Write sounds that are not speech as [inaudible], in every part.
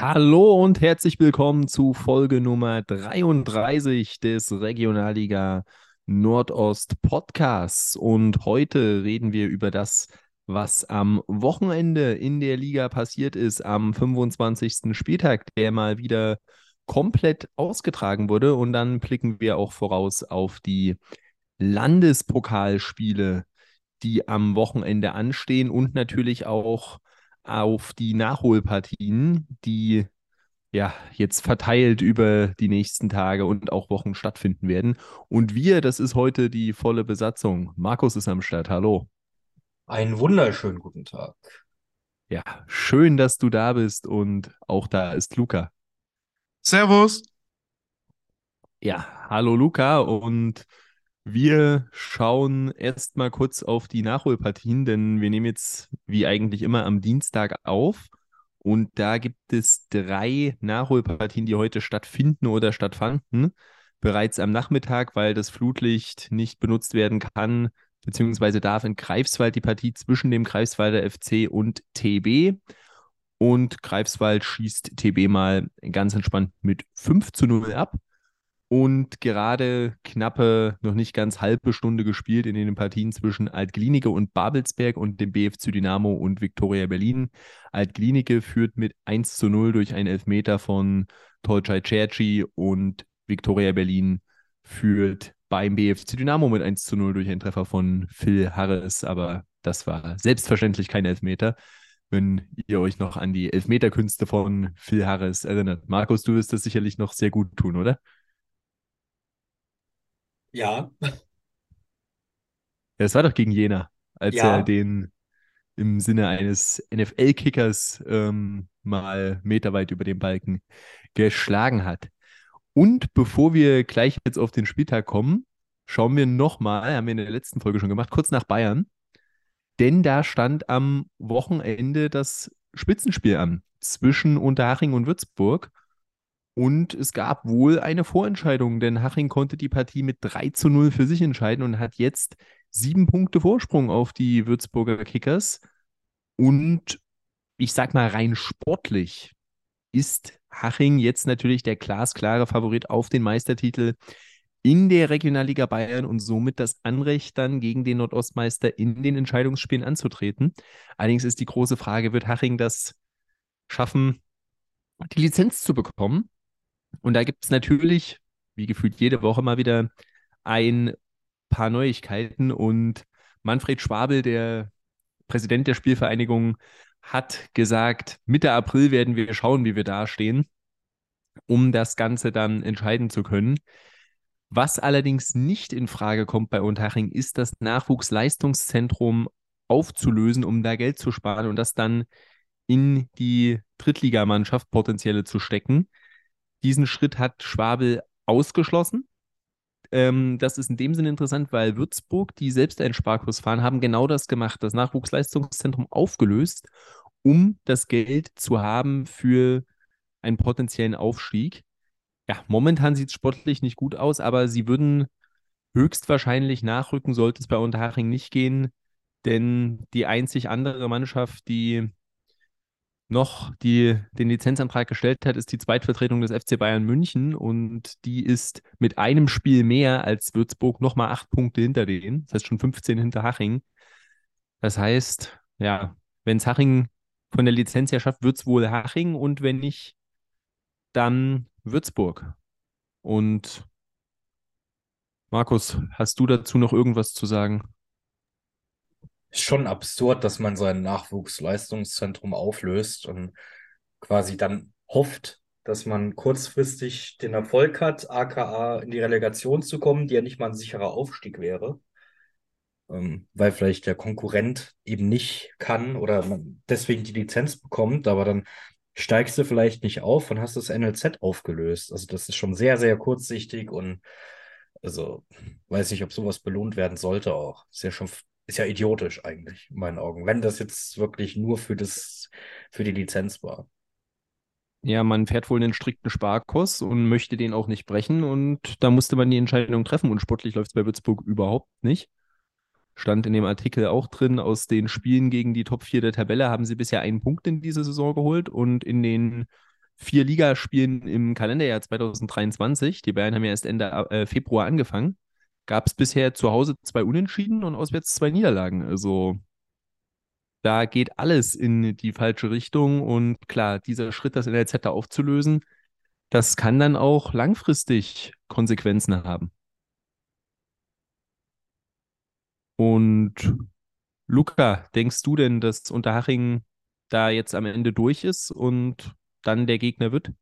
Hallo und herzlich willkommen zu Folge Nummer 33 des Regionalliga Nordost Podcasts. Und heute reden wir über das, was am Wochenende in der Liga passiert ist, am 25. Spieltag, der mal wieder komplett ausgetragen wurde. Und dann blicken wir auch voraus auf die Landespokalspiele, die am Wochenende anstehen und natürlich auch auf die Nachholpartien, die ja jetzt verteilt über die nächsten Tage und auch Wochen stattfinden werden. Und wir, das ist heute die volle Besatzung. Markus ist am Start. Hallo. Einen wunderschönen guten Tag. Ja, schön, dass du da bist und auch da ist Luca. Servus. Ja, hallo Luca und wir schauen erstmal kurz auf die Nachholpartien, denn wir nehmen jetzt wie eigentlich immer am Dienstag auf. Und da gibt es drei Nachholpartien, die heute stattfinden oder stattfanden. Bereits am Nachmittag, weil das Flutlicht nicht benutzt werden kann, beziehungsweise darf in Greifswald die Partie zwischen dem Greifswalder FC und TB. Und Greifswald schießt TB mal ganz entspannt mit 5 zu 0 ab und gerade knappe, noch nicht ganz halbe Stunde gespielt in den Partien zwischen Altglinike und Babelsberg und dem BFC Dynamo und Viktoria Berlin. Altglinike führt mit 1 zu 0 durch einen Elfmeter von Tolcay Cerci und Viktoria Berlin führt beim BFC Dynamo mit 1 zu 0 durch einen Treffer von Phil Harris, aber das war selbstverständlich kein Elfmeter wenn ihr euch noch an die Elfmeterkünste von Phil Harris erinnert. Markus, du wirst das sicherlich noch sehr gut tun, oder? Ja. Ja, es war doch gegen Jena, als Ja. er den im Sinne eines NFL-Kickers ähm, mal meterweit über den Balken geschlagen hat. Und bevor wir gleich jetzt auf den Spieltag kommen, schauen wir nochmal, haben wir in der letzten Folge schon gemacht, kurz nach Bayern. Denn da stand am Wochenende das Spitzenspiel an zwischen Unterhaching und Würzburg. Und es gab wohl eine Vorentscheidung, denn Haching konnte die Partie mit 3 zu 0 für sich entscheiden und hat jetzt sieben Punkte Vorsprung auf die Würzburger Kickers. Und ich sag mal, rein sportlich ist Haching jetzt natürlich der glasklare Favorit auf den Meistertitel in der Regionalliga Bayern und somit das Anrecht dann gegen den Nordostmeister in den Entscheidungsspielen anzutreten. Allerdings ist die große Frage, wird Haching das schaffen, die Lizenz zu bekommen? Und da gibt es natürlich, wie gefühlt jede Woche mal wieder, ein paar Neuigkeiten. Und Manfred Schwabel, der Präsident der Spielvereinigung, hat gesagt, Mitte April werden wir schauen, wie wir dastehen, um das Ganze dann entscheiden zu können. Was allerdings nicht in Frage kommt bei Unterhaching, ist das Nachwuchsleistungszentrum aufzulösen, um da Geld zu sparen und das dann in die Drittligamannschaft potenzielle zu stecken. Diesen Schritt hat Schwabel ausgeschlossen. Ähm, das ist in dem Sinne interessant, weil Würzburg, die selbst einen Sparkurs fahren, haben genau das gemacht, das Nachwuchsleistungszentrum aufgelöst, um das Geld zu haben für einen potenziellen Aufstieg. Ja, momentan sieht es sportlich nicht gut aus, aber sie würden höchstwahrscheinlich nachrücken, sollte es bei Unterhaching nicht gehen, denn die einzig andere Mannschaft, die noch die, den Lizenzantrag gestellt hat, ist die Zweitvertretung des FC Bayern München und die ist mit einem Spiel mehr als Würzburg nochmal acht Punkte hinter denen. Das heißt schon 15 hinter Haching. Das heißt, ja, wenn es Haching von der Lizenz her schafft, wird es wohl Haching und wenn nicht, dann Würzburg. Und Markus, hast du dazu noch irgendwas zu sagen? Ist schon absurd, dass man sein Nachwuchsleistungszentrum auflöst und quasi dann hofft, dass man kurzfristig den Erfolg hat, aka in die Relegation zu kommen, die ja nicht mal ein sicherer Aufstieg wäre. Ähm, weil vielleicht der Konkurrent eben nicht kann oder man deswegen die Lizenz bekommt, aber dann steigst du vielleicht nicht auf und hast das NLZ aufgelöst. Also das ist schon sehr, sehr kurzsichtig und also weiß nicht, ob sowas belohnt werden sollte auch. Ist ja schon ist ja idiotisch eigentlich, in meinen Augen, wenn das jetzt wirklich nur für das, für die Lizenz war. Ja, man fährt wohl einen strikten Sparkurs und möchte den auch nicht brechen und da musste man die Entscheidung treffen und sportlich läuft es bei Würzburg überhaupt nicht. Stand in dem Artikel auch drin, aus den Spielen gegen die Top 4 der Tabelle haben sie bisher einen Punkt in dieser Saison geholt und in den vier Ligaspielen im Kalenderjahr 2023, die Bayern haben ja erst Ende äh, Februar angefangen, gab es bisher zu Hause zwei Unentschieden und auswärts zwei Niederlagen. Also da geht alles in die falsche Richtung. Und klar, dieser Schritt, das NLZ da aufzulösen, das kann dann auch langfristig Konsequenzen haben. Und Luca, denkst du denn, dass Unterhaching da jetzt am Ende durch ist und dann der Gegner wird?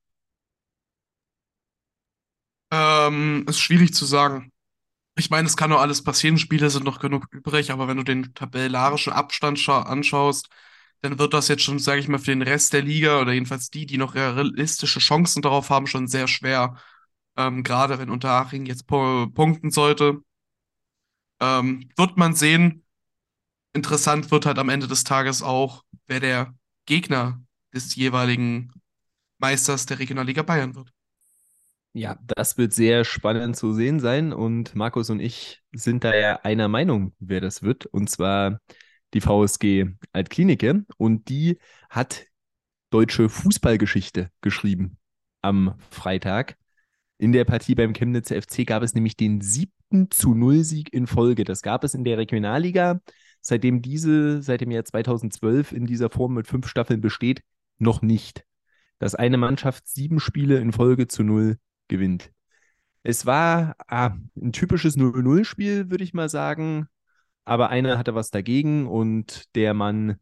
Ähm, ist schwierig zu sagen. Ich meine, es kann nur alles passieren. Spiele sind noch genug übrig, aber wenn du den tabellarischen Abstand anschaust, dann wird das jetzt schon, sage ich mal, für den Rest der Liga oder jedenfalls die, die noch realistische Chancen darauf haben, schon sehr schwer. Ähm, gerade wenn Unterhaching jetzt punkten sollte. Ähm, wird man sehen. Interessant wird halt am Ende des Tages auch, wer der Gegner des jeweiligen Meisters der Regionalliga Bayern wird. Ja, das wird sehr spannend zu sehen sein und Markus und ich sind da ja einer Meinung, wer das wird, und zwar die VSG Altklinike und die hat deutsche Fußballgeschichte geschrieben am Freitag. In der Partie beim Chemnitzer FC gab es nämlich den siebten zu Null Sieg in Folge. Das gab es in der Regionalliga, seitdem diese seit dem Jahr 2012 in dieser Form mit fünf Staffeln besteht, noch nicht. Dass eine Mannschaft sieben Spiele in Folge zu Null gewinnt. Es war ah, ein typisches 0-0-Spiel, würde ich mal sagen. Aber einer hatte was dagegen und der Mann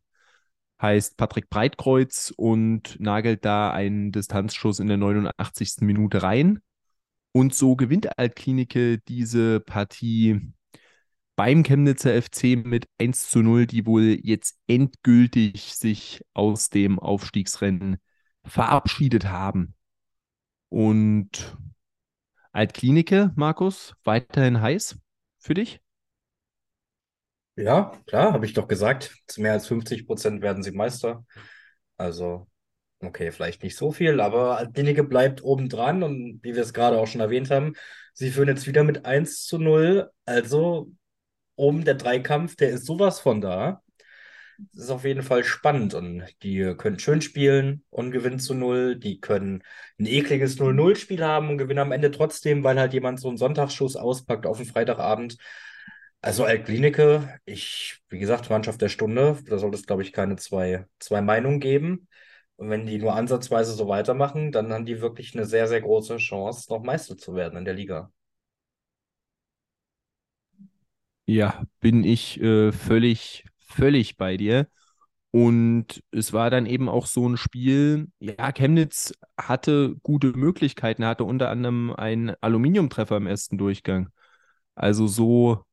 heißt Patrick Breitkreuz und nagelt da einen Distanzschuss in der 89. Minute rein. Und so gewinnt Altklinike diese Partie beim Chemnitzer FC mit 1 zu 0, die wohl jetzt endgültig sich aus dem Aufstiegsrennen verabschiedet haben. Und Altklinike, Markus, weiterhin heiß für dich? Ja, klar, habe ich doch gesagt. Zu mehr als 50 Prozent werden sie Meister. Also, okay, vielleicht nicht so viel, aber Altklinike bleibt obendran und wie wir es gerade auch schon erwähnt haben, sie führen jetzt wieder mit 1 zu 0. Also, oben der Dreikampf, der ist sowas von da. Das ist auf jeden Fall spannend und die können schön spielen und gewinnen zu null. Die können ein ekliges 0-0-Spiel haben und gewinnen am Ende trotzdem, weil halt jemand so einen Sonntagsschuss auspackt auf den Freitagabend. Also Altklinike, ich, wie gesagt, Mannschaft der Stunde, da soll es, glaube ich, keine zwei, zwei Meinungen geben. Und wenn die nur ansatzweise so weitermachen, dann haben die wirklich eine sehr, sehr große Chance, noch Meister zu werden in der Liga. Ja, bin ich äh, völlig völlig bei dir. Und es war dann eben auch so ein Spiel, ja, Chemnitz hatte gute Möglichkeiten, hatte unter anderem einen Aluminiumtreffer im ersten Durchgang. Also so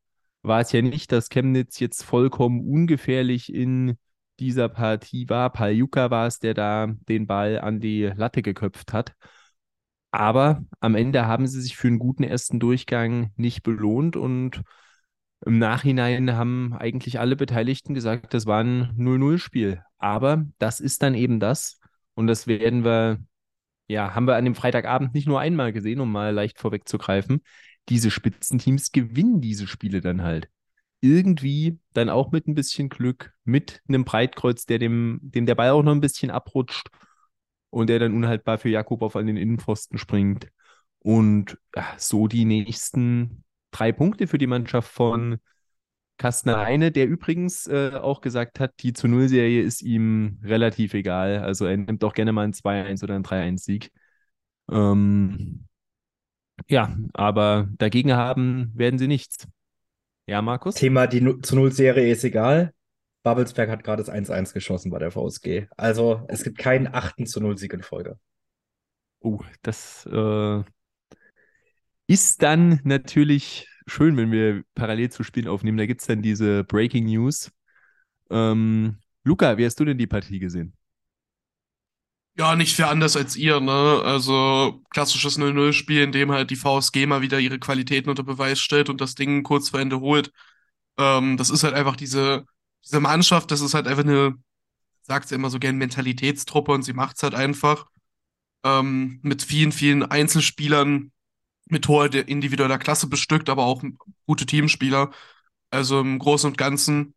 war es ja nicht, dass Chemnitz jetzt vollkommen ungefährlich in dieser Partie war. Paljuka war es, der da den Ball an die Latte geköpft hat. Aber am Ende haben sie sich für einen guten ersten Durchgang nicht belohnt und im Nachhinein haben eigentlich alle Beteiligten gesagt, das war ein 0-0-Spiel. Aber das ist dann eben das. Und das werden wir, ja, haben wir an dem Freitagabend nicht nur einmal gesehen, um mal leicht vorwegzugreifen. Diese Spitzenteams gewinnen diese Spiele dann halt. Irgendwie dann auch mit ein bisschen Glück, mit einem Breitkreuz, der dem, dem der Ball auch noch ein bisschen abrutscht und der dann unhaltbar für Jakubow an den Innenpfosten springt. Und ja, so die nächsten drei Punkte für die Mannschaft von Kastner Heine, der übrigens äh, auch gesagt hat, die zu Null-Serie ist ihm relativ egal. Also er nimmt auch gerne mal ein 2-1 oder ein 3-1-Sieg. Ähm, ja, aber dagegen haben werden sie nichts. Ja, Markus? Thema die zu Null-Serie ist egal. Babelsberg hat gerade das 1-1 geschossen bei der VSG. Also es gibt keinen 8. zu 0 Sieg in Folge. Oh, das äh, ist dann natürlich schön, wenn wir parallel zu Spielen aufnehmen. Da gibt es dann diese Breaking News. Ähm, Luca, wie hast du denn die Partie gesehen? Ja, nicht viel anders als ihr, ne? Also klassisches 0-0-Spiel, in dem halt die VSG mal wieder ihre Qualitäten unter Beweis stellt und das Ding kurz vor Ende holt. Ähm, das ist halt einfach diese, diese Mannschaft, das ist halt einfach eine, sagt sie immer so gern, Mentalitätstruppe und sie macht es halt einfach. Ähm, mit vielen, vielen Einzelspielern, mit hoher individueller Klasse bestückt, aber auch gute Teamspieler. Also im Großen und Ganzen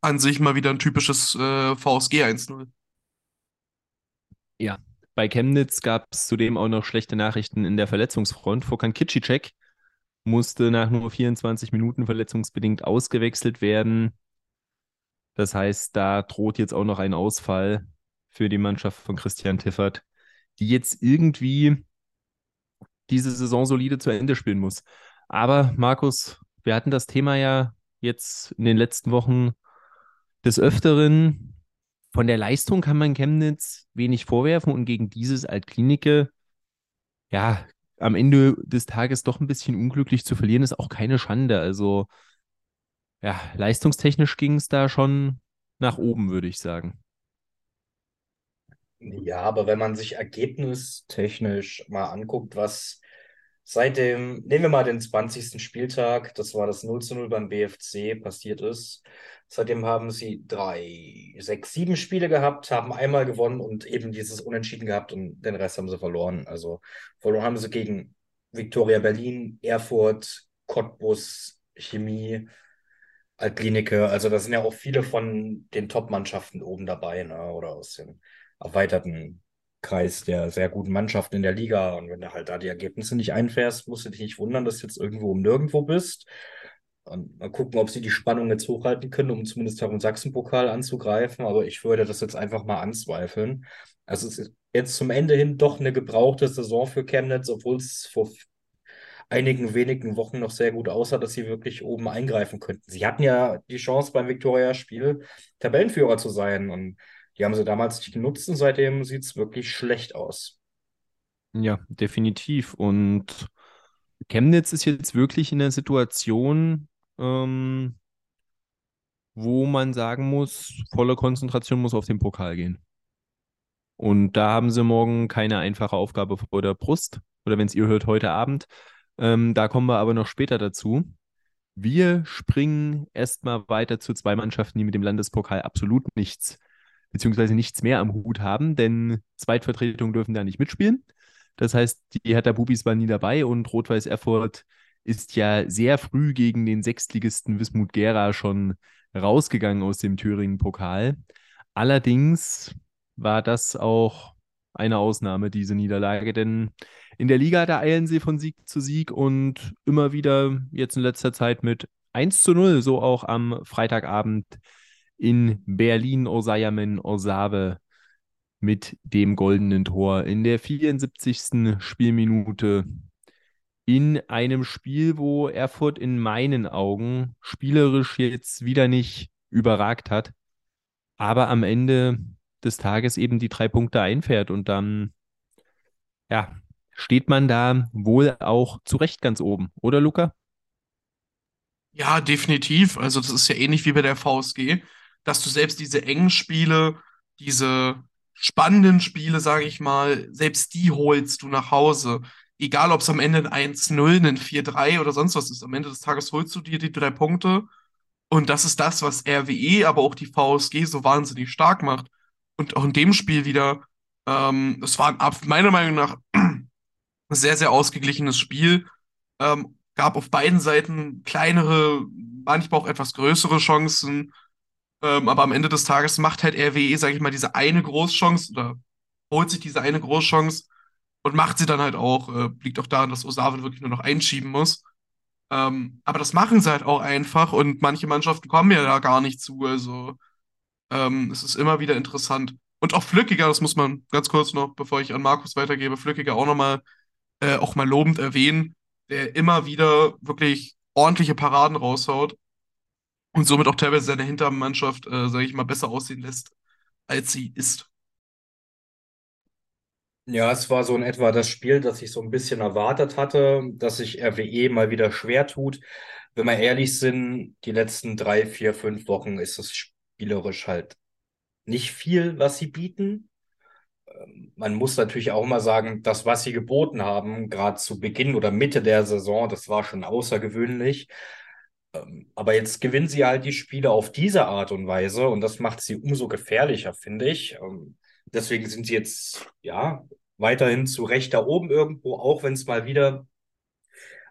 an sich mal wieder ein typisches äh, VSG 1-0. Ja, bei Chemnitz gab es zudem auch noch schlechte Nachrichten in der Verletzungsfront. Fokan Kicicek musste nach nur 24 Minuten verletzungsbedingt ausgewechselt werden. Das heißt, da droht jetzt auch noch ein Ausfall für die Mannschaft von Christian Tiffert, die jetzt irgendwie diese Saison solide zu Ende spielen muss. Aber Markus, wir hatten das Thema ja jetzt in den letzten Wochen des Öfteren. Von der Leistung kann man Chemnitz wenig vorwerfen und gegen dieses Altklinike, ja, am Ende des Tages doch ein bisschen unglücklich zu verlieren, ist auch keine Schande. Also, ja, leistungstechnisch ging es da schon nach oben, würde ich sagen. Ja, aber wenn man sich ergebnistechnisch mal anguckt, was seit dem, nehmen wir mal den 20. Spieltag, das war das 0 zu 0 beim BFC, passiert ist. Seitdem haben sie drei, sechs, sieben Spiele gehabt, haben einmal gewonnen und eben dieses Unentschieden gehabt und den Rest haben sie verloren. Also verloren haben sie gegen Viktoria Berlin, Erfurt, Cottbus, Chemie, Altklinike. Also da sind ja auch viele von den Top-Mannschaften oben dabei, ne? oder aus dem erweiterten Kreis der sehr guten Mannschaften in der Liga. Und wenn du halt da die Ergebnisse nicht einfährst, musst du dich nicht wundern, dass du jetzt irgendwo um nirgendwo bist. Und mal gucken, ob sie die Spannung jetzt hochhalten können, um zumindest den Sachsen-Pokal anzugreifen. Aber ich würde das jetzt einfach mal anzweifeln. Also es ist jetzt zum Ende hin doch eine gebrauchte Saison für Chemnitz, obwohl es vor einigen wenigen Wochen noch sehr gut aussah, dass sie wirklich oben eingreifen könnten. Sie hatten ja die Chance beim Viktoria-Spiel Tabellenführer zu sein und die haben sie damals nicht genutzt und seitdem sieht es wirklich schlecht aus. Ja, definitiv. Und Chemnitz ist jetzt wirklich in der Situation, ähm, wo man sagen muss, volle Konzentration muss auf den Pokal gehen. Und da haben sie morgen keine einfache Aufgabe vor der Brust. Oder wenn es ihr hört, heute Abend. Ähm, da kommen wir aber noch später dazu. Wir springen erstmal weiter zu zwei Mannschaften, die mit dem Landespokal absolut nichts beziehungsweise nichts mehr am Hut haben, denn Zweitvertretungen dürfen da nicht mitspielen. Das heißt, die Hertha Bubis waren nie dabei und Rot-Weiß Erfurt ist ja sehr früh gegen den Sechstligisten Wismut Gera schon rausgegangen aus dem Thüringen-Pokal. Allerdings war das auch eine Ausnahme, diese Niederlage, denn in der Liga, da eilen sie von Sieg zu Sieg und immer wieder jetzt in letzter Zeit mit 1 zu 0, so auch am Freitagabend in Berlin Osayamen Osave mit dem goldenen Tor in der 74. Spielminute in einem Spiel, wo Erfurt in meinen Augen spielerisch jetzt wieder nicht überragt hat, aber am Ende des Tages eben die drei Punkte einfährt und dann, ja, steht man da wohl auch zu Recht ganz oben, oder Luca? Ja, definitiv. Also das ist ja ähnlich wie bei der VSG dass du selbst diese engen Spiele, diese spannenden Spiele, sage ich mal, selbst die holst du nach Hause. Egal, ob es am Ende ein 1-0, ein 4-3 oder sonst was ist. Am Ende des Tages holst du dir die drei Punkte. Und das ist das, was RWE, aber auch die VSG so wahnsinnig stark macht. Und auch in dem Spiel wieder, ähm, es war meiner Meinung nach ein [clears throat] sehr, sehr ausgeglichenes Spiel. Ähm, gab auf beiden Seiten kleinere, manchmal auch etwas größere Chancen. Ähm, aber am Ende des Tages macht halt RWE, sage ich mal, diese eine Großchance oder holt sich diese eine Großchance und macht sie dann halt auch. Äh, liegt auch daran, dass Osave wirklich nur noch einschieben muss. Ähm, aber das machen sie halt auch einfach und manche Mannschaften kommen ja da gar nicht zu. Also ähm, es ist immer wieder interessant. Und auch Flückiger, das muss man ganz kurz noch, bevor ich an Markus weitergebe, Flückiger auch nochmal äh, auch mal lobend erwähnen, der immer wieder wirklich ordentliche Paraden raushaut und somit auch teilweise seine Hintermannschaft, äh, sage ich mal, besser aussehen lässt, als sie ist. Ja, es war so in etwa das Spiel, das ich so ein bisschen erwartet hatte, dass sich RWE mal wieder schwer tut. Wenn wir ehrlich sind, die letzten drei, vier, fünf Wochen ist es spielerisch halt nicht viel, was sie bieten. Ähm, man muss natürlich auch mal sagen, das, was sie geboten haben, gerade zu Beginn oder Mitte der Saison, das war schon außergewöhnlich. Ähm, aber jetzt gewinnen sie halt die Spiele auf diese Art und Weise und das macht sie umso gefährlicher, finde ich. Ähm, deswegen sind sie jetzt, ja, weiterhin zu Recht da oben irgendwo, auch wenn es mal wieder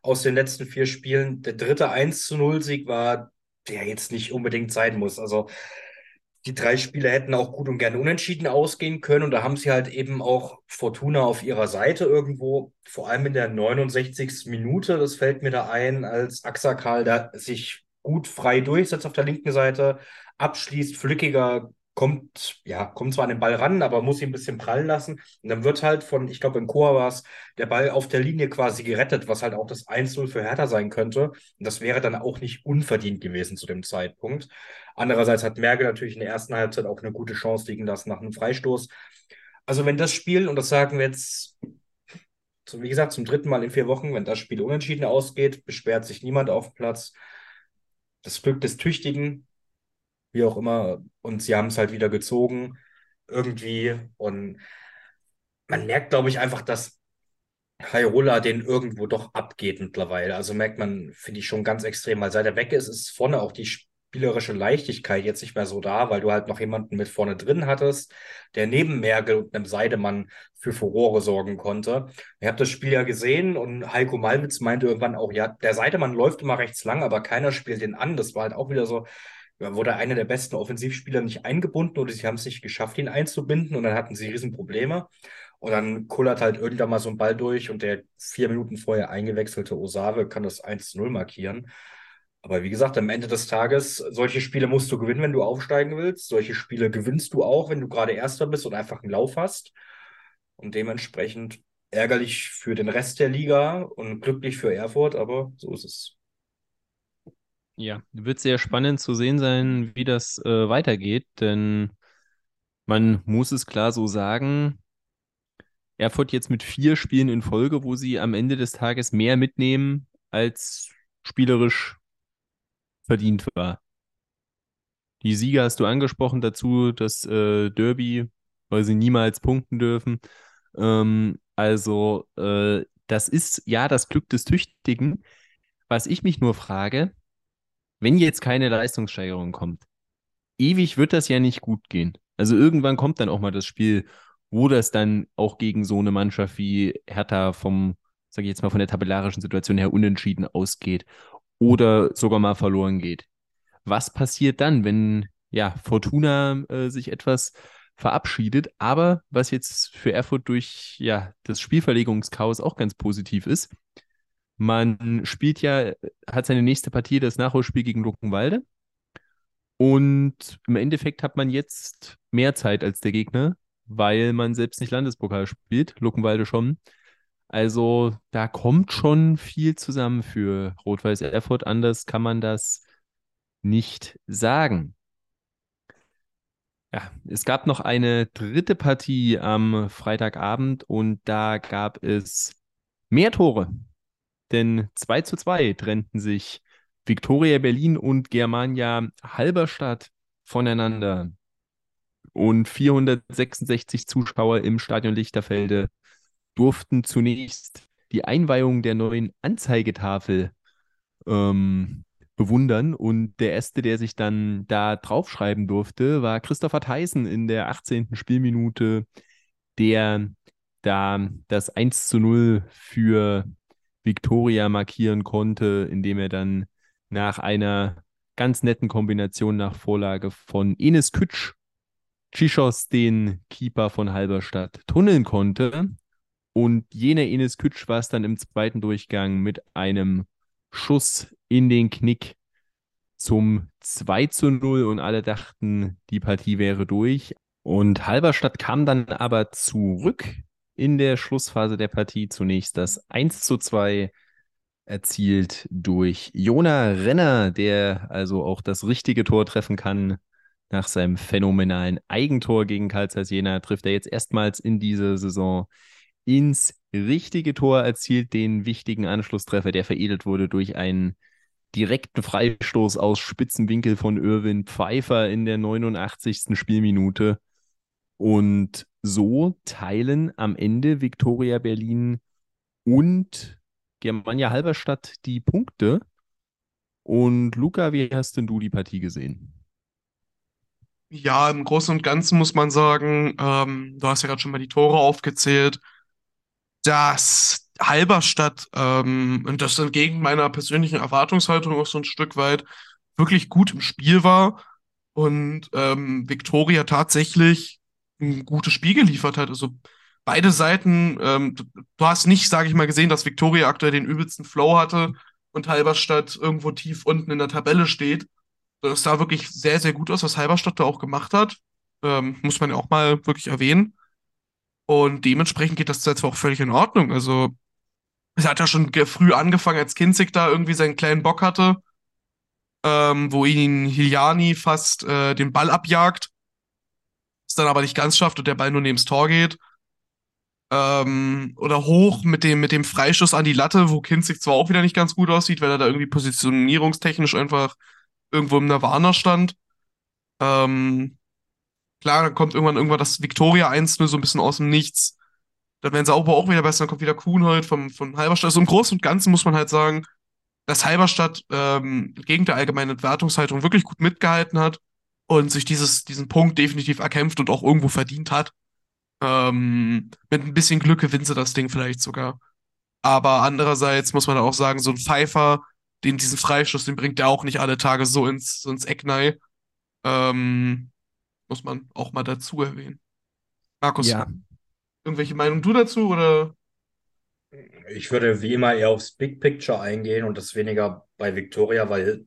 aus den letzten vier Spielen der dritte 1 zu 0 Sieg war, der jetzt nicht unbedingt sein muss. Also die drei Spiele hätten auch gut und gerne unentschieden ausgehen können. Und da haben sie halt eben auch Fortuna auf ihrer Seite irgendwo, vor allem in der 69. Minute, das fällt mir da ein, als Axakal da sich gut frei durchsetzt auf der linken Seite, abschließt, flückiger kommt, ja, kommt zwar an den Ball ran, aber muss ihn ein bisschen prallen lassen. Und dann wird halt von, ich glaube, in Chor war es, der Ball auf der Linie quasi gerettet, was halt auch das 1-0 für Hertha sein könnte. Und das wäre dann auch nicht unverdient gewesen zu dem Zeitpunkt. Andererseits hat Merkel natürlich in der ersten Halbzeit auch eine gute Chance liegen lassen nach einem Freistoß. Also wenn das Spiel, und das sagen wir jetzt, wie gesagt, zum dritten Mal in vier Wochen, wenn das Spiel unentschieden ausgeht, beschwert sich niemand auf Platz. Das Glück des Tüchtigen, wie auch immer. Und sie haben es halt wieder gezogen, irgendwie. Und man merkt, glaube ich, einfach, dass Hairola den irgendwo doch abgeht mittlerweile. Also merkt man, finde ich schon ganz extrem, weil seit er weg ist, ist vorne auch die spielerische Leichtigkeit jetzt nicht mehr so da, weil du halt noch jemanden mit vorne drin hattest, der neben Merkel und einem Seidemann für Furore sorgen konnte. Ihr habt das Spiel ja gesehen und Heiko Malwitz meinte irgendwann auch, ja, der Seidemann läuft immer rechts lang, aber keiner spielt den an. Das war halt auch wieder so, wurde einer der besten Offensivspieler nicht eingebunden oder sie haben es nicht geschafft, ihn einzubinden und dann hatten sie Riesenprobleme. Und dann kullert halt irgendwann mal so ein Ball durch und der vier Minuten vorher eingewechselte Osave kann das 1-0 markieren. Aber wie gesagt, am Ende des Tages, solche Spiele musst du gewinnen, wenn du aufsteigen willst. Solche Spiele gewinnst du auch, wenn du gerade Erster bist und einfach einen Lauf hast. Und dementsprechend ärgerlich für den Rest der Liga und glücklich für Erfurt, aber so ist es. Ja, wird sehr spannend zu sehen sein, wie das äh, weitergeht, denn man muss es klar so sagen, Erfurt jetzt mit vier Spielen in Folge, wo sie am Ende des Tages mehr mitnehmen, als spielerisch verdient war. Die Sieger hast du angesprochen dazu, das äh, Derby, weil sie niemals punkten dürfen. Ähm, also, äh, das ist ja das Glück des Tüchtigen. Was ich mich nur frage, wenn jetzt keine Leistungssteigerung kommt, ewig wird das ja nicht gut gehen. Also irgendwann kommt dann auch mal das Spiel, wo das dann auch gegen so eine Mannschaft wie Hertha vom, sage ich jetzt mal, von der tabellarischen Situation her unentschieden ausgeht oder sogar mal verloren geht. Was passiert dann, wenn ja Fortuna äh, sich etwas verabschiedet, aber was jetzt für Erfurt durch ja das Spielverlegungschaos auch ganz positiv ist, man spielt ja, hat seine nächste Partie das Nachholspiel gegen Luckenwalde. Und im Endeffekt hat man jetzt mehr Zeit als der Gegner, weil man selbst nicht Landespokal spielt, Luckenwalde schon. Also da kommt schon viel zusammen für Rot-Weiß Erfurt. Anders kann man das nicht sagen. Ja, es gab noch eine dritte Partie am Freitagabend und da gab es mehr Tore denn 2 zu 2 trennten sich Viktoria Berlin und Germania Halberstadt voneinander. Und 466 Zuschauer im Stadion Lichterfelde durften zunächst die Einweihung der neuen Anzeigetafel ähm, bewundern. Und der erste, der sich dann da draufschreiben durfte, war Christopher Theisen in der 18. Spielminute, der da das 1 zu 0 für Victoria markieren konnte, indem er dann nach einer ganz netten Kombination nach Vorlage von Enes Kütsch Chichos, den Keeper von Halberstadt, tunneln konnte. Und jener Enes Kütsch war es dann im zweiten Durchgang mit einem Schuss in den Knick zum 2 zu 0 und alle dachten, die Partie wäre durch. Und Halberstadt kam dann aber zurück in der Schlussphase der Partie zunächst das 1 zu 2 erzielt durch Jona Renner, der also auch das richtige Tor treffen kann. Nach seinem phänomenalen Eigentor gegen Karl Zeiss Jena trifft er jetzt erstmals in dieser Saison ins richtige Tor, erzielt den wichtigen Anschlusstreffer, der veredelt wurde durch einen direkten Freistoß aus Spitzenwinkel von Irwin Pfeiffer in der 89. Spielminute. Und so teilen am Ende Viktoria Berlin und Germania Halberstadt die Punkte. Und Luca, wie hast denn du die Partie gesehen? Ja, im Großen und Ganzen muss man sagen, ähm, du hast ja gerade schon mal die Tore aufgezählt, dass Halberstadt, ähm, und das entgegen meiner persönlichen Erwartungshaltung auch so ein Stück weit, wirklich gut im Spiel war und ähm, Viktoria tatsächlich ein gutes Spiel geliefert hat. Also beide Seiten, ähm, du, du hast nicht, sage ich mal, gesehen, dass Viktoria aktuell den übelsten Flow hatte und Halberstadt irgendwo tief unten in der Tabelle steht. Das sah wirklich sehr, sehr gut aus, was Halberstadt da auch gemacht hat. Ähm, muss man ja auch mal wirklich erwähnen. Und dementsprechend geht das jetzt auch völlig in Ordnung. Also, es hat ja schon früh angefangen, als Kinzig da irgendwie seinen kleinen Bock hatte, ähm, wo ihn Hiliani fast äh, den Ball abjagt, es dann aber nicht ganz schafft und der Ball nur neben das Tor geht. Ähm, oder hoch mit dem, mit dem Freischuss an die Latte, wo Kinzig zwar auch wieder nicht ganz gut aussieht, weil er da irgendwie positionierungstechnisch einfach irgendwo im Nirvana stand. Ähm, klar, dann kommt irgendwann irgendwann das Victoria 1-0 so ein bisschen aus dem Nichts. Dann werden sie auch, auch wieder besser, dann kommt wieder Kuhnhold vom, von Halberstadt. Also im Großen und Ganzen muss man halt sagen, dass Halberstadt ähm, gegen der allgemeinen Wertungshaltung wirklich gut mitgehalten hat und sich dieses, diesen Punkt definitiv erkämpft und auch irgendwo verdient hat. Ähm, mit ein bisschen Glück gewinnt sie das Ding vielleicht sogar. Aber andererseits muss man auch sagen, so ein Pfeifer, den diesen Freischuss, den bringt der auch nicht alle Tage so ins, so ins Ecknei. Ähm, muss man auch mal dazu erwähnen. Markus, Ja, irgendwelche Meinung du dazu oder? Ich würde wie immer eher aufs Big Picture eingehen und das weniger bei Victoria, weil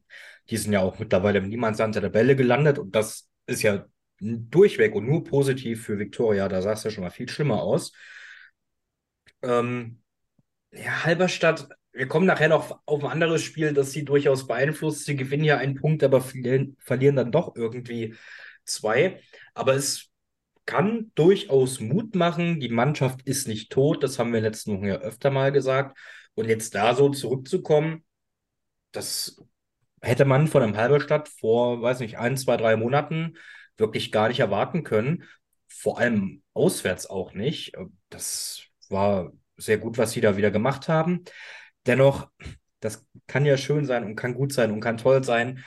die sind ja auch mittlerweile im Niemandsland der Tabelle gelandet und das ist ja durchweg und nur positiv für Victoria. Da sah es ja schon mal viel schlimmer aus. Ähm, ja, Halberstadt, wir kommen nachher noch auf ein anderes Spiel, das sie durchaus beeinflusst. Sie gewinnen ja einen Punkt, aber verlieren, verlieren dann doch irgendwie zwei. Aber es kann durchaus Mut machen. Die Mannschaft ist nicht tot, das haben wir letzten Wochen ja öfter mal gesagt. Und jetzt da so zurückzukommen, das hätte man von einem Halberstadt vor, weiß nicht, ein, zwei, drei Monaten wirklich gar nicht erwarten können. Vor allem auswärts auch nicht. Das war sehr gut, was sie da wieder gemacht haben. Dennoch, das kann ja schön sein und kann gut sein und kann toll sein.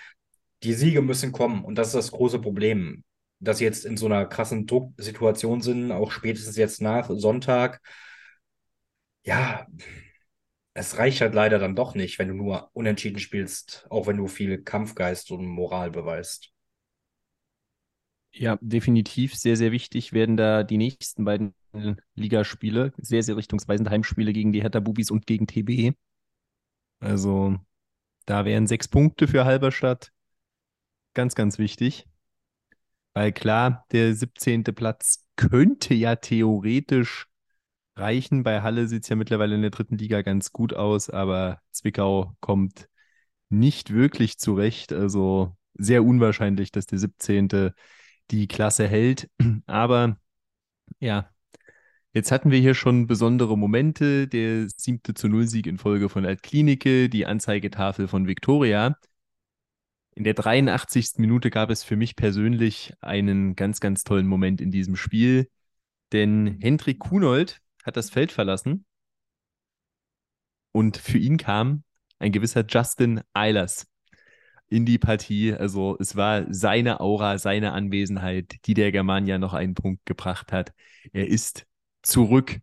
Die Siege müssen kommen und das ist das große Problem, dass sie jetzt in so einer krassen Drucksituation sind, auch spätestens jetzt nach Sonntag. Ja, es reicht halt leider dann doch nicht, wenn du nur unentschieden spielst, auch wenn du viel Kampfgeist und Moral beweist. ja, definitiv sehr, sehr wichtig werden da die nächsten beiden Ligaspiele, sehr, sehr richtungsweisende Heimspiele gegen die Hertha Bubis und gegen TB. Also da wären sechs Punkte für Halberstadt ganz, ganz wichtig. Weil klar, der 17. Platz könnte ja theoretisch reichen. Bei Halle sieht es ja mittlerweile in der dritten Liga ganz gut aus, aber Zwickau kommt nicht wirklich zurecht. Also sehr unwahrscheinlich, dass der 17. die Klasse hält. [clears throat] Aber ja, jetzt hatten wir hier schon besondere Momente. Der 7. zu 0 Sieg in Folge von Altklinike, die Anzeigetafel von Viktoria. In der 83. Minute gab es für mich persönlich einen ganz, ganz tollen Moment in diesem Spiel, denn Hendrik Kunold hat das Feld verlassen und für ihn kam ein gewisser Justin Eilers in die Partie. Also es war seine Aura, seine Anwesenheit, die der Germania noch einen Punkt gebracht hat. Er ist zurück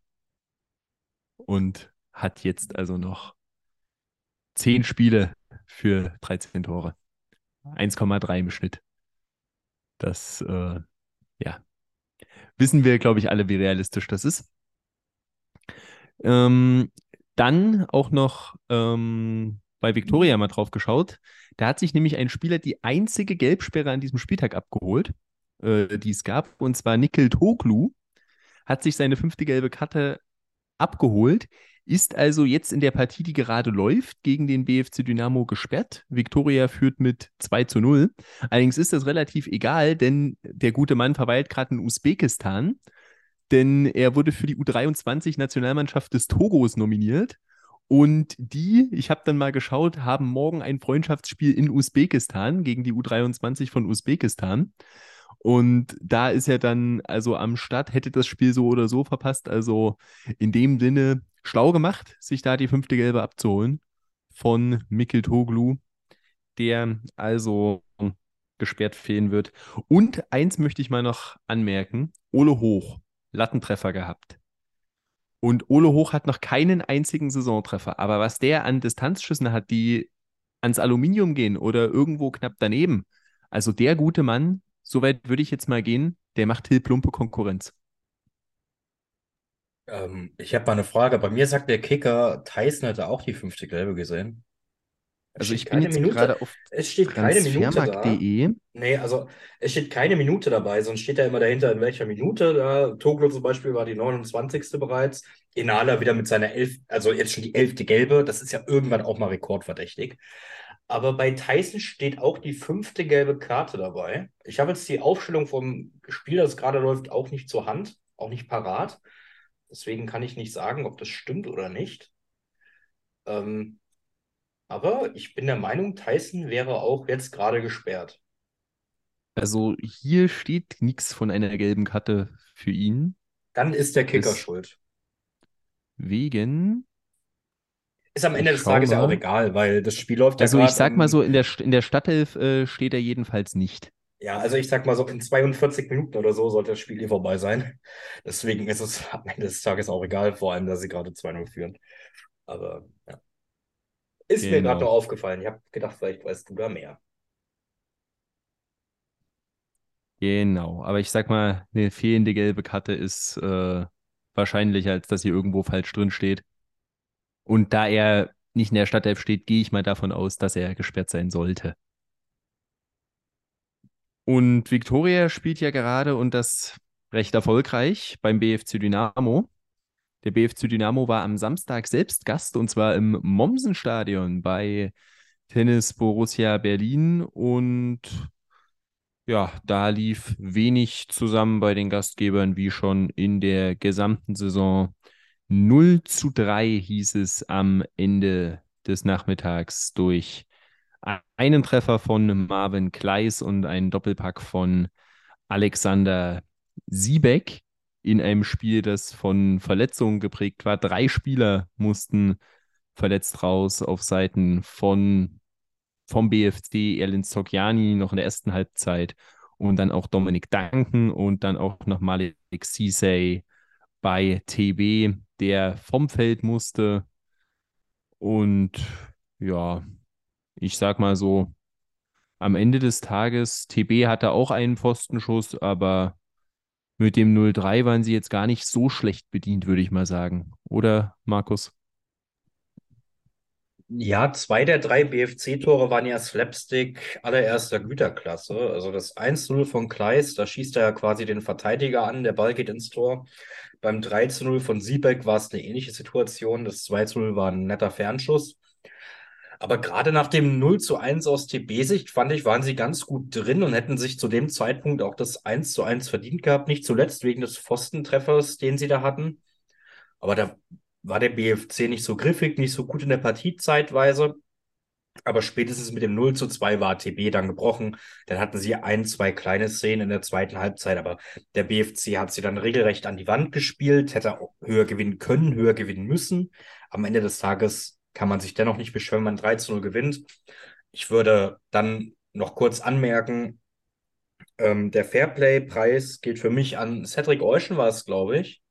und hat jetzt also noch zehn Spiele für 13 Tore. 1,3 im Schnitt. Das, äh, ja, wissen wir, glaube ich, alle, wie realistisch das ist. Ähm, dann auch noch ähm, bei Viktoria mal drauf geschaut. Da hat sich nämlich ein Spieler die einzige Gelbsperre an diesem Spieltag abgeholt, äh, die es gab, und zwar Nikel Toglu. Hat sich seine fünfte gelbe Karte abgeholt, ist also jetzt in der Partie, die gerade läuft, gegen den BFC Dynamo gesperrt. Viktoria führt mit 2 zu 0. Allerdings ist das relativ egal, denn der gute Mann verweilt gerade in Usbekistan, denn er wurde für die U23-Nationalmannschaft des Togos nominiert. Und die, ich habe dann mal geschaut, haben morgen ein Freundschaftsspiel in Usbekistan gegen die U23 von Usbekistan. Und da ist er dann also am Start, hätte das Spiel so oder so verpasst. Also in dem Sinne schlau gemacht, sich da die fünfte Gelbe abzuholen von Mikkel Toglu, der also gesperrt fehlen wird. Und eins möchte ich mal noch anmerken: Ole Hoch, Lattentreffer gehabt. Und Ole Hoch hat noch keinen einzigen Saisontreffer. Aber was der an Distanzschüssen hat, die ans Aluminium gehen oder irgendwo knapp daneben, Also der gute Mann, soweit würde ich jetzt mal gehen, der macht Till Plumpe Konkurrenz. Ähm, ich habe mal eine Frage. Bei mir sagt der Kicker, Tyson hätte auch die fünfte Gelbe gesehen. Also ich bin jetzt Minute. gerade auf Es steht keine Minute da. Nee, also es steht keine Minute dabei, sonst steht da immer dahinter, in welcher Minute. Da, Toglo zum Beispiel war die 29. bereits. Inala wieder mit seiner elf, also jetzt schon die elfte Gelbe. Das ist ja irgendwann auch mal rekordverdächtig. Aber bei Tyson steht auch die fünfte gelbe Karte dabei. Ich habe jetzt die Aufstellung vom Spiel, das gerade läuft, auch nicht zur Hand, auch nicht parat. Deswegen kann ich nicht sagen, ob das stimmt oder nicht. Ähm, aber ich bin der Meinung, Tyson wäre auch jetzt gerade gesperrt. Also hier steht nichts von einer gelben Karte für ihn. Dann ist der Kicker Ist- schuld. Wegen. Ist am Ende des Tages ja auch egal, weil das Spiel läuft ja Also ich sag mal so, in der, in der Stadtelf äh, steht er jedenfalls nicht. Ja, also ich sag mal so, in 42 Minuten oder so sollte das Spiel hier vorbei sein. Deswegen ist es am Ende des Tages auch egal, vor allem, dass sie gerade 2-0 führen. Aber ja. Ist mir gerade Genau. noch aufgefallen. Ich habe gedacht, vielleicht weißt du da mehr. Genau. Aber ich sag mal, eine fehlende gelbe Karte ist äh, wahrscheinlicher, als dass hier irgendwo falsch drin steht. Und da er nicht in der Stadtelf steht, gehe ich mal davon aus, dass er gesperrt sein sollte. Und Viktoria spielt ja gerade und das recht erfolgreich beim BFC Dynamo. Der BFC Dynamo war am Samstag selbst Gast und zwar im Mommsenstadion bei Tennis Borussia Berlin und ja, da lief wenig zusammen bei den Gastgebern wie schon in der gesamten Saison. 0 zu 3 hieß es am Ende des Nachmittags durch einen Treffer von Marvin Kleis und einen Doppelpack von Alexander Siebeck in einem Spiel, das von Verletzungen geprägt war. Drei Spieler mussten verletzt raus auf Seiten von vom BFC, Erlin Sokiani noch in der ersten Halbzeit und dann auch Dominik Duncan und dann auch noch Malik Cisse bei TB, der vom Feld musste. Und ja, ich sag mal so, am Ende des Tages, TB hatte auch einen Pfostenschuss, aber mit dem 0-3 waren sie jetzt gar nicht so schlecht bedient, würde ich mal sagen. Oder, Markus? Ja, zwei der drei BFC-Tore waren ja Slapstick allererster Güterklasse. Also das 1-0 von Kleis, da schießt er ja quasi den Verteidiger an, der Ball geht ins Tor. Beim 3-0 von Siebeck war es eine ähnliche Situation. Das 2-0 war ein netter Fernschuss. Aber gerade nach dem 0 zu 1 aus TB-Sicht, fand ich, waren sie ganz gut drin und hätten sich zu dem Zeitpunkt auch das 1 zu 1 verdient gehabt. Nicht zuletzt wegen des Pfostentreffers, den sie da hatten. Aber da war der BFC nicht so griffig, nicht so gut in der Partie zeitweise. Aber spätestens mit dem 0 zu 2 war TB dann gebrochen. Dann hatten sie ein, zwei kleine Szenen in der zweiten Halbzeit, aber der BFC hat sie dann regelrecht an die Wand gespielt, hätte höher gewinnen können, höher gewinnen müssen. Am Ende des Tages kann man sich dennoch nicht beschweren, wenn man 3 zu 0 gewinnt. Ich würde dann noch kurz anmerken, ähm, der Fairplay-Preis geht für mich an Cedric Euschen, war es, glaube ich,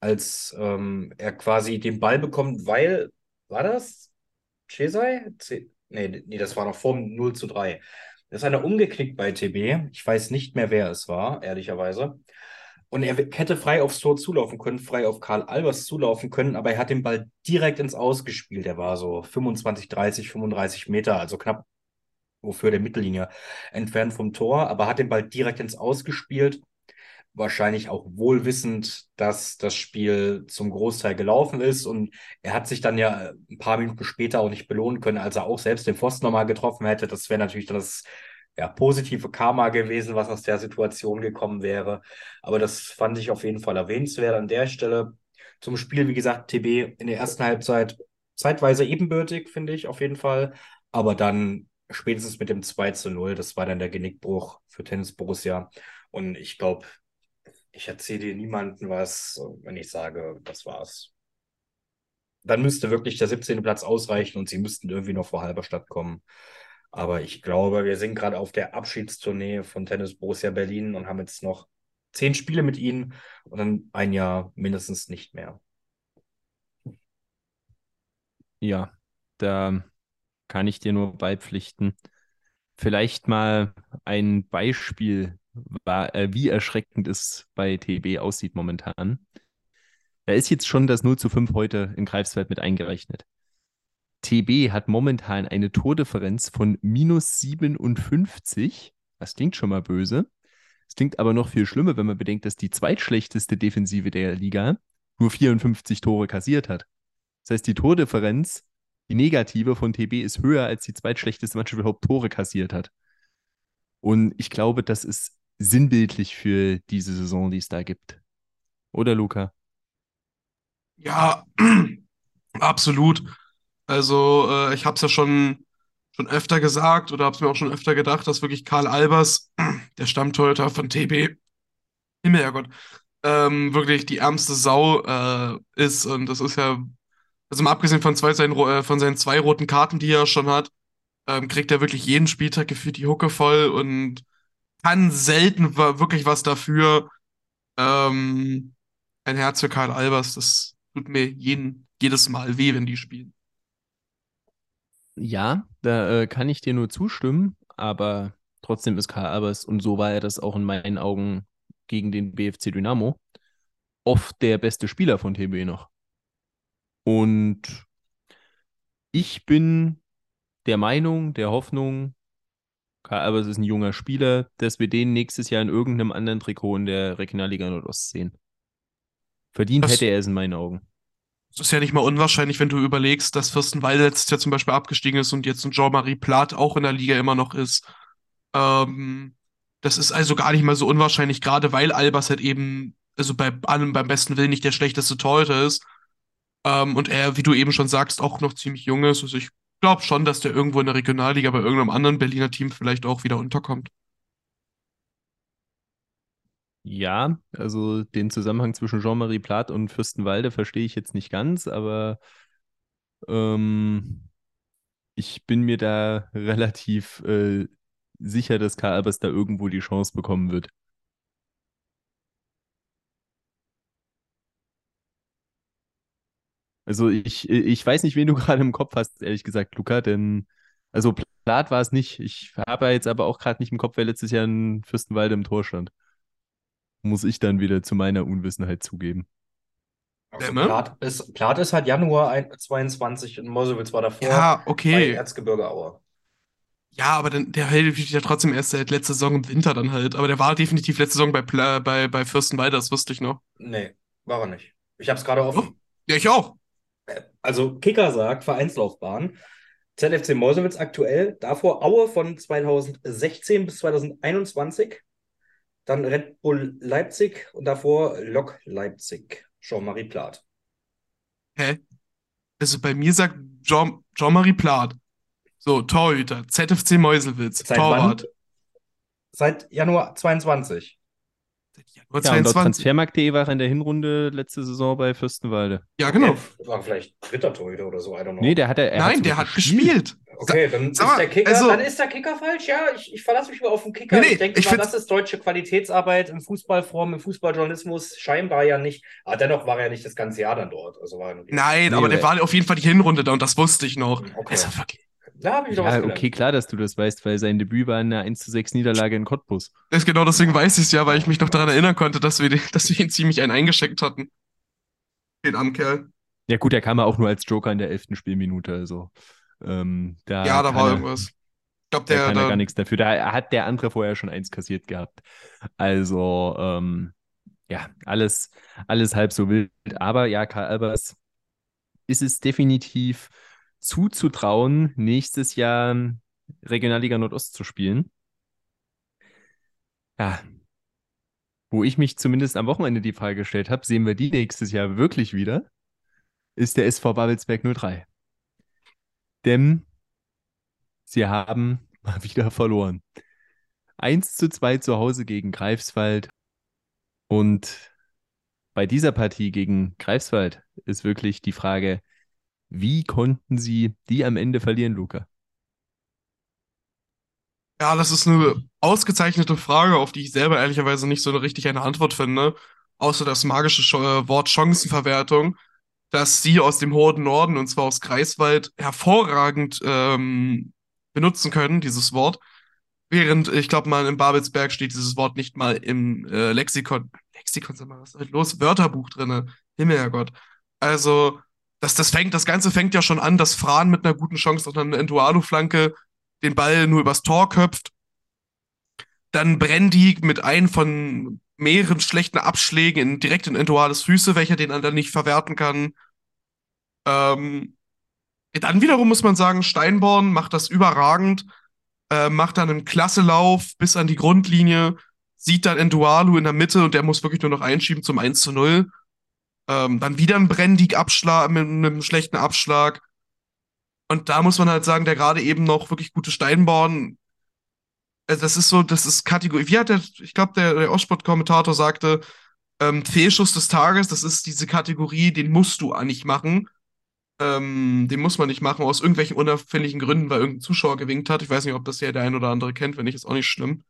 als ähm, er quasi den Ball bekommt, weil, war das? Cesai? Nee, nee, das war noch vor dem 0 zu 3. Da ist einer umgeknickt bei TB. Ich weiß nicht mehr, wer es war, ehrlicherweise. Und er hätte frei aufs Tor zulaufen können, frei auf Karl Albers zulaufen können, aber er hat den Ball direkt ins Ausgespielt. Er war so 25, 30, 35 Meter, also knapp wofür der Mittellinie entfernt vom Tor, aber hat den Ball direkt ins Ausgespielt. Wahrscheinlich auch wohlwissend, dass das Spiel zum Großteil gelaufen ist. Und er hat sich dann ja ein paar Minuten später auch nicht belohnen können, als er auch selbst den Pfosten nochmal getroffen hätte. Das wäre natürlich das ja, positive Karma gewesen, was aus der Situation gekommen wäre. Aber das fand ich auf jeden Fall erwähnenswert an der Stelle. Zum Spiel, wie gesagt, TB in der ersten Halbzeit zeitweise ebenbürtig, finde ich auf jeden Fall. Aber dann spätestens mit dem 2 zu 0, das war dann der Genickbruch für Tennis Borussia. Und ich glaube, ich erzähle dir niemanden was, wenn ich sage, das war's. Dann müsste wirklich der 17. Platz ausreichen und sie müssten irgendwie noch vor Halberstadt kommen. Aber ich glaube, wir sind gerade auf der Abschiedstournee von Tennis Borussia Berlin und haben jetzt noch zehn Spiele mit ihnen und dann ein Jahr mindestens nicht mehr. Ja, da kann ich dir nur beipflichten. vielleicht mal ein Beispiel, äh, wie erschreckend es bei TB aussieht momentan. Da ist jetzt schon das 0 zu 5 heute in Greifswald mit eingerechnet. TB hat momentan eine Tordifferenz von minus 57. Das klingt schon mal böse. Es klingt aber noch viel schlimmer, wenn man bedenkt, dass die zweitschlechteste Defensive der Liga nur 54 Tore kassiert hat. Das heißt, die Tordifferenz, die negative von TB, ist höher als die zweitschlechteste Mannschaft überhaupt Tore kassiert hat. Und ich glaube, das ist sinnbildlich für diese Saison, die es da gibt. Oder Luca? Ja, [clears throat] absolut. Also, äh, ich habe es ja schon, schon öfter gesagt oder habe es mir auch schon öfter gedacht, dass wirklich Karl Albers, [clears throat] der Stammtorhüter von TB, Himmelherrgott, ähm, wirklich die ärmste Sau äh, ist. Und das ist ja, also mal abgesehen von, zwei, seinen, äh, von seinen zwei roten Karten, die er schon hat, ähm, kriegt er wirklich jeden Spieltag gefühlt die Hucke voll und kann selten wirklich was dafür. Ähm, ein Herz für Karl Albers, das tut mir jeden, jedes Mal weh, wenn die spielen. Ja, da äh, kann ich dir nur zustimmen, aber trotzdem ist Karl Albers, und so war er das auch in meinen Augen gegen den BFC Dynamo, oft der beste Spieler von TB noch. Und ich bin der Meinung, der Hoffnung, Karl Albers ist ein junger Spieler, dass wir den nächstes Jahr in irgendeinem anderen Trikot in der Regionalliga Nordost sehen. Verdient das, hätte er es in meinen Augen. Ist ja nicht mal unwahrscheinlich, wenn du überlegst, dass Fürstenwalde letztes Jahr zum Beispiel abgestiegen ist und jetzt ein Jean-Marie Plath auch in der Liga immer noch ist. Ähm, das ist also gar nicht mal so unwahrscheinlich, gerade weil Albers halt eben, also bei allem beim besten Willen nicht der schlechteste Torhüter ist. Ähm, und er, wie du eben schon sagst, auch noch ziemlich jung ist. Also ich glaube schon, dass der irgendwo in der Regionalliga bei irgendeinem anderen Berliner Team vielleicht auch wieder unterkommt. Ja, also den Zusammenhang zwischen Jean-Marie Plath und Fürstenwalde verstehe ich jetzt nicht ganz, aber ähm, ich bin mir da relativ äh, sicher, dass Karl Albers da irgendwo die Chance bekommen wird. Also ich, ich weiß nicht, wen du [laughs] gerade im Kopf hast, ehrlich gesagt, Luca, denn also Plath war es nicht. Ich habe jetzt aber auch gerade nicht im Kopf, wer letztes Jahr in Fürstenwalde im Tor stand. Muss ich dann wieder zu meiner Unwissenheit zugeben. Also Plath ist, Plath ist halt Januar 22 in Mosel war davor. Ja, okay. Bei Erzgebirge Aue. Ja, aber dann, der hält ja trotzdem erst seit letzter Saison im Winter dann halt. Aber der war definitiv letzte Saison bei, bei, bei Fürstenwalde, das wusste ich noch. Nee, war er nicht. Ich habe es gerade offen. Oh, ja, ich auch. Also Kicker sagt, Vereinslaufbahn. ZFC Meuselwitz aktuell, davor Aue von 2016 bis 2021, dann Red Bull Leipzig und davor Lok Leipzig. Jean-Marie Plath. Hä? Also bei mir sagt Jean-Marie Jean Plath. So, Torhüter, ZFC Meuselwitz, Seit Torwart. Wann? Seit Januar 22. Ja, 22. Transfermarkt.de war in der Hinrunde letzte Saison bei Fürstenwalde. Ja, genau. Okay, war vielleicht dritter Torhüter oder so, I don't know. Nee, der hat er. er Nein, der hat gespielt. gespielt. Okay, dann ist, der Kicker, also, dann ist der Kicker falsch. Ja, ich, ich verlasse mich mal auf den Kicker. Nee, ich denke ich mal, das ist deutsche Qualitätsarbeit im Fußballform, im Fußballjournalismus. Scheinbar ja nicht. Aber dennoch war er nicht das ganze Jahr dann dort. Also war Nein, nee, aber der war auf jeden Fall die Hinrunde da und das wusste ich noch. Okay. Also, da habe ich doch ja, was okay, klar, dass du das weißt, weil sein Debüt war eine 1 zu 6 Niederlage in Cottbus. Das ist genau deswegen weiß ich es ja, weil ich mich noch daran erinnern konnte, dass wir, [laughs] dass wir ihn ziemlich einen eingeschenkt hatten. Den armen Kerl. Ja, gut, er kam ja auch nur als Joker in der 11. Spielminute, also. Ähm, da ja, da war er, irgendwas. Ich glaube, der. Da kann er gar nichts dafür. Da hat der andere vorher schon eins kassiert gehabt. Also, ähm, ja, alles, alles halb so wild. Aber ja, Karl Albers ist es definitiv zuzutrauen, nächstes Jahr Regionalliga Nordost zu spielen. Ja, wo ich mich zumindest am Wochenende die Frage gestellt habe, sehen wir die nächstes Jahr wirklich wieder, ist der SV Babelsberg 03. Denn sie haben [laughs] mal wieder verloren. 1 zu 2 zu Hause gegen Greifswald. Und bei dieser Partie gegen Greifswald ist wirklich die Frage, wie konnten sie die am Ende verlieren, Luca? Ja, das ist eine ausgezeichnete Frage, auf die ich selber ehrlicherweise nicht so richtig eine Antwort finde. Außer das magische äh, Wort Chancenverwertung, dass sie aus dem hohen Norden, und zwar aus Greifswald, hervorragend ähm, benutzen können, dieses Wort. Während, ich glaube mal, in Babelsberg steht dieses Wort nicht mal im äh, Lexikon. Lexikon, sag mal, was ist denn los? Wörterbuch drinne. Himmelherrgott. Also, das, das fängt, das Ganze fängt ja schon an, dass Fran mit einer guten Chance auf eine Endualo-Flanke den Ball nur übers Tor köpft. Dann Brandy mit einem von mehreren schlechten Abschlägen in, direkt in Enduales Füße, welcher den dann nicht verwerten kann. Ähm, dann wiederum muss man sagen, Steinborn macht das überragend, äh, macht dann einen klasse Lauf bis an die Grundlinie, sieht dann Endualu in der Mitte und der muss wirklich nur noch einschieben zum 1 zu 0. Ähm, dann wieder ein Brendig-Abschlag mit einem schlechten Abschlag. Und da muss man halt sagen, der gerade eben noch wirklich gute Steinborn, also das ist so, das ist Kategorie, wie hat der, ich glaube, der, der Ostsport-Kommentator sagte, ähm, Fehlschuss des Tages, das ist diese Kategorie, den musst du eigentlich machen. Ähm, den muss man nicht machen, aus irgendwelchen unerfindlichen Gründen, weil irgendein Zuschauer gewinkt hat. Ich weiß nicht, ob das ja der ein oder andere kennt, wenn nicht, ist auch nicht schlimm.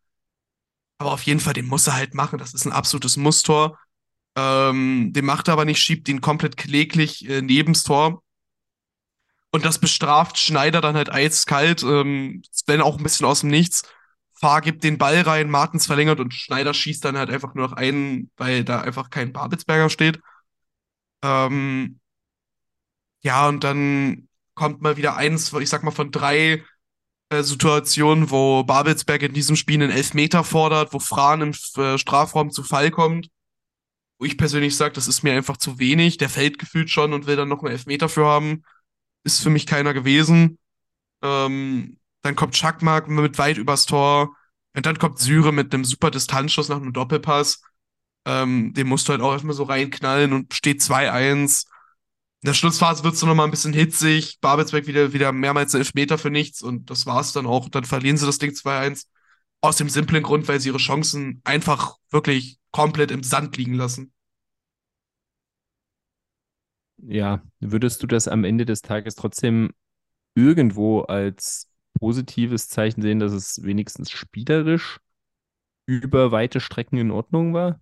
Aber auf jeden Fall, den muss er halt machen. Das ist ein absolutes Musstor. Ähm, den macht er aber nicht, schiebt ihn komplett kläglich äh, nebens Tor. Und das bestraft Schneider dann halt eiskalt, ähm, wenn auch ein bisschen aus dem Nichts. Fahr gibt den Ball rein, Martens verlängert und Schneider schießt dann halt einfach nur noch einen, weil da einfach kein Babelsberger steht. Ähm, ja, und dann kommt mal wieder eins, ich sag mal, von drei äh, Situationen, wo Babelsberg in diesem Spiel einen Elfmeter fordert, wo Fran im äh, Strafraum zu Fall kommt. Ich persönlich sage, das ist mir einfach zu wenig. Der fällt gefühlt schon und will dann noch einen Elfmeter für haben. Ist für mich keiner gewesen. Ähm, dann kommt Schakmark mit weit übers Tor. Und dann kommt Syre mit einem super Distanzschuss nach einem Doppelpass. Ähm, den musst du halt auch erstmal so reinknallen und steht 2-1. In der Schlussphase wird es noch mal ein bisschen hitzig. Babelsberg wieder, wieder mehrmals Elfmeter für nichts und das war es dann auch. Dann verlieren sie das Ding 2-1. Aus dem simplen Grund, weil sie ihre Chancen einfach wirklich komplett im Sand liegen lassen. Ja, würdest du das am Ende des Tages trotzdem irgendwo als positives Zeichen sehen, dass es wenigstens spielerisch über weite Strecken in Ordnung war?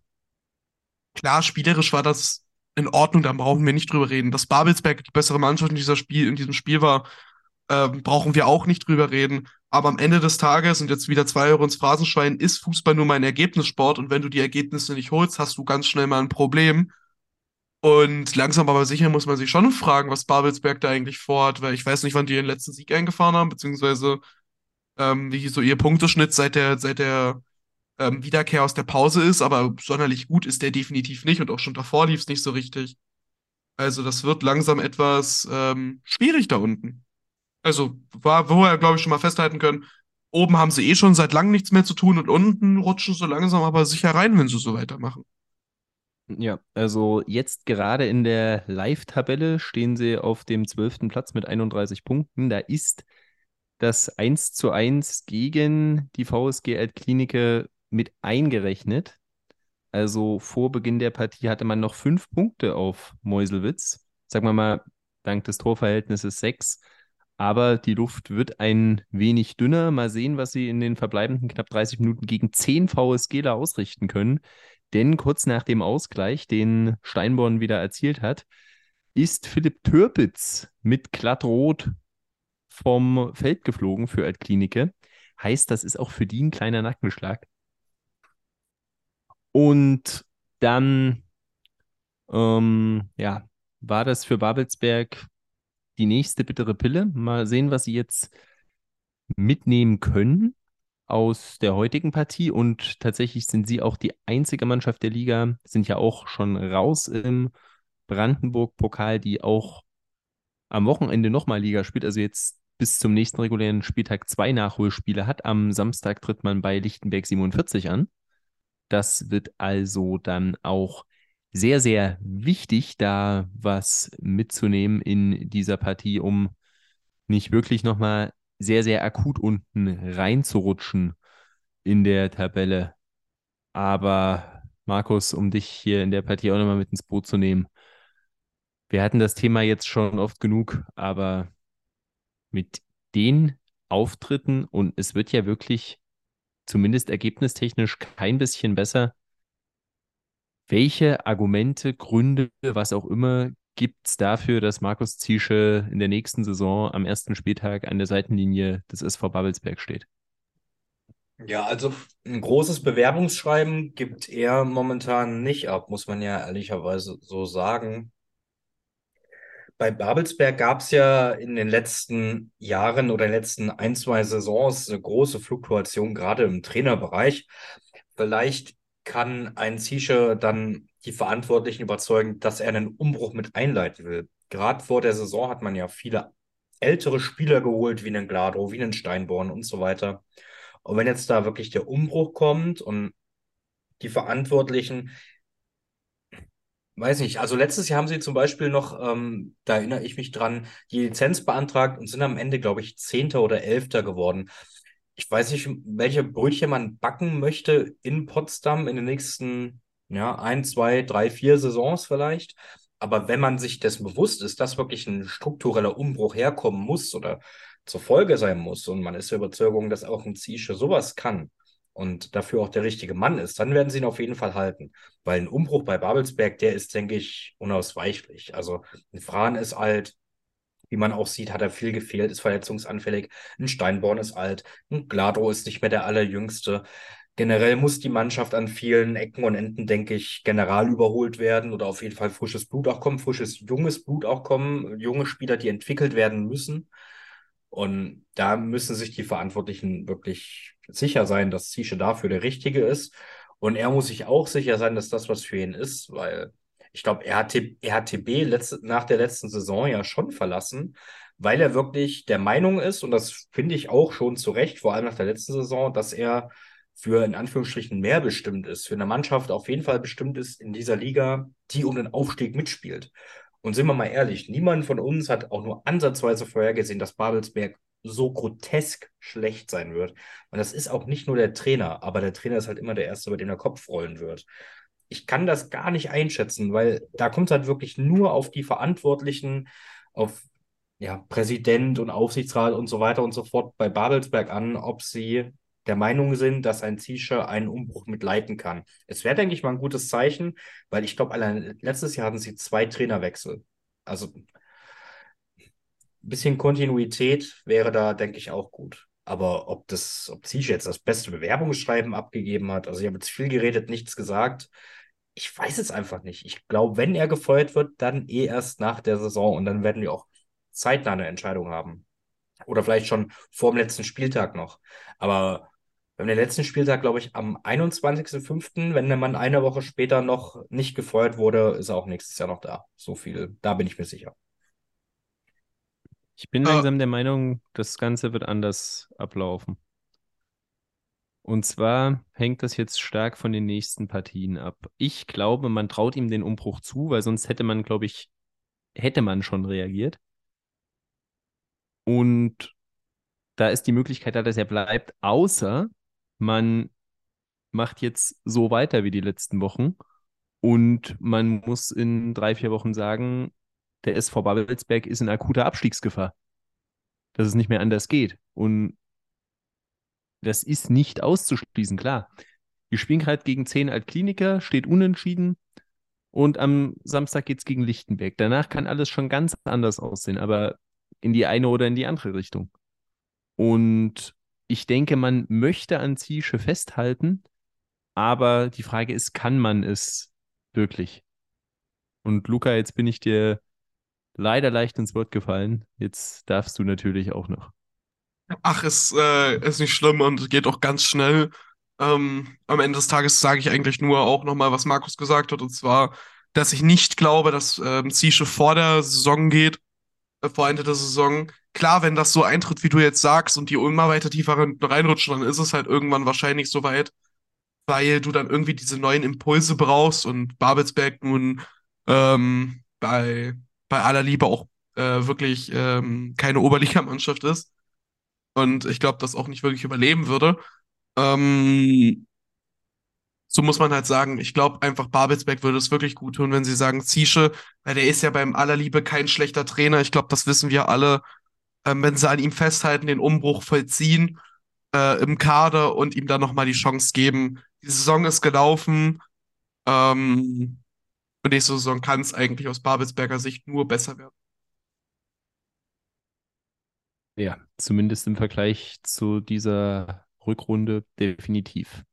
Klar, spielerisch war das in Ordnung, da brauchen wir nicht drüber reden. Dass Babelsberg die bessere Mannschaft in, dieser Spiel, in diesem Spiel war, äh, brauchen wir auch nicht drüber reden. Aber am Ende des Tages, und jetzt wieder zwei Euro ins Phrasenschwein, ist Fußball nur mal ein Ergebnissport und wenn du die Ergebnisse nicht holst, hast du ganz schnell mal ein Problem. Und langsam aber sicher muss man sich schon fragen, was Babelsberg da eigentlich vorhat, weil ich weiß nicht, wann die ihren letzten Sieg eingefahren haben, beziehungsweise ähm, wie so ihr Punkteschnitt seit der, seit der ähm, Wiederkehr aus der Pause ist, aber sonderlich gut ist der definitiv nicht und auch schon davor lief es nicht so richtig. Also das wird langsam etwas ähm, schwierig da unten. Also war, wo wir, glaube ich, schon mal festhalten können, oben haben sie eh schon seit langem nichts mehr zu tun und unten rutschen sie langsam aber sicher rein, wenn sie so weitermachen. Ja, also jetzt gerade in der Live-Tabelle stehen sie auf dem zwölften Platz mit 31 Punkten. Da ist das 1 zu 1 gegen die VSG Altklinike mit eingerechnet. Also vor Beginn der Partie hatte man noch fünf Punkte auf Meuselwitz. Sagen wir mal, dank des Torverhältnisses sechs. Aber die Luft wird ein wenig dünner. Mal sehen, was sie in den verbleibenden knapp 30 Minuten gegen 10 VSGler ausrichten können. Denn kurz nach dem Ausgleich, den Steinborn wieder erzielt hat, ist Philipp Türpitz mit glattrot vom Feld geflogen für Altklinike. Heißt, das ist auch für die ein kleiner Nackenschlag. Und dann, ähm, ja, war das für Babelsberg die nächste bittere Pille. Mal sehen, was sie jetzt mitnehmen können aus der heutigen Partie. Und tatsächlich sind sie auch die einzige Mannschaft der Liga, sind ja auch schon raus im Brandenburg-Pokal, die auch am Wochenende nochmal Liga spielt. Also jetzt bis zum nächsten regulären Spieltag zwei Nachholspiele hat. Am Samstag tritt man bei Lichtenberg 47 an. Das wird also dann auch sehr, sehr wichtig, da was mitzunehmen in dieser Partie, um nicht wirklich nochmal sehr, sehr akut unten reinzurutschen in der Tabelle. Aber Markus, um dich hier in der Partie auch nochmal mit ins Boot zu nehmen. Wir hatten das Thema jetzt schon oft genug, aber mit den Auftritten und es wird ja wirklich zumindest ergebnistechnisch kein bisschen besser. Welche Argumente, Gründe, was auch immer, gibt es dafür, dass Markus Ziesche in der nächsten Saison am ersten Spieltag an der Seitenlinie des SV Babelsberg steht? Ja, also ein großes Bewerbungsschreiben gibt er momentan nicht ab, muss man ja ehrlicherweise so sagen. Bei Babelsberg gab es ja in den letzten Jahren oder in den letzten ein, zwei Saisons eine große Fluktuation, gerade im Trainerbereich. Vielleicht kann ein Ziesche dann die Verantwortlichen überzeugen, dass er einen Umbruch mit einleiten will. Gerade vor der Saison hat man ja viele ältere Spieler geholt, wie einen Glado, wie einen Steinborn und so weiter. Und wenn jetzt da wirklich der Umbruch kommt und die Verantwortlichen, weiß nicht, also letztes Jahr haben sie zum Beispiel noch, ähm, da erinnere ich mich dran, die Lizenz beantragt und sind am Ende, glaube ich, Zehnter oder Elfter geworden. Ich weiß nicht, welche Brötchen man backen möchte in Potsdam in den nächsten, ja, ein, zwei, drei, vier Saisons vielleicht. Aber wenn man sich dessen bewusst ist, dass wirklich ein struktureller Umbruch herkommen muss oder zur Folge sein muss und man ist der Überzeugung, dass auch ein Ziesche sowas kann und dafür auch der richtige Mann ist, dann werden sie ihn auf jeden Fall halten. Weil ein Umbruch bei Babelsberg, der ist, denke ich, unausweichlich. Also ein Fran ist alt, wie man auch sieht, hat er viel gefehlt, ist verletzungsanfällig. Ein Steinborn ist alt, ein Glado ist nicht mehr der allerjüngste. Generell muss die Mannschaft an vielen Ecken und Enden, denke ich, general überholt werden oder auf jeden Fall frisches Blut auch kommen, frisches, junges Blut auch kommen, junge Spieler, die entwickelt werden müssen. Und da müssen sich die Verantwortlichen wirklich sicher sein, dass Zische dafür der Richtige ist. Und er muss sich auch sicher sein, dass das was für ihn ist, weil ich glaube, er hat, er hat TB letzte, nach der letzten Saison ja schon verlassen, weil er wirklich der Meinung ist, und das finde ich auch schon zu Recht, vor allem nach der letzten Saison, dass er für in Anführungsstrichen mehr bestimmt ist, für eine Mannschaft auf jeden Fall bestimmt ist in dieser Liga, die um den Aufstieg mitspielt. Und sind wir mal ehrlich, niemand von uns hat auch nur ansatzweise vorhergesehen, dass Babelsberg so grotesk schlecht sein wird. Und das ist auch nicht nur der Trainer, aber der Trainer ist halt immer der Erste, über den der Kopf rollen wird. Ich kann das gar nicht einschätzen, weil da kommt es halt wirklich nur auf die Verantwortlichen, auf ja, Präsident und Aufsichtsrat und so weiter und so fort bei Babelsberg an, ob sie der Meinung sind, dass ein Zischer einen Umbruch mitleiten kann. Es wäre, denke ich, mal ein gutes Zeichen, weil ich glaube, allein letztes Jahr hatten sie zwei Trainerwechsel. Also ein bisschen Kontinuität wäre da, denke ich, auch gut. Aber ob das, ob Zischer jetzt das beste Bewerbungsschreiben abgegeben hat, also ich habe jetzt viel geredet, nichts gesagt. Ich weiß es einfach nicht. Ich glaube, wenn er gefeuert wird, dann eh erst nach der Saison und dann werden wir auch zeitnah eine Entscheidung haben. Oder vielleicht schon vor dem letzten Spieltag noch. Aber wir haben den letzten Spieltag, glaube ich, am 21.05., wenn der Mann eine Woche später noch nicht gefeuert wurde, ist er auch nächstes Jahr noch da. So viel, da bin ich mir sicher. Ich bin langsam der Meinung, das Ganze wird anders ablaufen. Und zwar hängt das jetzt stark von den nächsten Partien ab. Ich glaube, man traut ihm den Umbruch zu, weil sonst hätte man, glaube ich, hätte man schon reagiert. Und da ist die Möglichkeit da, dass er bleibt, außer man macht jetzt so weiter wie die letzten Wochen und man muss in drei, vier Wochen sagen, der SV Babelsberg ist in akuter Abstiegsgefahr. Dass es nicht mehr anders geht. Und das ist nicht auszuschließen, klar. Wir spielen gerade gegen 10 Altkliniker, steht unentschieden. Und am Samstag geht es gegen Lichtenberg. Danach kann alles schon ganz anders aussehen, aber in die eine oder in die andere Richtung. Und ich denke, man möchte an Ziesche festhalten, aber die Frage ist, kann man es wirklich? Und Luca, jetzt bin ich dir leider leicht ins Wort gefallen. Jetzt darfst du natürlich auch noch. Ach, ist, äh, ist nicht schlimm und geht auch ganz schnell. Ähm, am Ende des Tages sage ich eigentlich nur auch nochmal, was Markus gesagt hat, und zwar, dass ich nicht glaube, dass ähm, Ziesche vor der Saison geht, äh, vor Ende der Saison. Klar, wenn das so eintritt, wie du jetzt sagst, und die immer weiter tiefer reinrutschen, dann ist es halt irgendwann wahrscheinlich soweit, weil du dann irgendwie diese neuen Impulse brauchst und Babelsberg nun ähm, bei, bei aller Liebe auch äh, wirklich ähm, keine Oberligamannschaft ist. Und ich glaube, das auch nicht wirklich überleben würde. Ähm, so muss man halt sagen, ich glaube einfach, Babelsberg würde es wirklich gut tun, wenn sie sagen, Ziesche, weil der ist ja beim Allerliebe kein schlechter Trainer. Ich glaube, das wissen wir alle. Ähm, wenn sie an ihm festhalten, den Umbruch vollziehen äh, im Kader und ihm dann nochmal die Chance geben. Die Saison ist gelaufen. Ähm, und nächste Saison kann es eigentlich aus Babelsberger Sicht nur besser werden. Ja, zumindest im Vergleich zu dieser Rückrunde definitiv.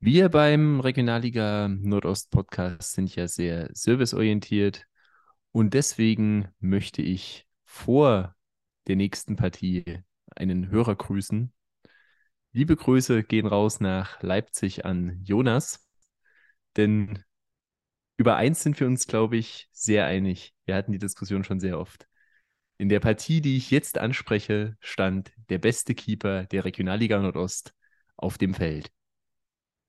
Wir beim Regionalliga Nordost Podcast sind ja sehr serviceorientiert und deswegen möchte ich vor der nächsten Partie einen Hörer grüßen. Liebe Grüße gehen raus nach Leipzig an Jonas, denn über eins sind wir uns, glaube ich, sehr einig. Wir hatten die Diskussion schon sehr oft. In der Partie, die ich jetzt anspreche, stand der beste Keeper der Regionalliga Nordost auf dem Feld.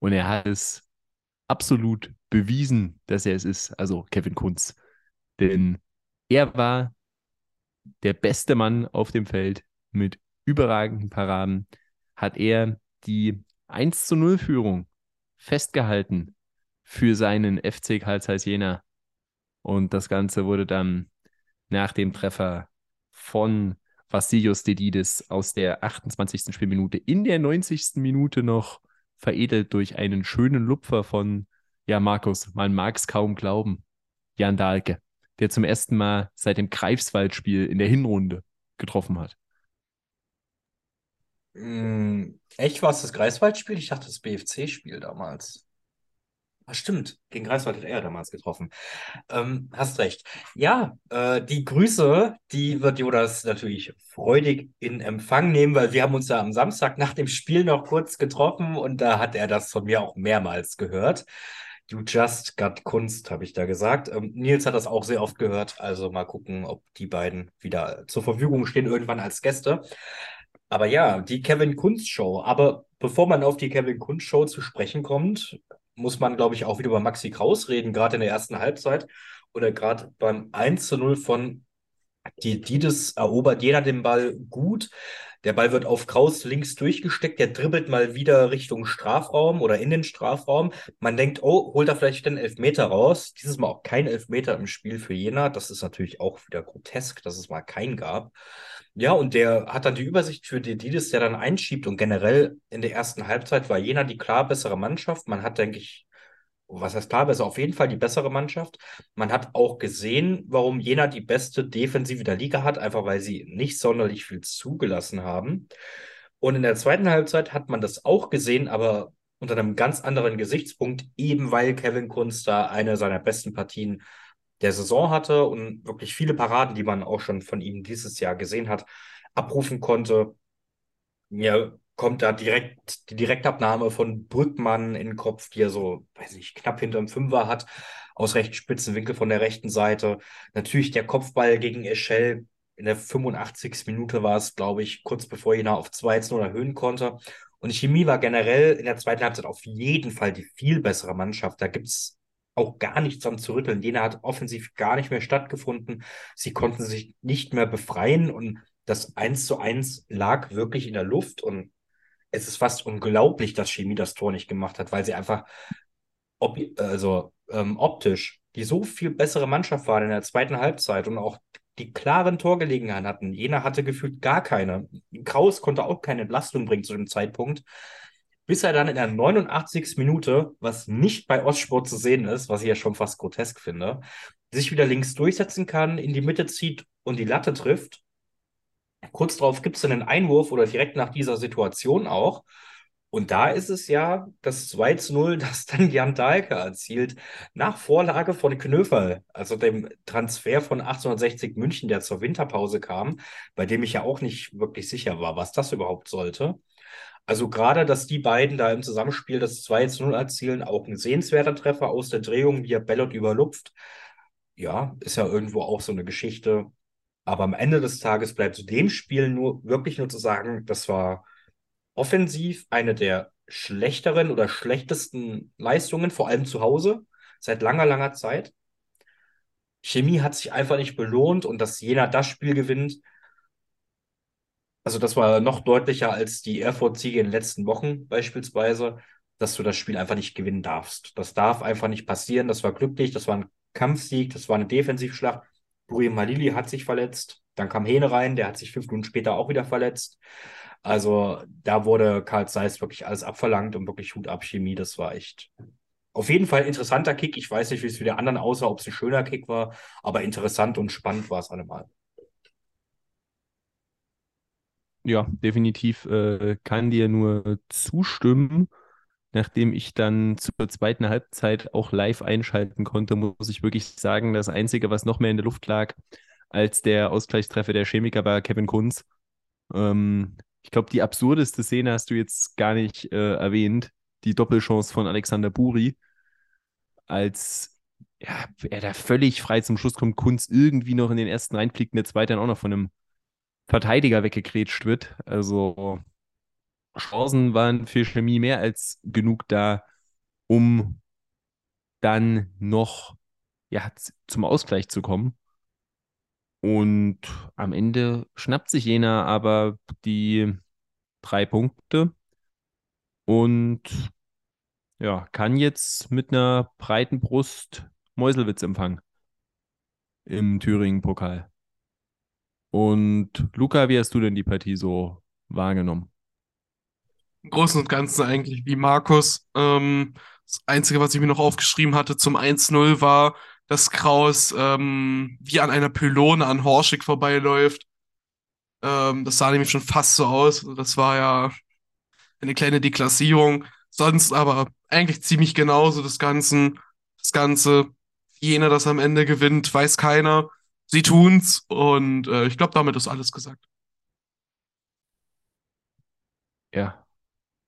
Und er hat es absolut bewiesen, dass er es ist, also Kevin Kunz. Denn er war der beste Mann auf dem Feld mit überragenden Paraden. Hat er die 1 zu 0 Führung festgehalten für seinen FC Karl Jena. Und das Ganze wurde dann nach dem Treffer von Vassilios Dedidis aus der 28. Spielminute in der 90. Minute noch veredelt durch einen schönen Lupfer von, ja, Markus, man mag es kaum glauben, Jan Dahlke, der zum ersten Mal seit dem Greifswald-Spiel in der Hinrunde getroffen hat. Mm, echt war es das Greifswald-Spiel? Ich dachte das BFC-Spiel damals. Ah, stimmt, gegen Greifswald hat er damals getroffen. Ähm, hast recht. Ja, äh, die Grüße, die wird Jonas natürlich freudig in Empfang nehmen, weil wir haben uns ja am Samstag nach dem Spiel noch kurz getroffen und da hat er das von mir auch mehrmals gehört. You just got Kunst, habe ich da gesagt. Ähm, Nils hat das auch sehr oft gehört, also mal gucken, ob die beiden wieder zur Verfügung stehen, irgendwann als Gäste. Aber ja, die Kevin Kunst Show. Aber bevor man auf die Kevin Kunst Show zu sprechen kommt, muss man, glaube ich, auch wieder über Maxi Kraus reden, gerade in der ersten Halbzeit oder gerade beim 1 zu 0 von die Dides erobert jeder den Ball gut. Der Ball wird auf Kraus links durchgesteckt, der dribbelt mal wieder Richtung Strafraum oder in den Strafraum. Man denkt, oh, holt er vielleicht den Elfmeter raus. Dieses Mal auch kein Elfmeter im Spiel für Jena. Das ist natürlich auch wieder grotesk, dass es mal keinen gab. Ja, und der hat dann die Übersicht für Dedidis, der dann einschiebt. Und generell in der ersten Halbzeit war Jena die klar bessere Mannschaft. Man hat, denke ich, was heißt klar besser? Auf jeden Fall die bessere Mannschaft. Man hat auch gesehen, warum Jena die beste Defensive der Liga hat, einfach weil sie nicht sonderlich viel zugelassen haben. Und in der zweiten Halbzeit hat man das auch gesehen, aber unter einem ganz anderen Gesichtspunkt, eben weil Kevin Kunz da eine seiner besten Partien der Saison hatte und wirklich viele Paraden, die man auch schon von ihm dieses Jahr gesehen hat, abrufen konnte. Mir kommt da direkt die Direktabnahme von Brückmann in den Kopf, die er so, weiß nicht, knapp hinterm Fünfer hat, aus recht spitzen Winkel von der rechten Seite. Natürlich der Kopfball gegen Eschel. In der 85. Minute war es, glaube ich, kurz bevor Jena auf 2-0 erhöhen konnte. Und Chemie war generell in der zweiten Halbzeit auf jeden Fall die viel bessere Mannschaft. Da gibt es auch gar nichts am zu rütteln. Jena hat offensiv gar nicht mehr stattgefunden. Sie konnten sich nicht mehr befreien und das 1 zu 1 lag wirklich in der Luft und es ist fast unglaublich, dass Chemie das Tor nicht gemacht hat, weil sie einfach ob, also, ähm, optisch die so viel bessere Mannschaft waren in der zweiten Halbzeit und auch die klaren Torgelegenheiten hatten. Jena hatte gefühlt gar keine. Kraus konnte auch keine Entlastung bringen zu dem Zeitpunkt bis er dann in der 89. Minute, was nicht bei Ostsport zu sehen ist, was ich ja schon fast grotesk finde, sich wieder links durchsetzen kann, in die Mitte zieht und die Latte trifft. Kurz darauf gibt es dann einen Einwurf oder direkt nach dieser Situation auch. Und da ist es ja das 2 zu 0, [laughs] das dann Jan Dahlke erzielt, nach Vorlage von Knöferl, also dem Transfer von 1860 München, der zur Winterpause kam, bei dem ich ja auch nicht wirklich sicher war, was das überhaupt sollte. Also gerade, dass die beiden da im Zusammenspiel das 2 zu 0 erzielen, auch ein sehenswerter Treffer aus der Drehung, wie er Bellot überlupft. Ja, ist ja irgendwo auch so eine Geschichte. Aber am Ende des Tages bleibt zu dem Spiel nur wirklich nur zu sagen, das war offensiv eine der schlechteren oder schlechtesten Leistungen, vor allem zu Hause, seit langer, langer Zeit. Chemie hat sich einfach nicht belohnt und dass Jena das Spiel gewinnt, also das war noch deutlicher als die Erfurt-Siege in den letzten Wochen beispielsweise, dass du das Spiel einfach nicht gewinnen darfst. Das darf einfach nicht passieren. Das war glücklich, das war ein Kampfsieg, das war eine Defensivschlacht. Buri Malili hat sich verletzt, dann kam Hene rein, der hat sich fünf Minuten später auch wieder verletzt. Also da wurde Karl Zeiss wirklich alles abverlangt und wirklich Hut ab Chemie. Das war echt auf jeden Fall interessanter Kick. Ich weiß nicht, wie es für die anderen aussah, ob es ein schöner Kick war, aber interessant und spannend war es allemal. Ja, definitiv äh, kann dir nur zustimmen. Nachdem ich dann zur zweiten Halbzeit auch live einschalten konnte, muss ich wirklich sagen, das Einzige, was noch mehr in der Luft lag als der Ausgleichstreffer der Chemiker, war Kevin Kunz. Ähm, ich glaube, die absurdeste Szene hast du jetzt gar nicht äh, erwähnt. Die Doppelchance von Alexander Buri, als ja, er da völlig frei zum Schluss kommt, Kunz irgendwie noch in den ersten reinfliegt und der zweite dann auch noch von einem Verteidiger weggekrätscht wird. Also Chancen waren für Chemie mehr als genug da, um dann noch ja, zum Ausgleich zu kommen. Und am Ende schnappt sich Jena aber die drei Punkte und ja, kann jetzt mit einer breiten Brust Meuselwitz empfangen im Thüringen-Pokal. Und Luca, wie hast du denn die Partie so wahrgenommen? Im Großen und Ganzen eigentlich wie Markus. Ähm, das Einzige, was ich mir noch aufgeschrieben hatte zum 1-0 war, dass Kraus ähm, wie an einer Pylone an Horschig vorbeiläuft. Ähm, das sah nämlich schon fast so aus. Das war ja eine kleine Deklassierung. Sonst aber eigentlich ziemlich genauso das Ganze. Das Ganze, jener das am Ende gewinnt, weiß keiner. Sie tun's und äh, ich glaube, damit ist alles gesagt. Ja,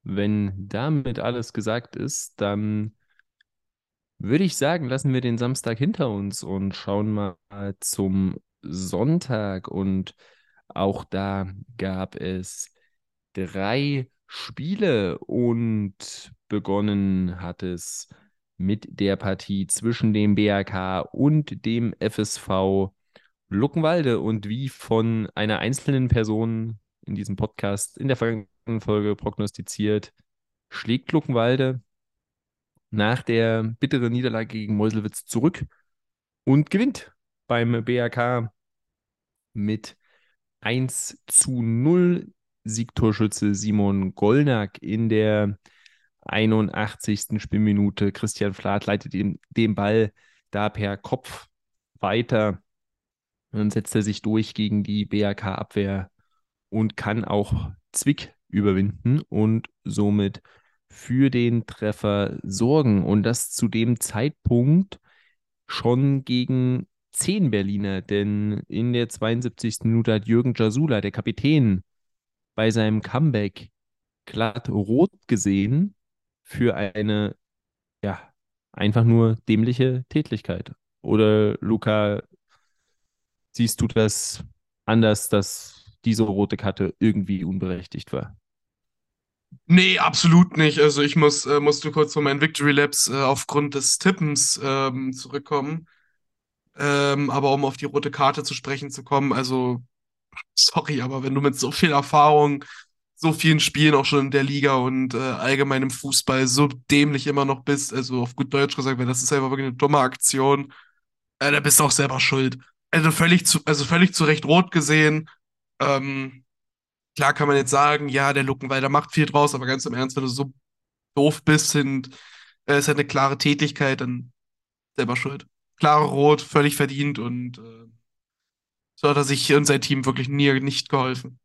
wenn damit alles gesagt ist, dann würde ich sagen, lassen wir den Samstag hinter uns und schauen mal zum Sonntag. Und auch da gab es drei Spiele und begonnen hat es mit der Partie zwischen dem BRK und dem FSV Luckenwalde. Und wie von einer einzelnen Person in diesem Podcast in der vergangenen Folge prognostiziert, schlägt Luckenwalde nach der bitteren Niederlage gegen Meuselwitz zurück und gewinnt beim BRK mit 1 zu 0. Siegtorschütze Simon Gollnack in der 81. Spielminute. Christian Flath leitet den, den Ball da per Kopf weiter. Dann setzt er sich durch gegen die BRK-Abwehr und kann auch Zwick überwinden und somit für den Treffer sorgen. Und das zu dem Zeitpunkt schon gegen 10 Berliner, denn in der 72. Minute hat Jürgen Jasula, der Kapitän, bei seinem Comeback glatt rot gesehen für eine, ja, einfach nur dämliche Tätigkeit. Oder Luca, siehst du das anders, dass diese rote Karte irgendwie unberechtigt war? Nee, absolut nicht. Also ich muss, äh, musste kurz von meinen Victory Laps äh, aufgrund des Tippens ähm, zurückkommen. Ähm, aber um auf die rote Karte zu sprechen zu kommen, also sorry, aber wenn du mit so viel Erfahrung, so vielen Spielen auch schon in der Liga und äh, allgemein im Fußball so dämlich immer noch bist, also auf gut Deutsch gesagt, weil das ist einfach wirklich eine dumme Aktion, äh, da bist du auch selber schuld. Also völlig zu, also völlig zu Recht rot gesehen. Ähm, Klar kann man jetzt sagen, ja, der Luckenwalder macht viel draus, aber ganz im Ernst, wenn du so doof bist und äh, ist halt eine klare Tätigkeit, dann selber schuld. Klare Rot, völlig verdient und äh, so hat er sich und sein Team wirklich nie nicht geholfen.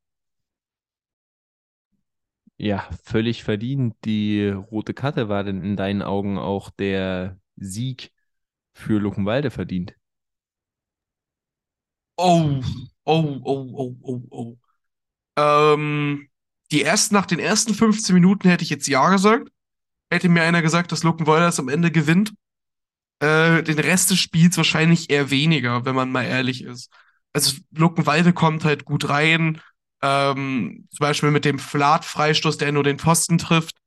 Ja, völlig verdient. Die rote Karte war denn in deinen Augen auch der Sieg für Luckenwalde verdient? Oh, oh, oh, oh, oh, oh. Ähm, die ersten, nach den ersten 15 Minuten hätte ich jetzt Ja gesagt. Hätte mir einer gesagt, dass Luckenwalder es am Ende gewinnt. Äh, den Rest des Spiels wahrscheinlich eher weniger, wenn man mal ehrlich ist. Also Luckenwalde kommt halt gut rein. Ähm, zum Beispiel mit dem Flat-Freistoß, der nur den Pfosten trifft.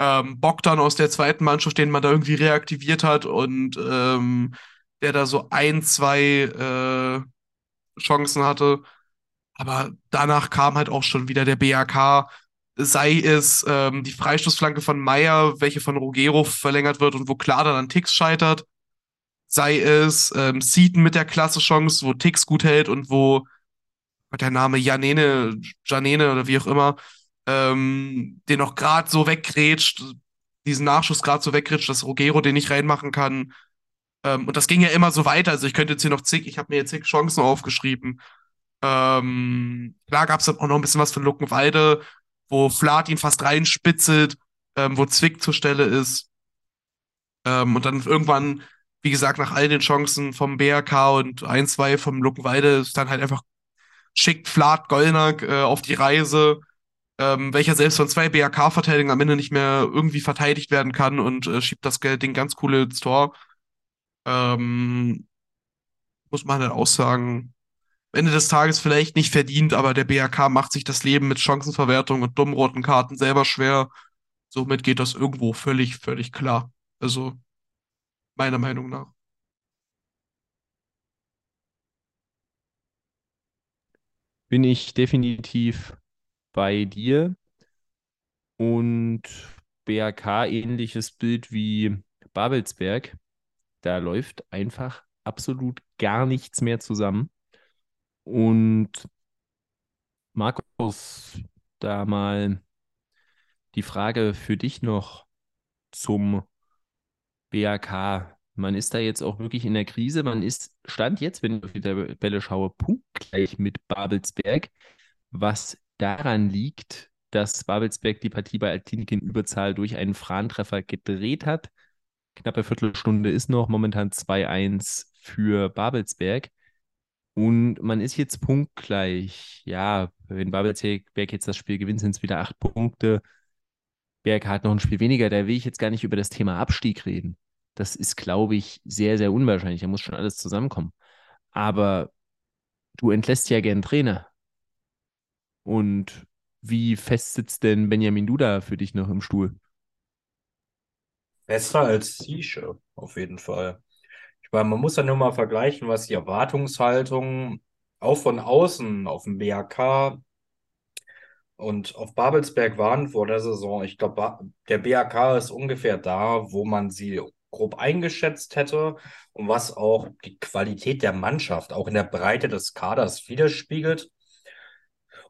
Ähm, Bogdan aus der zweiten Mannschaft, den man da irgendwie reaktiviert hat und ähm, der da so ein, zwei äh, Chancen hatte. Aber danach kam halt auch schon wieder der BAK, sei es ähm, die Freistoßflanke von Meyer, welche von Rogero verlängert wird und wo klar dann an Tix scheitert, sei es ähm, Seaton mit der klasse Chance, wo Tix gut hält und wo der Name Janene, Janene oder wie auch immer, ähm, den noch gerade so weggrätscht, diesen Nachschuss gerade so weggrätscht, dass Rogero den nicht reinmachen kann. Ähm, und das ging ja immer so weiter. Also ich könnte jetzt hier noch zig, ich habe mir jetzt zig Chancen aufgeschrieben. Ähm, klar gab es auch noch ein bisschen was von Luckenwalde, wo Flat ihn fast reinspitzelt, ähm, wo Zwick zur Stelle ist. Ähm, und dann irgendwann, wie gesagt, nach all den Chancen vom BRK und ein, zwei vom Luckenwalde ist dann halt einfach schickt Flat Gollnack äh, auf die Reise, ähm, welcher selbst von zwei BRK-Verteidigern am Ende nicht mehr irgendwie verteidigt werden kann und äh, schiebt das Ding ganz cool ins Tor. Ähm, muss man halt auch sagen, Ende des Tages vielleicht nicht verdient, aber der BRK macht sich das Leben mit Chancenverwertung und dummen roten Karten selber schwer. Somit geht das irgendwo völlig, völlig klar. Also, meiner Meinung nach. Bin ich definitiv bei dir. Und BRK ähnliches Bild wie Babelsberg. Da läuft einfach absolut gar nichts mehr zusammen. Und Markus, da mal die Frage für dich noch zum BAK. Man ist da jetzt auch wirklich in der Krise. Man ist, stand jetzt, wenn ich auf die Tabelle schaue, punktgleich mit Babelsberg, was daran liegt, dass Babelsberg die Partie bei Altinik in Überzahl durch einen Fran-Treffer gedreht hat. Knappe Viertelstunde ist noch, momentan 2-1 für Babelsberg. Und man ist jetzt punktgleich. Ja, wenn Babelsberg jetzt das Spiel gewinnt, sind es wieder acht Punkte. Berg hat noch ein Spiel weniger. Da will ich jetzt gar nicht über das Thema Abstieg reden. Das ist, glaube ich, sehr, sehr unwahrscheinlich. Da muss schon alles zusammenkommen. Aber du entlässt ja gern Trainer. Und wie fest sitzt denn Benjamin Duda für dich noch im Stuhl? Besser als Siege, auf jeden Fall. Ich meine, man muss ja nur mal vergleichen, was die Erwartungshaltung auch von außen auf dem BAK und auf Babelsberg waren vor der Saison. Ich glaube, der BAK ist ungefähr da, wo man sie grob eingeschätzt hätte und was auch die Qualität der Mannschaft auch in der Breite des Kaders widerspiegelt.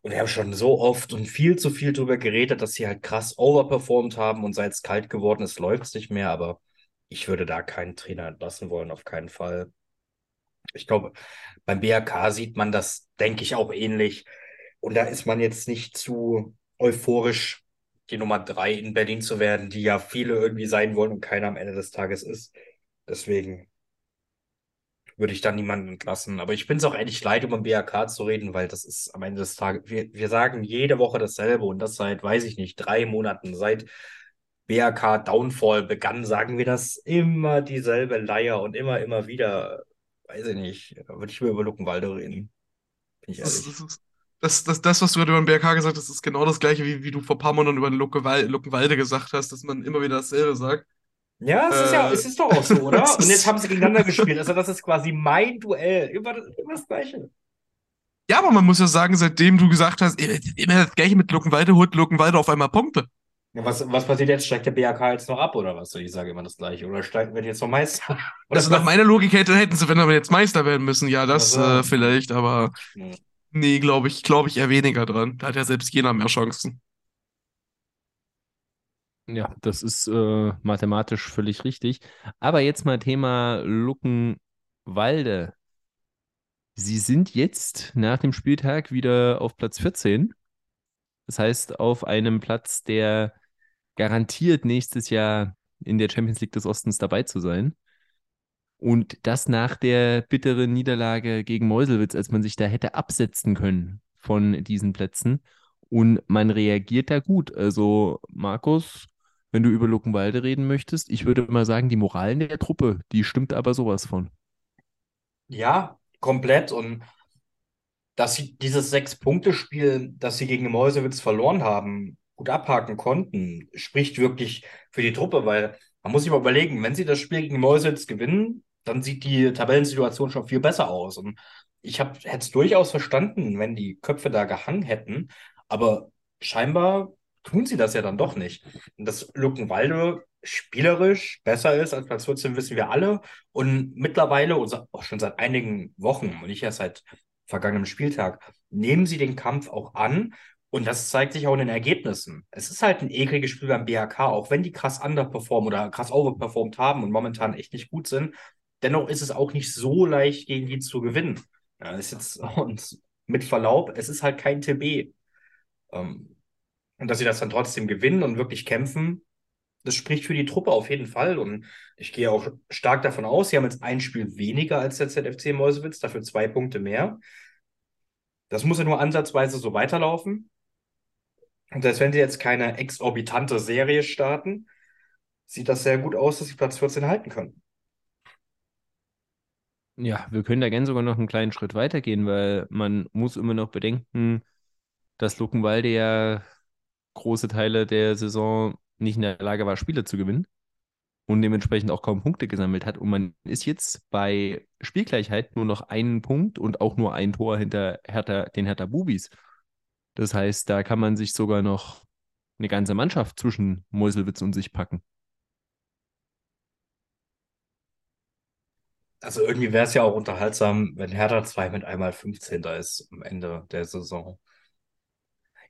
Und wir haben schon so oft und viel zu viel darüber geredet, dass sie halt krass overperformed haben und seit es kalt geworden ist, läuft es nicht mehr. Aber ich würde da keinen Trainer entlassen wollen, auf keinen Fall. Ich glaube, beim BRK sieht man das, denke ich, auch ähnlich. Und da ist man jetzt nicht zu euphorisch, die Nummer drei in Berlin zu werden, die ja viele irgendwie sein wollen und keiner am Ende des Tages ist. Deswegen würde ich da niemanden entlassen. Aber ich bin es auch eigentlich leid, über den BRK zu reden, weil das ist am Ende des Tages, wir, wir sagen jede Woche dasselbe und das seit, weiß ich nicht, drei Monaten, seit BRK Downfall begann, sagen wir das immer dieselbe Leier und immer, immer wieder, weiß ich nicht, würde ich mir über Luckenwalde reden. Bin ich ehrlich. Das, das, das, das, was du gerade über den BRK gesagt hast, ist genau das gleiche, wie, wie du vor ein paar Monaten über den Luckenwalde gesagt hast, dass man immer wieder dasselbe sagt. Ja, es, äh, ist ja, es ist doch auch so, oder? [laughs] Und jetzt haben sie gegeneinander gespielt. Also, das ist quasi mein Duell. Immer, immer das Gleiche. Ja, aber man muss ja sagen, seitdem du gesagt hast, immer das Gleiche mit Luckenwalde, holt Luckenwalde auf einmal Punkte. Ja, was, was passiert jetzt? Steigt der BAK jetzt noch ab oder was? Ich sage immer das Gleiche. Oder steigen wir jetzt noch Meister? [laughs] also nach meiner Logik hätte, hätten sie, wenn wir jetzt Meister werden müssen, ja, das also, äh, vielleicht, aber nee, glaube ich, glaube ich eher weniger dran. Da hat ja selbst jener mehr Chancen. Ja, das ist äh, mathematisch völlig richtig. Aber jetzt mal Thema Luckenwalde. Sie sind jetzt nach dem Spieltag wieder auf Platz 14. Das heißt, auf einem Platz, der garantiert nächstes Jahr in der Champions League des Ostens dabei zu sein. Und das nach der bitteren Niederlage gegen Meuselwitz, als man sich da hätte absetzen können von diesen Plätzen. Und man reagiert da gut. Also, Markus, wenn du über Luckenwalde reden möchtest. Ich würde mal sagen, die Moralen der Truppe, die stimmt aber sowas von. Ja, komplett. Und dass sie dieses Sechs-Punkte-Spiel, das sie gegen Mäusewitz verloren haben, gut abhaken konnten, spricht wirklich für die Truppe, weil man muss sich mal überlegen, wenn sie das Spiel gegen Mäusewitz gewinnen, dann sieht die Tabellensituation schon viel besser aus. Und ich hätte es durchaus verstanden, wenn die Köpfe da gehangen hätten, aber scheinbar tun sie das ja dann doch nicht. Und dass Luckenwalde spielerisch besser ist als Platz 14, wissen wir alle. Und mittlerweile, auch schon seit einigen Wochen und nicht erst seit vergangenem Spieltag, nehmen sie den Kampf auch an. Und das zeigt sich auch in den Ergebnissen. Es ist halt ein ekliges Spiel beim BHK, auch wenn die krass underperformen oder krass overperformed haben und momentan echt nicht gut sind. Dennoch ist es auch nicht so leicht, gegen die zu gewinnen. Ja, ist jetzt, [laughs] und mit Verlaub, es ist halt kein TB. Ähm, und dass sie das dann trotzdem gewinnen und wirklich kämpfen, das spricht für die Truppe auf jeden Fall. Und ich gehe auch stark davon aus, sie haben jetzt ein Spiel weniger als der ZFC Mäusewitz, dafür zwei Punkte mehr. Das muss ja nur ansatzweise so weiterlaufen. Und selbst wenn sie jetzt keine exorbitante Serie starten, sieht das sehr gut aus, dass sie Platz 14 halten können. Ja, wir können da gerne sogar noch einen kleinen Schritt weitergehen, weil man muss immer noch bedenken, dass Luckenwalde ja große Teile der Saison nicht in der Lage war, Spiele zu gewinnen und dementsprechend auch kaum Punkte gesammelt hat. Und man ist jetzt bei Spielgleichheit nur noch einen Punkt und auch nur ein Tor hinter Hertha, den Hertha Bubis. Das heißt, da kann man sich sogar noch eine ganze Mannschaft zwischen Meuselwitz und sich packen. Also irgendwie wäre es ja auch unterhaltsam, wenn Hertha 2 mit einmal 15. ist am Ende der Saison.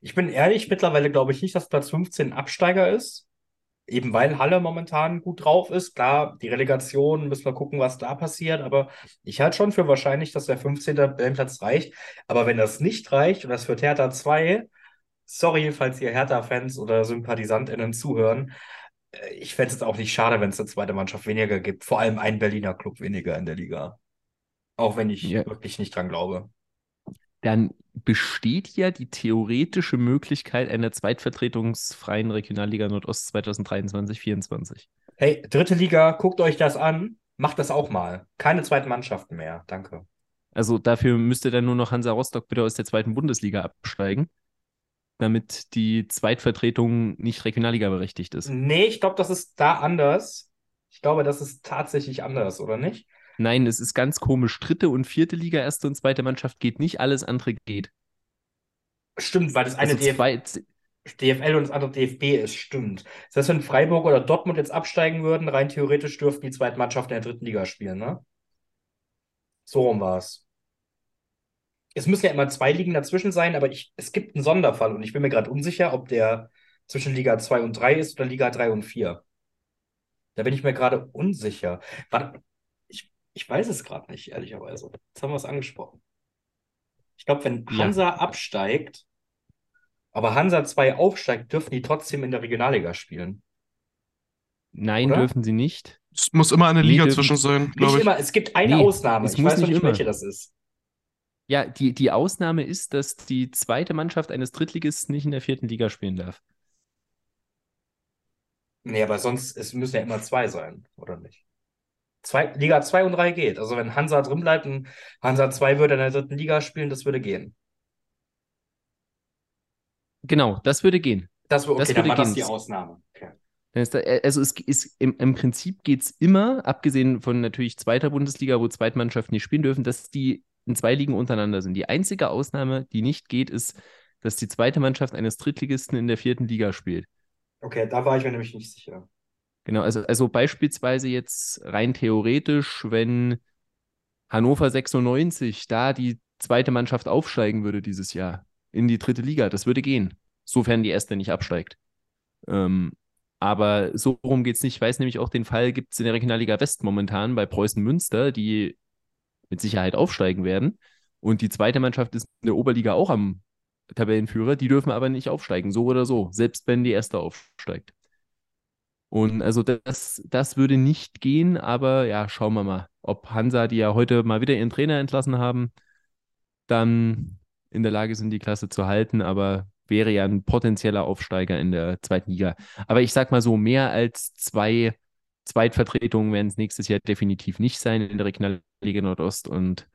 Ich bin ehrlich, mittlerweile glaube ich nicht, dass Platz 15 Absteiger ist. Eben weil Halle momentan gut drauf ist. Klar, die Relegation, müssen wir gucken, was da passiert. Aber ich halte schon für wahrscheinlich, dass der 15. Platz reicht. Aber wenn das nicht reicht und das wird Hertha 2, sorry, falls ihr Hertha-Fans oder SympathisantInnen zuhören, äh, ich fände es auch nicht schade, wenn es eine zweite Mannschaft weniger gibt. Vor allem ein Berliner Club weniger in der Liga. Auch wenn ich ja. wirklich nicht dran glaube. Dann besteht ja die theoretische Möglichkeit einer zweitvertretungsfreien Regionalliga Nordost 2023-24. Hey, dritte Liga, guckt euch das an. Macht das auch mal. Keine zweiten Mannschaften mehr. Danke. Also dafür müsste dann nur noch Hansa Rostock bitte aus der zweiten Bundesliga absteigen damit die Zweitvertretung nicht Regionalliga berechtigt ist. Nee, ich glaube, das ist da anders. Ich glaube, das ist tatsächlich anders, oder nicht? Nein, es ist ganz komisch. Dritte und vierte Liga, erste und zweite Mannschaft geht nicht, alles andere geht. Stimmt, weil das eine also DF DFL und das andere DFB ist, stimmt. Das heißt, wenn Freiburg oder Dortmund jetzt absteigen würden, rein theoretisch dürften die zweite Mannschaft in der dritten Liga spielen, ne? So rum war es es müssen ja immer zwei Ligen dazwischen sein, aber ich, es gibt einen Sonderfall und ich bin mir gerade unsicher, ob der zwischen Liga 2 und 3 ist oder Liga 3 und 4. Da bin ich mir gerade unsicher. Warte, ich, weiß es gerade nicht, ehrlicherweise. Jetzt haben wir es angesprochen. Ich glaube, wenn Hansa ja. absteigt, aber Hansa 2 aufsteigt, dürfen die trotzdem in der Regionalliga spielen. Nein, Oder? dürfen sie nicht. Es muss immer eine Liga zwischen sein, glaube ich. Immer. Es gibt eine nee, Ausnahme. Ich weiß noch nicht, immer. welche das ist. Ja, die, die Ausnahme ist, dass die zweite Mannschaft eines Drittligisten nicht in der vierten Liga spielen darf. Nee, aber sonst es müssen ja immer zwei sein, oder nicht? Zwei, Liga 2 und 3 geht. Also wenn Hansa drin bleibt und Hansa 2 würde in der dritten Liga spielen, das würde gehen. Genau, das würde gehen. Das, okay, das würde gehen. das die Ausnahme. Okay. Äh, also es ist im, im Prinzip geht es immer, abgesehen von natürlich zweiter Bundesliga, wo Zweitmannschaften nicht spielen dürfen, dass die in zwei Ligen untereinander sind. Die einzige Ausnahme, die nicht geht, ist, dass die zweite Mannschaft eines Drittligisten in der vierten Liga spielt. Okay, da war ich mir nämlich nicht sicher. Genau, also, also beispielsweise jetzt rein theoretisch, wenn Hannover 96 da die zweite Mannschaft aufsteigen würde dieses Jahr in die dritte Liga, das würde gehen, sofern die erste nicht absteigt. Ähm, aber so rum geht es nicht. Ich weiß nämlich auch, den Fall gibt es in der Regionalliga West momentan bei Preußen Münster, die mit Sicherheit aufsteigen werden. Und die zweite Mannschaft ist in der Oberliga auch am Tabellenführer. Die dürfen aber nicht aufsteigen, so oder so, selbst wenn die erste aufsteigt. Und also das, das würde nicht gehen, aber ja, schauen wir mal, ob Hansa, die ja heute mal wieder ihren Trainer entlassen haben, dann in der Lage sind, die Klasse zu halten, aber wäre ja ein potenzieller Aufsteiger in der zweiten Liga. Aber ich sag mal so, mehr als zwei Zweitvertretungen werden es nächstes Jahr definitiv nicht sein in der Regionalliga Nordost und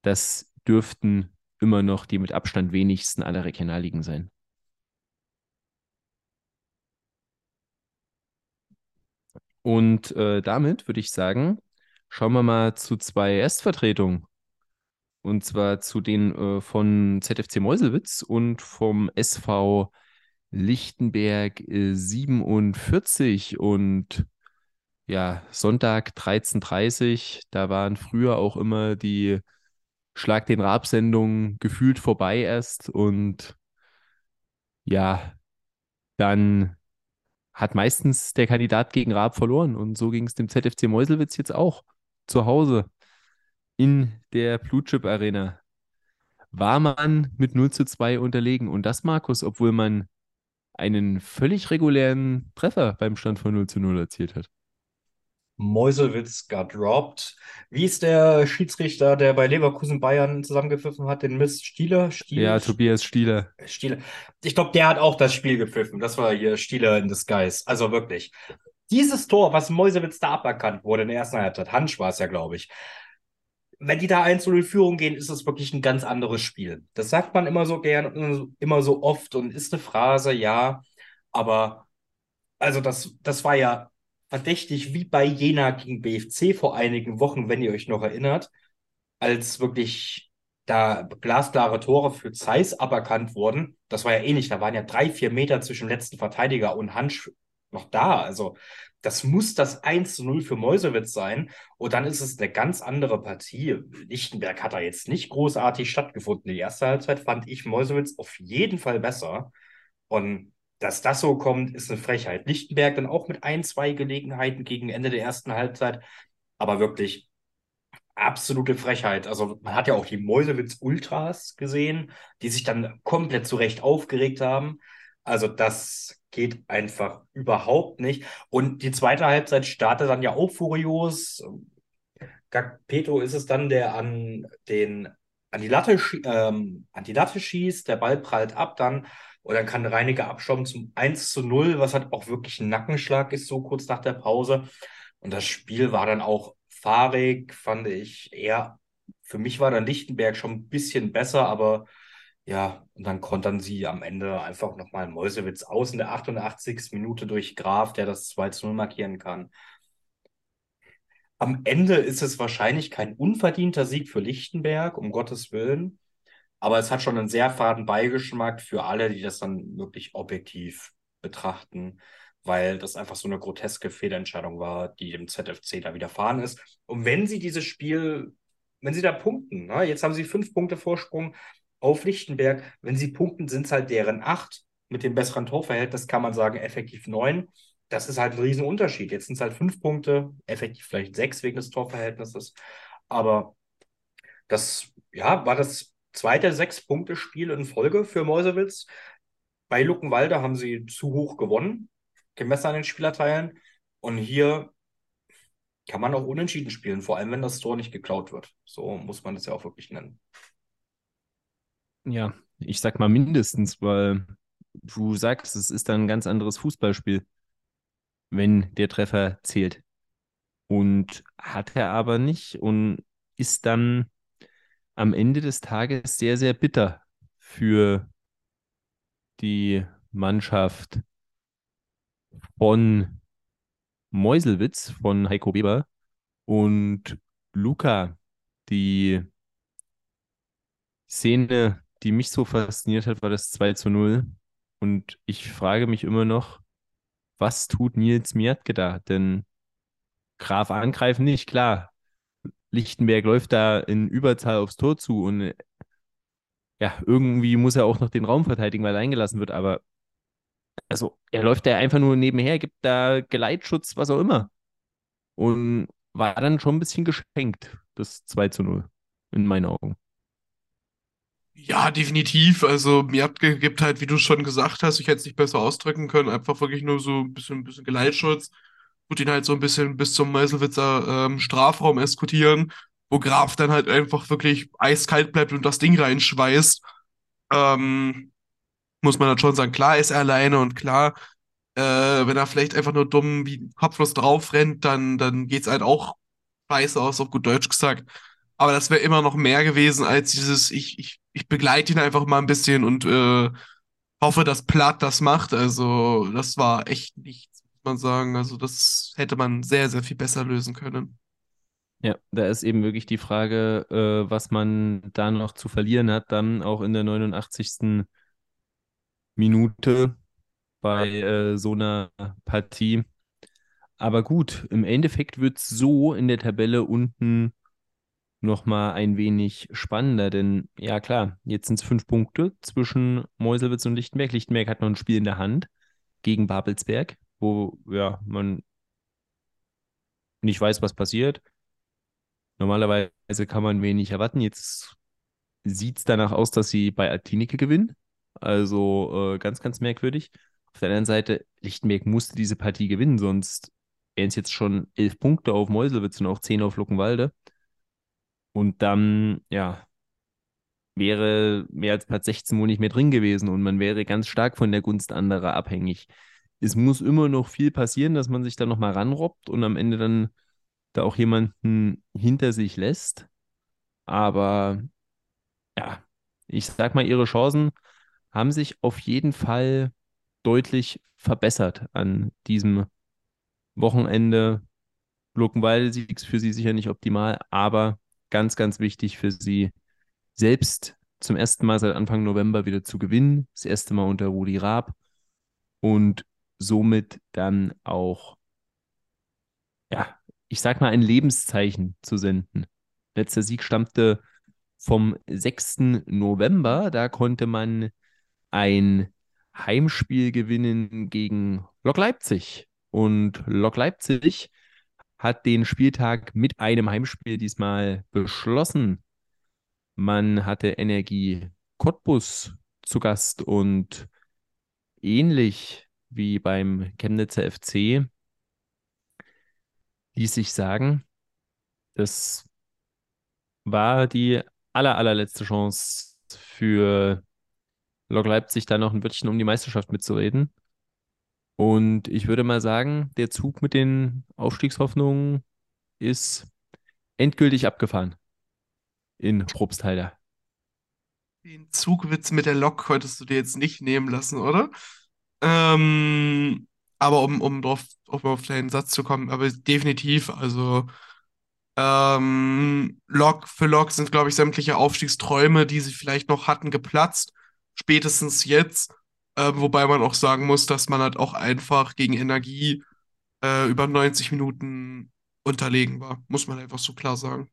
das dürften immer noch die mit Abstand wenigsten aller Regionalligen sein. Und äh, damit würde ich sagen, schauen wir mal zu zwei Erstvertretungen. Und zwar zu den äh, von ZFC Meuselwitz und vom SV Lichtenberg äh, 47. Und ja, Sonntag 13.30 Uhr, da waren früher auch immer die Schlag den Raab-Sendungen gefühlt vorbei erst und ja, dann hat meistens der Kandidat gegen Raab verloren und so ging es dem ZFC Meuselwitz jetzt auch zu Hause in der Blue Chip Arena. war man mit 0 zu 2 unterlegen. Und das, Markus, obwohl man einen völlig regulären Treffer beim Stand von 0 zu 0 erzielt hat. Meuselwitz got dropped. Wie ist der Schiedsrichter, der bei Leverkusen Bayern zusammengepfiffen hat, den Mist? Stieler? Stieler? Ja, Tobias Stieler. Stieler. Ich glaube, der hat auch das Spiel gepfiffen. Das war hier Stieler in Disguise. Also wirklich. Dieses Tor, was Meuselwitz da aberkannt wurde in der ersten Halbzeit, Hansch war es ja, glaube ich. Wenn die da 1 0 Führung gehen, ist es wirklich ein ganz anderes Spiel. Das sagt man immer so gern und immer so oft und ist eine Phrase, ja. Aber also das, das war ja verdächtig wie bei Jena gegen BFC vor einigen Wochen, wenn ihr euch noch erinnert, als wirklich da glasklare Tore für Zeiss aberkannt wurden. Das war ja ähnlich. Da waren ja drei, vier Meter zwischen letzten Verteidiger und Hansch noch da. Also das muss das 1 zu 0 für Meusewitz sein. Und dann ist es eine ganz andere Partie. Lichtenberg hat da jetzt nicht großartig stattgefunden. Die erste Halbzeit fand ich Meusewitz auf jeden Fall besser. Und dass das so kommt, ist eine Frechheit. Lichtenberg dann auch mit ein, zwei Gelegenheiten gegen Ende der ersten Halbzeit. Aber wirklich absolute Frechheit. Also man hat ja auch die Meusewitz Ultras gesehen, die sich dann komplett zu Recht aufgeregt haben. Also das geht einfach überhaupt nicht. Und die zweite Halbzeit startet dann ja auch furios. Gagpeto ist es dann, der an den an die Latte, ähm, an die Latte schießt, der Ball prallt ab dann und dann kann Reiniger abschrauben zum 1 zu 0, was halt auch wirklich ein Nackenschlag ist, so kurz nach der Pause. Und das Spiel war dann auch fahrig, fand ich eher. Für mich war dann Lichtenberg schon ein bisschen besser, aber ja, und dann kontern sie am Ende einfach nochmal Mäusewitz aus in der 88. Minute durch Graf, der das 2 zu 0 markieren kann. Am Ende ist es wahrscheinlich kein unverdienter Sieg für Lichtenberg, um Gottes Willen. Aber es hat schon einen sehr faden Beigeschmack für alle, die das dann wirklich objektiv betrachten, weil das einfach so eine groteske Fehlentscheidung war, die dem ZFC da widerfahren ist. Und wenn sie dieses Spiel, wenn sie da punkten, ne, jetzt haben sie fünf Punkte Vorsprung, auf Lichtenberg. Wenn sie punkten, sind es halt deren acht. Mit dem besseren Torverhältnis kann man sagen, effektiv neun. Das ist halt ein Riesenunterschied. Jetzt sind es halt fünf Punkte, effektiv vielleicht sechs wegen des Torverhältnisses. Aber das ja, war das zweite Sechs-Punkte-Spiel in Folge für Mäusewitz. Bei Luckenwalde haben sie zu hoch gewonnen, gemessen an den Spielerteilen. Und hier kann man auch unentschieden spielen, vor allem wenn das Tor nicht geklaut wird. So muss man das ja auch wirklich nennen. Ja, ich sag mal mindestens, weil du sagst, es ist dann ein ganz anderes Fußballspiel, wenn der Treffer zählt. Und hat er aber nicht und ist dann am Ende des Tages sehr, sehr bitter für die Mannschaft von Meuselwitz, von Heiko Weber und Luca, die Szene die mich so fasziniert hat, war das 2 zu 0. Und ich frage mich immer noch, was tut Nils Miatke da? Denn Graf angreifen nicht, klar. Lichtenberg läuft da in Überzahl aufs Tor zu und ja, irgendwie muss er auch noch den Raum verteidigen, weil er eingelassen wird, aber also er läuft da einfach nur nebenher, gibt da Geleitschutz, was auch immer. Und war dann schon ein bisschen geschenkt, das 2 zu 0, in meinen Augen. Ja, definitiv. Also mir gibt halt, wie du schon gesagt hast, ich hätte es nicht besser ausdrücken können, einfach wirklich nur so ein bisschen, ein bisschen Geleitschutz. Tut ihn halt so ein bisschen bis zum Meiselwitzer ähm, Strafraum eskortieren, wo Graf dann halt einfach wirklich eiskalt bleibt und das Ding reinschweißt. Ähm, muss man dann schon sagen, klar ist er alleine und klar, äh, wenn er vielleicht einfach nur dumm wie kopflos drauf rennt, dann, dann es halt auch scheiße aus, auf gut Deutsch gesagt. Aber das wäre immer noch mehr gewesen als dieses, ich, ich, ich begleite ihn einfach mal ein bisschen und äh, hoffe, dass Platt das macht. Also, das war echt nichts, muss man sagen. Also, das hätte man sehr, sehr viel besser lösen können. Ja, da ist eben wirklich die Frage, äh, was man da noch zu verlieren hat, dann auch in der 89. Minute bei äh, so einer Partie. Aber gut, im Endeffekt wird es so in der Tabelle unten nochmal ein wenig spannender, denn ja klar, jetzt sind es fünf Punkte zwischen Meuselwitz und Lichtenberg. Lichtenberg hat noch ein Spiel in der Hand gegen Babelsberg, wo ja man nicht weiß, was passiert. Normalerweise kann man wenig erwarten. Jetzt sieht es danach aus, dass sie bei Altinike gewinnen. Also äh, ganz, ganz merkwürdig. Auf der anderen Seite, Lichtenberg musste diese Partie gewinnen, sonst wären es jetzt schon elf Punkte auf Meuselwitz und auch zehn auf Luckenwalde. Und dann, ja, wäre mehr als Platz 16 wohl nicht mehr drin gewesen und man wäre ganz stark von der Gunst anderer abhängig. Es muss immer noch viel passieren, dass man sich da nochmal ranrobbt und am Ende dann da auch jemanden hinter sich lässt. Aber ja, ich sag mal, ihre Chancen haben sich auf jeden Fall deutlich verbessert an diesem Wochenende. Luckenwalde-Sieg für sie sicher nicht optimal, aber ganz, ganz wichtig für sie, selbst zum ersten Mal seit Anfang November wieder zu gewinnen. Das erste Mal unter Rudi Raab und somit dann auch, ja, ich sag mal, ein Lebenszeichen zu senden. Letzter Sieg stammte vom 6. November. Da konnte man ein Heimspiel gewinnen gegen Lok Leipzig. Und Lok Leipzig hat den Spieltag mit einem Heimspiel diesmal beschlossen. Man hatte Energie Cottbus zu Gast und ähnlich wie beim Chemnitzer FC ließ sich sagen, das war die aller, allerletzte Chance für Lok Leipzig da noch ein Wörtchen um die Meisterschaft mitzureden. Und ich würde mal sagen, der Zug mit den Aufstiegshoffnungen ist endgültig abgefahren in Probstheider. Den Zugwitz mit der Lok könntest du dir jetzt nicht nehmen lassen, oder? Ähm, aber um, um drauf, auf, auf deinen Satz zu kommen, aber definitiv, also ähm, Lok für Lok sind, glaube ich, sämtliche Aufstiegsträume, die sie vielleicht noch hatten, geplatzt. Spätestens jetzt. Äh, wobei man auch sagen muss, dass man halt auch einfach gegen Energie äh, über 90 Minuten unterlegen war. Muss man einfach so klar sagen.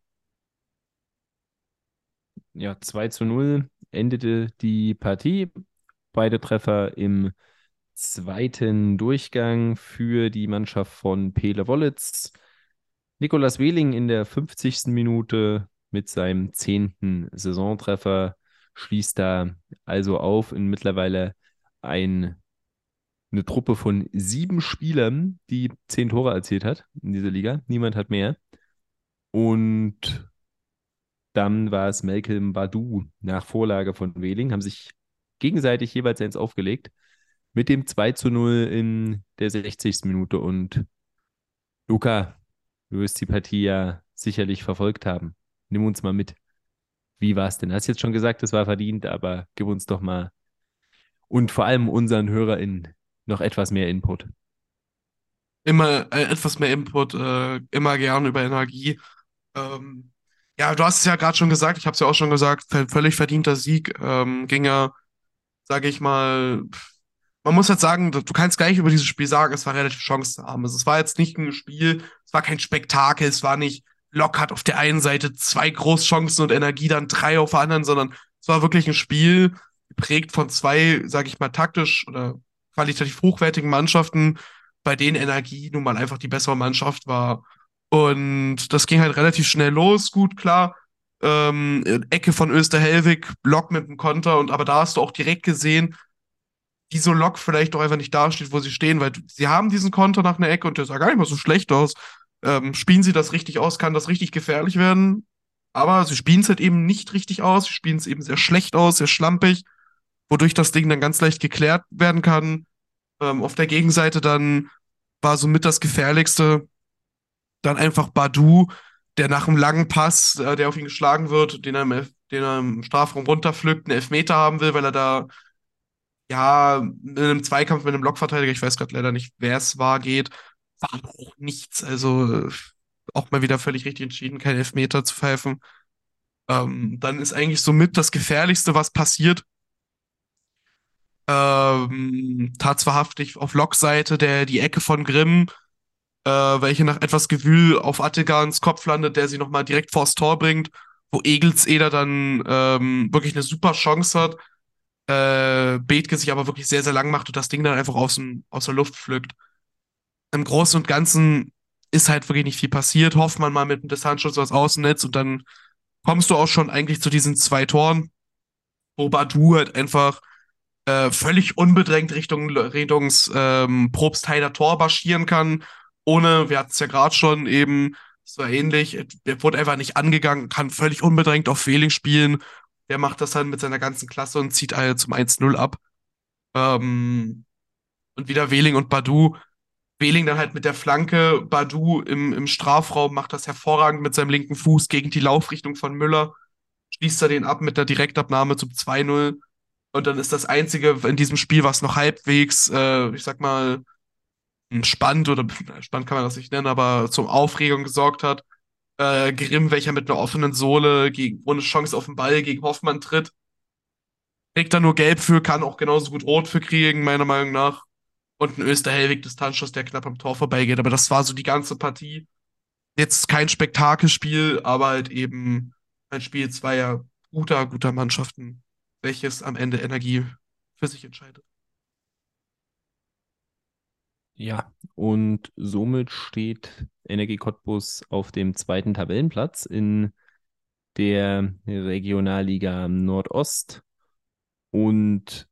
Ja, 2 zu 0 endete die Partie. Beide Treffer im zweiten Durchgang für die Mannschaft von Pele Wollitz. Nikolas Wehling in der 50. Minute mit seinem zehnten Saisontreffer schließt da also auf in mittlerweile ein, eine Truppe von sieben Spielern, die zehn Tore erzielt hat in dieser Liga. Niemand hat mehr. Und dann war es Malcolm Badu nach Vorlage von Wehling, haben sich gegenseitig jeweils eins aufgelegt mit dem 2 zu 0 in der 60. Minute. Und Luca, du wirst die Partie ja sicherlich verfolgt haben. Nimm uns mal mit. Wie war es denn? Hast jetzt schon gesagt, es war verdient, aber gib uns doch mal und vor allem unseren HörerInnen noch etwas mehr Input. Immer äh, etwas mehr Input, äh, immer gern über Energie. Ähm, ja, du hast es ja gerade schon gesagt, ich habe es ja auch schon gesagt, völlig verdienter Sieg. Ähm, ging ja, sage ich mal, man muss halt sagen, du kannst gleich über dieses Spiel sagen, es war relativ chancenarm. Also es war jetzt nicht ein Spiel, es war kein Spektakel, es war nicht Lockhart auf der einen Seite zwei Großchancen und Energie dann drei auf der anderen, sondern es war wirklich ein Spiel geprägt von zwei, sage ich mal, taktisch oder qualitativ hochwertigen Mannschaften, bei denen Energie nun mal einfach die bessere Mannschaft war. Und das ging halt relativ schnell los, gut, klar. Ähm, Ecke von Österhelwig, Block mit dem Konter, und aber da hast du auch direkt gesehen, wieso Lok vielleicht doch einfach nicht dasteht, wo sie stehen, weil sie haben diesen Konter nach einer Ecke und der sah gar nicht mal so schlecht aus. Ähm, spielen sie das richtig aus, kann das richtig gefährlich werden. Aber sie spielen es halt eben nicht richtig aus. Sie spielen es eben sehr schlecht aus, sehr schlampig, wodurch das Ding dann ganz leicht geklärt werden kann. Ähm, auf der Gegenseite dann war somit das Gefährlichste dann einfach Badu, der nach einem langen Pass, äh, der auf ihn geschlagen wird, den er, im, den er im Strafraum runterpflückt, einen Elfmeter haben will, weil er da ja, in einem Zweikampf mit einem Blockverteidiger, ich weiß gerade leider nicht, wer es war, geht, war auch nichts. Also auch mal wieder völlig richtig entschieden, kein Elfmeter zu pfeifen. Ähm, dann ist eigentlich somit das Gefährlichste, was passiert. Ähm, tatsächlich auf Lokseite der die Ecke von Grimm, äh, welche nach etwas Gewühl auf Attegans Kopf landet, der sie nochmal direkt vors Tor bringt, wo Egelseder dann ähm, wirklich eine super Chance hat äh, Bethke sich aber wirklich sehr, sehr lang macht und das Ding dann einfach aus, dem, aus der Luft pflückt. Im Großen und Ganzen ist halt wirklich nicht viel passiert. Hoffmann mal mit dem Distanzschuss aus Außennetz und dann kommst du auch schon eigentlich zu diesen zwei Toren, wo Badu halt einfach äh, völlig unbedrängt Richtung, Richtung ähm, Probstheider Tor marschieren kann, ohne, wir hatten es ja gerade schon eben, es war ähnlich, er wurde einfach nicht angegangen, kann völlig unbedrängt auf Fehling spielen. Der macht das dann mit seiner ganzen Klasse und zieht alle zum 1-0 ab. Ähm, und wieder Wehling und Badu. Wehling dann halt mit der Flanke, Badu im, im Strafraum macht das hervorragend mit seinem linken Fuß gegen die Laufrichtung von Müller. Schließt er den ab mit der Direktabnahme zum 2-0. Und dann ist das Einzige in diesem Spiel, was noch halbwegs, äh, ich sag mal, spannend oder [laughs] spannend kann man das nicht nennen, aber zum Aufregung gesorgt hat. Äh, Grimm, welcher mit einer offenen Sohle gegen, ohne Chance auf den Ball gegen Hoffmann tritt. Kriegt da nur gelb für, kann auch genauso gut rot für kriegen, meiner Meinung nach. Und ein Österhelwig-Distanzschuss, der knapp am Tor vorbeigeht. Aber das war so die ganze Partie. Jetzt kein Spektakelspiel, aber halt eben ein Spiel zweier guter, guter Mannschaften, welches am Ende Energie für sich entscheidet. Ja, und somit steht Energie Cottbus auf dem zweiten Tabellenplatz in der Regionalliga Nordost. Und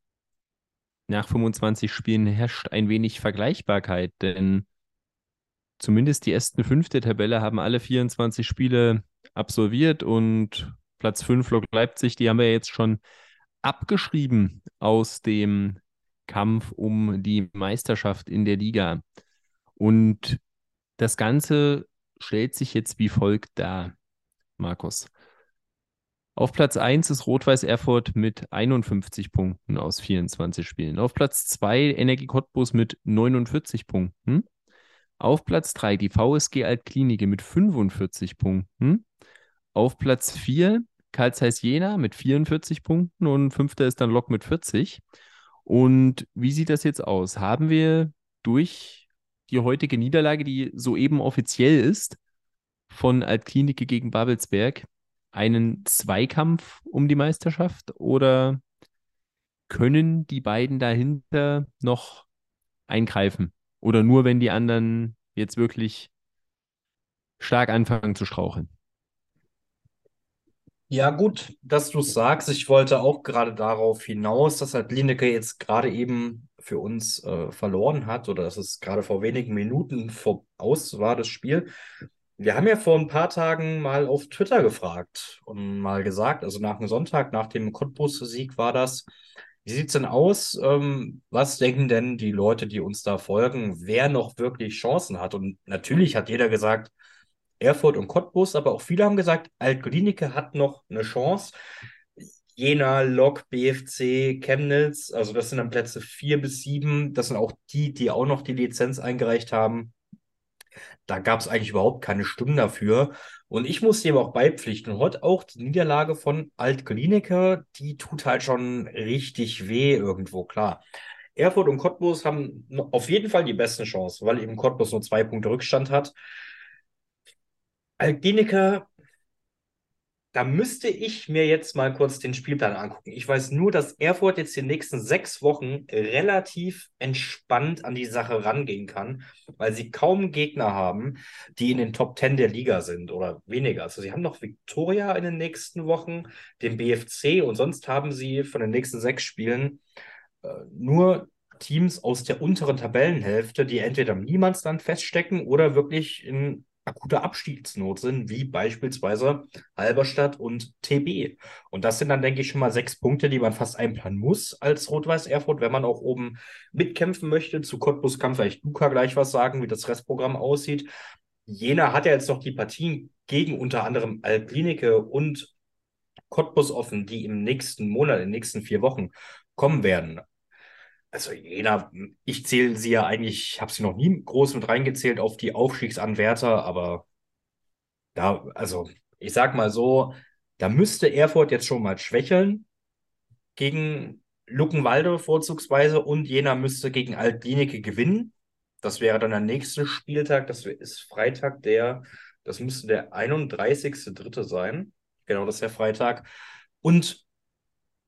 nach 25 Spielen herrscht ein wenig Vergleichbarkeit, denn zumindest die ersten fünf der Tabelle haben alle 24 Spiele absolviert und Platz 5 Lok Leipzig, die haben wir jetzt schon abgeschrieben aus dem Kampf um die Meisterschaft in der Liga. Und das Ganze stellt sich jetzt wie folgt dar, Markus. Auf Platz 1 ist Rot-Weiß Erfurt mit 51 Punkten aus 24 Spielen. Auf Platz 2 Energie Cottbus mit 49 Punkten. Auf Platz 3 die VSG Altklinike mit 45 Punkten. Auf Platz 4 Karl Zeiss Jena mit 44 Punkten und fünfter ist dann Lok mit 40. Und wie sieht das jetzt aus? Haben wir durch die heutige Niederlage, die soeben offiziell ist, von Altklinike gegen Babelsberg, einen Zweikampf um die Meisterschaft oder können die beiden dahinter noch eingreifen? Oder nur, wenn die anderen jetzt wirklich stark anfangen zu straucheln? Ja, gut, dass du es sagst. Ich wollte auch gerade darauf hinaus, dass halt Lineker jetzt gerade eben für uns äh, verloren hat oder dass es gerade vor wenigen Minuten voraus war, das Spiel. Wir haben ja vor ein paar Tagen mal auf Twitter gefragt und mal gesagt, also nach dem Sonntag, nach dem Cottbus-Sieg war das, wie sieht es denn aus? Ähm, was denken denn die Leute, die uns da folgen, wer noch wirklich Chancen hat? Und natürlich hat jeder gesagt, Erfurt und Cottbus, aber auch viele haben gesagt, Altklinike hat noch eine Chance. Jena, Lok, BFC, Chemnitz, also das sind dann Plätze vier bis sieben. Das sind auch die, die auch noch die Lizenz eingereicht haben. Da gab es eigentlich überhaupt keine Stimmen dafür. Und ich muss dem auch beipflichten. Heute auch die Niederlage von Altklinike, die tut halt schon richtig weh irgendwo, klar. Erfurt und Cottbus haben auf jeden Fall die beste Chance, weil eben Cottbus nur zwei Punkte Rückstand hat. Algenica, da müsste ich mir jetzt mal kurz den Spielplan angucken. Ich weiß nur, dass Erfurt jetzt die nächsten sechs Wochen relativ entspannt an die Sache rangehen kann, weil sie kaum Gegner haben, die in den Top 10 der Liga sind oder weniger. Also sie haben noch Viktoria in den nächsten Wochen, den BFC und sonst haben sie von den nächsten sechs Spielen äh, nur Teams aus der unteren Tabellenhälfte, die entweder im Niemandsland feststecken oder wirklich in akute Abstiegsnot sind, wie beispielsweise Halberstadt und TB. Und das sind dann, denke ich, schon mal sechs Punkte, die man fast einplanen muss als Rot-Weiß Erfurt, wenn man auch oben mitkämpfen möchte. Zu Cottbus kann vielleicht Luca gleich was sagen, wie das Restprogramm aussieht. Jena hat ja jetzt noch die Partien gegen unter anderem Alplinike und Cottbus offen, die im nächsten Monat, in den nächsten vier Wochen kommen werden also Jena, ich zähle sie ja eigentlich, ich habe sie noch nie groß mit reingezählt auf die Aufstiegsanwärter, aber da, also ich sag mal so, da müsste Erfurt jetzt schon mal schwächeln gegen Luckenwalde vorzugsweise und Jena müsste gegen Altlinike gewinnen. Das wäre dann der nächste Spieltag, das ist Freitag, der, das müsste der 31.3. sein. Genau, das ist der Freitag. Und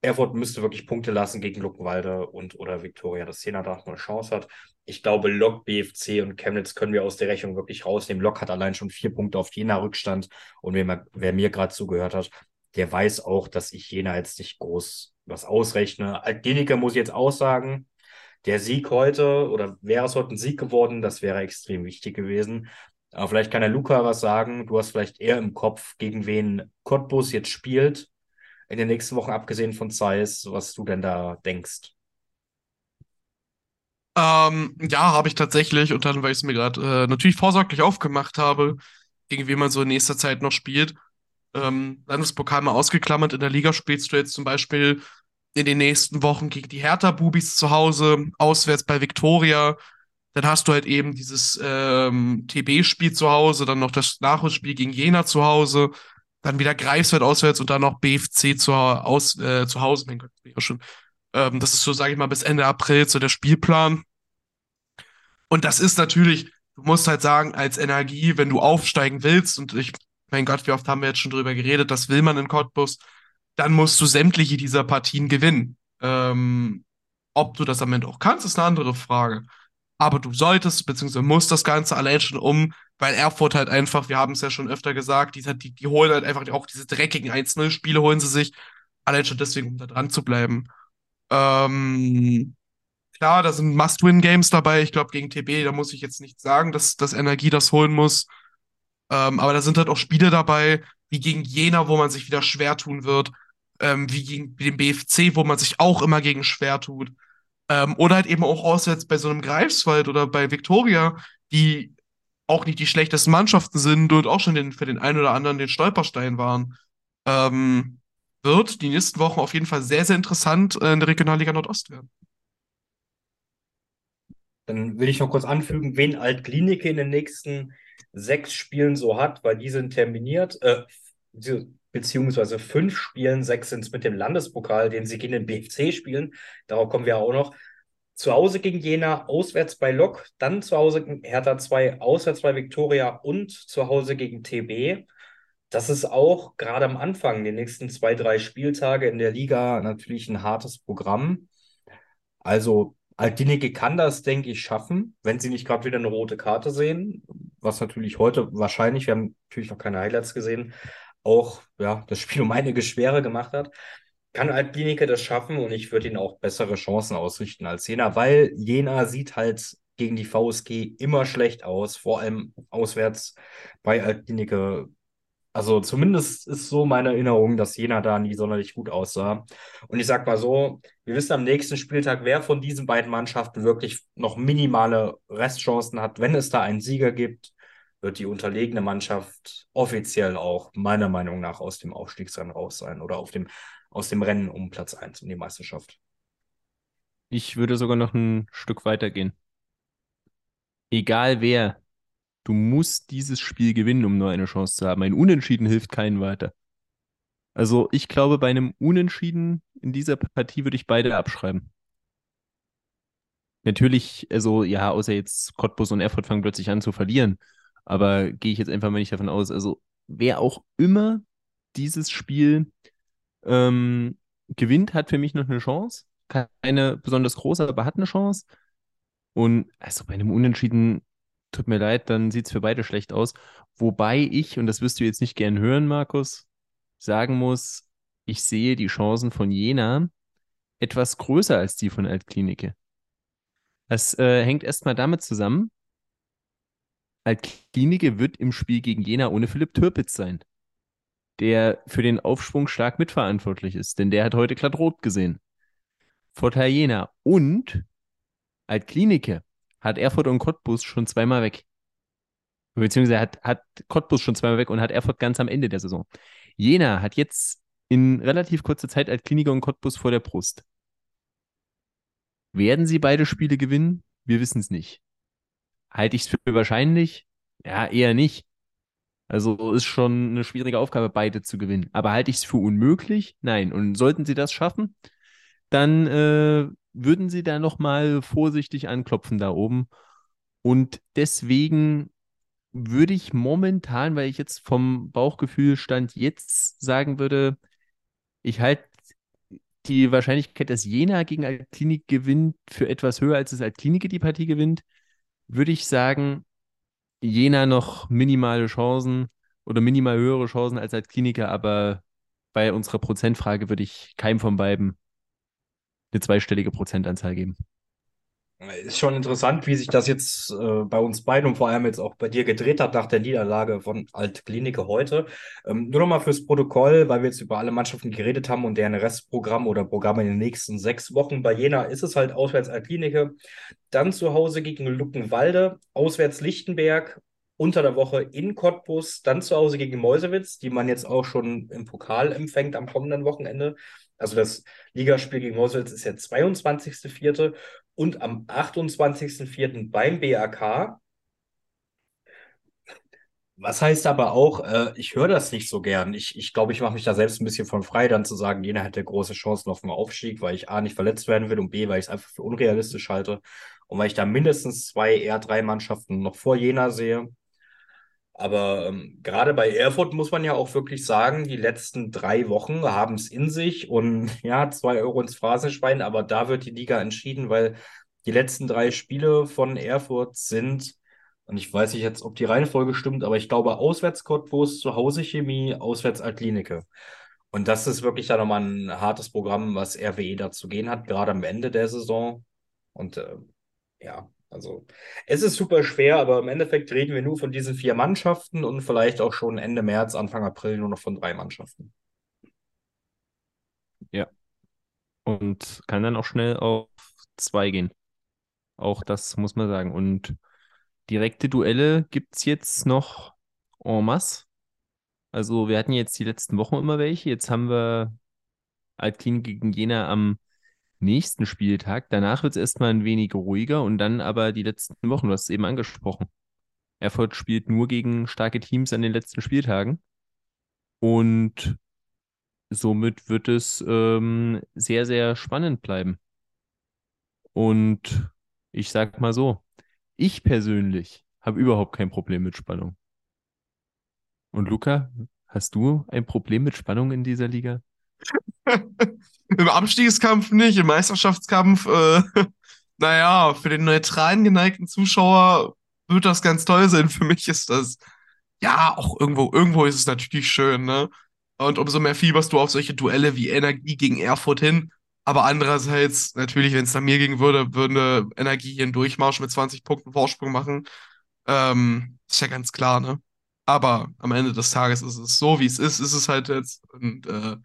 Erfurt müsste wirklich Punkte lassen gegen Luckenwalde und oder Viktoria, dass Jena da noch eine Chance hat. Ich glaube, Lok, BFC und Chemnitz können wir aus der Rechnung wirklich rausnehmen. Lok hat allein schon vier Punkte auf Jena Rückstand. Und wer, wer mir gerade zugehört hat, der weiß auch, dass ich Jena jetzt nicht groß was ausrechne. Altgeniker muss ich jetzt auch sagen, der Sieg heute oder wäre es heute ein Sieg geworden, das wäre extrem wichtig gewesen. Aber vielleicht kann der Luca was sagen. Du hast vielleicht eher im Kopf, gegen wen Cottbus jetzt spielt in den nächsten Wochen, abgesehen von Zeiss, was du denn da denkst. Ähm, ja, habe ich tatsächlich. Und dann, weil ich es mir gerade äh, natürlich vorsorglich aufgemacht habe, gegen wen man so in nächster Zeit noch spielt. Ähm, Landespokal mal ausgeklammert. In der Liga spielst du jetzt zum Beispiel in den nächsten Wochen gegen die Hertha-Bubis zu Hause, auswärts bei Viktoria. Dann hast du halt eben dieses ähm, TB-Spiel zu Hause, dann noch das Nachholspiel gegen Jena zu Hause, dann wieder Greifswald auswärts und dann noch BFC zu, aus, äh, zu Hause. Mein Gott, ja schon. Ähm, das ist so, sage ich mal, bis Ende April so der Spielplan. Und das ist natürlich, du musst halt sagen, als Energie, wenn du aufsteigen willst, und ich, mein Gott, wie oft haben wir jetzt schon drüber geredet, das will man in Cottbus, dann musst du sämtliche dieser Partien gewinnen. Ähm, ob du das am Ende auch kannst, ist eine andere Frage. Aber du solltest, beziehungsweise musst das Ganze allein schon um, weil Erfurt halt einfach, wir haben es ja schon öfter gesagt, die, die, die holen halt einfach auch diese dreckigen 1-0-Spiele, holen sie sich, allein schon deswegen, um da dran zu bleiben. Ähm, klar, da sind Must-Win-Games dabei. Ich glaube, gegen TB, da muss ich jetzt nicht sagen, dass, dass Energie das holen muss. Ähm, aber da sind halt auch Spiele dabei, wie gegen Jena, wo man sich wieder schwer tun wird ähm, wie gegen den BFC, wo man sich auch immer gegen schwer tut. Ähm, oder halt eben auch auswärts bei so einem Greifswald oder bei Viktoria, die auch nicht die schlechtesten Mannschaften sind und auch schon den, für den einen oder anderen den Stolperstein waren. Ähm, wird die nächsten Wochen auf jeden Fall sehr, sehr interessant äh, in der Regionalliga Nordost werden. Dann will ich noch kurz anfügen, wen Altklinike in den nächsten sechs Spielen so hat, weil die sind terminiert. Äh, beziehungsweise fünf Spielen, sechs sind es mit dem Landespokal, den sie gegen den BFC spielen. Darauf kommen wir auch noch. Zu Hause gegen Jena, auswärts bei Lok, dann zu Hause gegen Hertha 2, auswärts bei Viktoria und zu Hause gegen TB. Das ist auch gerade am Anfang, die nächsten zwei, drei Spieltage in der Liga, natürlich ein hartes Programm. Also Altinike kann das, denke ich, schaffen, wenn sie nicht gerade wieder eine rote Karte sehen, was natürlich heute wahrscheinlich, wir haben natürlich noch keine Highlights gesehen, auch ja, das Spiel um einige Schwere gemacht hat, kann Altbinicke das schaffen und ich würde ihn auch bessere Chancen ausrichten als Jena, weil Jena sieht halt gegen die VSG immer schlecht aus, vor allem auswärts bei Altbinicke. Also zumindest ist so meine Erinnerung, dass Jena da nie sonderlich gut aussah. Und ich sag mal so, wir wissen am nächsten Spieltag, wer von diesen beiden Mannschaften wirklich noch minimale Restchancen hat, wenn es da einen Sieger gibt wird die unterlegene Mannschaft offiziell auch meiner Meinung nach aus dem Aufstiegsrennen raus sein oder auf dem, aus dem Rennen um Platz 1 um die Meisterschaft. Ich würde sogar noch ein Stück weiter gehen. Egal wer, du musst dieses Spiel gewinnen, um nur eine Chance zu haben. Ein Unentschieden hilft keinen weiter. Also ich glaube, bei einem Unentschieden in dieser Partie würde ich beide abschreiben. Natürlich, also ja, außer jetzt Cottbus und Erfurt fangen plötzlich an zu verlieren. Aber gehe ich jetzt einfach mal nicht davon aus. Also, wer auch immer dieses Spiel ähm, gewinnt, hat für mich noch eine Chance. Keine besonders große, aber hat eine Chance. Und also bei einem Unentschieden, tut mir leid, dann sieht es für beide schlecht aus. Wobei ich, und das wirst du jetzt nicht gern hören, Markus, sagen muss, ich sehe die Chancen von Jena etwas größer als die von Altklinike. Das äh, hängt erstmal damit zusammen, Altklinike wird im Spiel gegen Jena ohne Philipp Türpitz sein, der für den Aufschwung stark mitverantwortlich ist, denn der hat heute glatt rot gesehen. Vorteil Jena. Und Altklinike hat Erfurt und Cottbus schon zweimal weg. Beziehungsweise hat, hat Cottbus schon zweimal weg und hat Erfurt ganz am Ende der Saison. Jena hat jetzt in relativ kurzer Zeit Altklinike und Cottbus vor der Brust. Werden sie beide Spiele gewinnen? Wir wissen es nicht. Halte ich es für wahrscheinlich? Ja, eher nicht. Also ist schon eine schwierige Aufgabe, beide zu gewinnen. Aber halte ich es für unmöglich? Nein. Und sollten sie das schaffen, dann äh, würden sie da nochmal vorsichtig anklopfen da oben. Und deswegen würde ich momentan, weil ich jetzt vom Bauchgefühl stand, jetzt sagen würde, ich halte die Wahrscheinlichkeit, dass Jena gegen Altklinik gewinnt, für etwas höher, als es Altklinike die Partie gewinnt, würde ich sagen, Jena noch minimale Chancen oder minimal höhere Chancen als Altkliniker, aber bei unserer Prozentfrage würde ich keinem von beiden eine zweistellige Prozentanzahl geben. Ist schon interessant, wie sich das jetzt äh, bei uns beiden und vor allem jetzt auch bei dir gedreht hat nach der Niederlage von Altklinike heute. Ähm, nur nochmal fürs Protokoll, weil wir jetzt über alle Mannschaften geredet haben und deren Restprogramm oder Programm in den nächsten sechs Wochen. Bei Jena ist es halt auswärts Altklinike, dann zu Hause gegen Luckenwalde, auswärts Lichtenberg, unter der Woche in Cottbus, dann zu Hause gegen Mäusewitz, die man jetzt auch schon im Pokal empfängt am kommenden Wochenende. Also das Ligaspiel gegen Mäusewitz ist der 22.04. und am 28.04. beim BAK. Was heißt aber auch, äh, ich höre das nicht so gern. Ich glaube, ich, glaub, ich mache mich da selbst ein bisschen von frei, dann zu sagen, jener hätte große Chancen auf den Aufstieg, weil ich A nicht verletzt werden will und B, weil ich es einfach für unrealistisch halte und weil ich da mindestens zwei, eher drei Mannschaften noch vor Jena sehe. Aber ähm, gerade bei Erfurt muss man ja auch wirklich sagen, die letzten drei Wochen haben es in sich und [laughs] ja, zwei Euro ins Phrasenschwein, aber da wird die Liga entschieden, weil die letzten drei Spiele von Erfurt sind, und ich weiß nicht jetzt, ob die Reihenfolge stimmt, aber ich glaube, auswärts Cottbus, zu Hause Chemie, auswärts Altklinike. Und das ist wirklich ja nochmal ein hartes Programm, was RWE dazu gehen hat, gerade am Ende der Saison. Und äh, ja, also es ist super schwer, aber im Endeffekt reden wir nur von diesen vier Mannschaften und vielleicht auch schon Ende März, Anfang April nur noch von drei Mannschaften. Ja. Und kann dann auch schnell auf zwei gehen. Auch das muss man sagen. Und direkte Duelle gibt es jetzt noch en masse. Also wir hatten jetzt die letzten Wochen immer welche. Jetzt haben wir Altklinik gegen Jena am nächsten Spieltag. Danach wird es erstmal ein wenig ruhiger und dann aber die letzten Wochen, du hast es eben angesprochen. Erfurt spielt nur gegen starke Teams an den letzten Spieltagen. Und somit wird es ähm, sehr, sehr spannend bleiben. Und ich sag mal so, ich persönlich habe überhaupt kein Problem mit Spannung. Und Luca, hast du ein Problem mit Spannung in dieser Liga? [laughs] Im Abstiegskampf nicht, im Meisterschaftskampf, äh, [laughs] naja, für den neutralen geneigten Zuschauer wird das ganz toll sein. Für mich ist das, ja, auch irgendwo, irgendwo ist es natürlich schön, ne? Und umso mehr fieberst du auf solche Duelle wie Energie gegen Erfurt hin. Aber andererseits, natürlich, wenn es dann mir gegen würde, würde Energie hier einen Durchmarsch mit 20 Punkten Vorsprung machen. Ähm, ist ja ganz klar, ne? Aber am Ende des Tages ist es so, wie es ist, ist es halt jetzt. Und äh,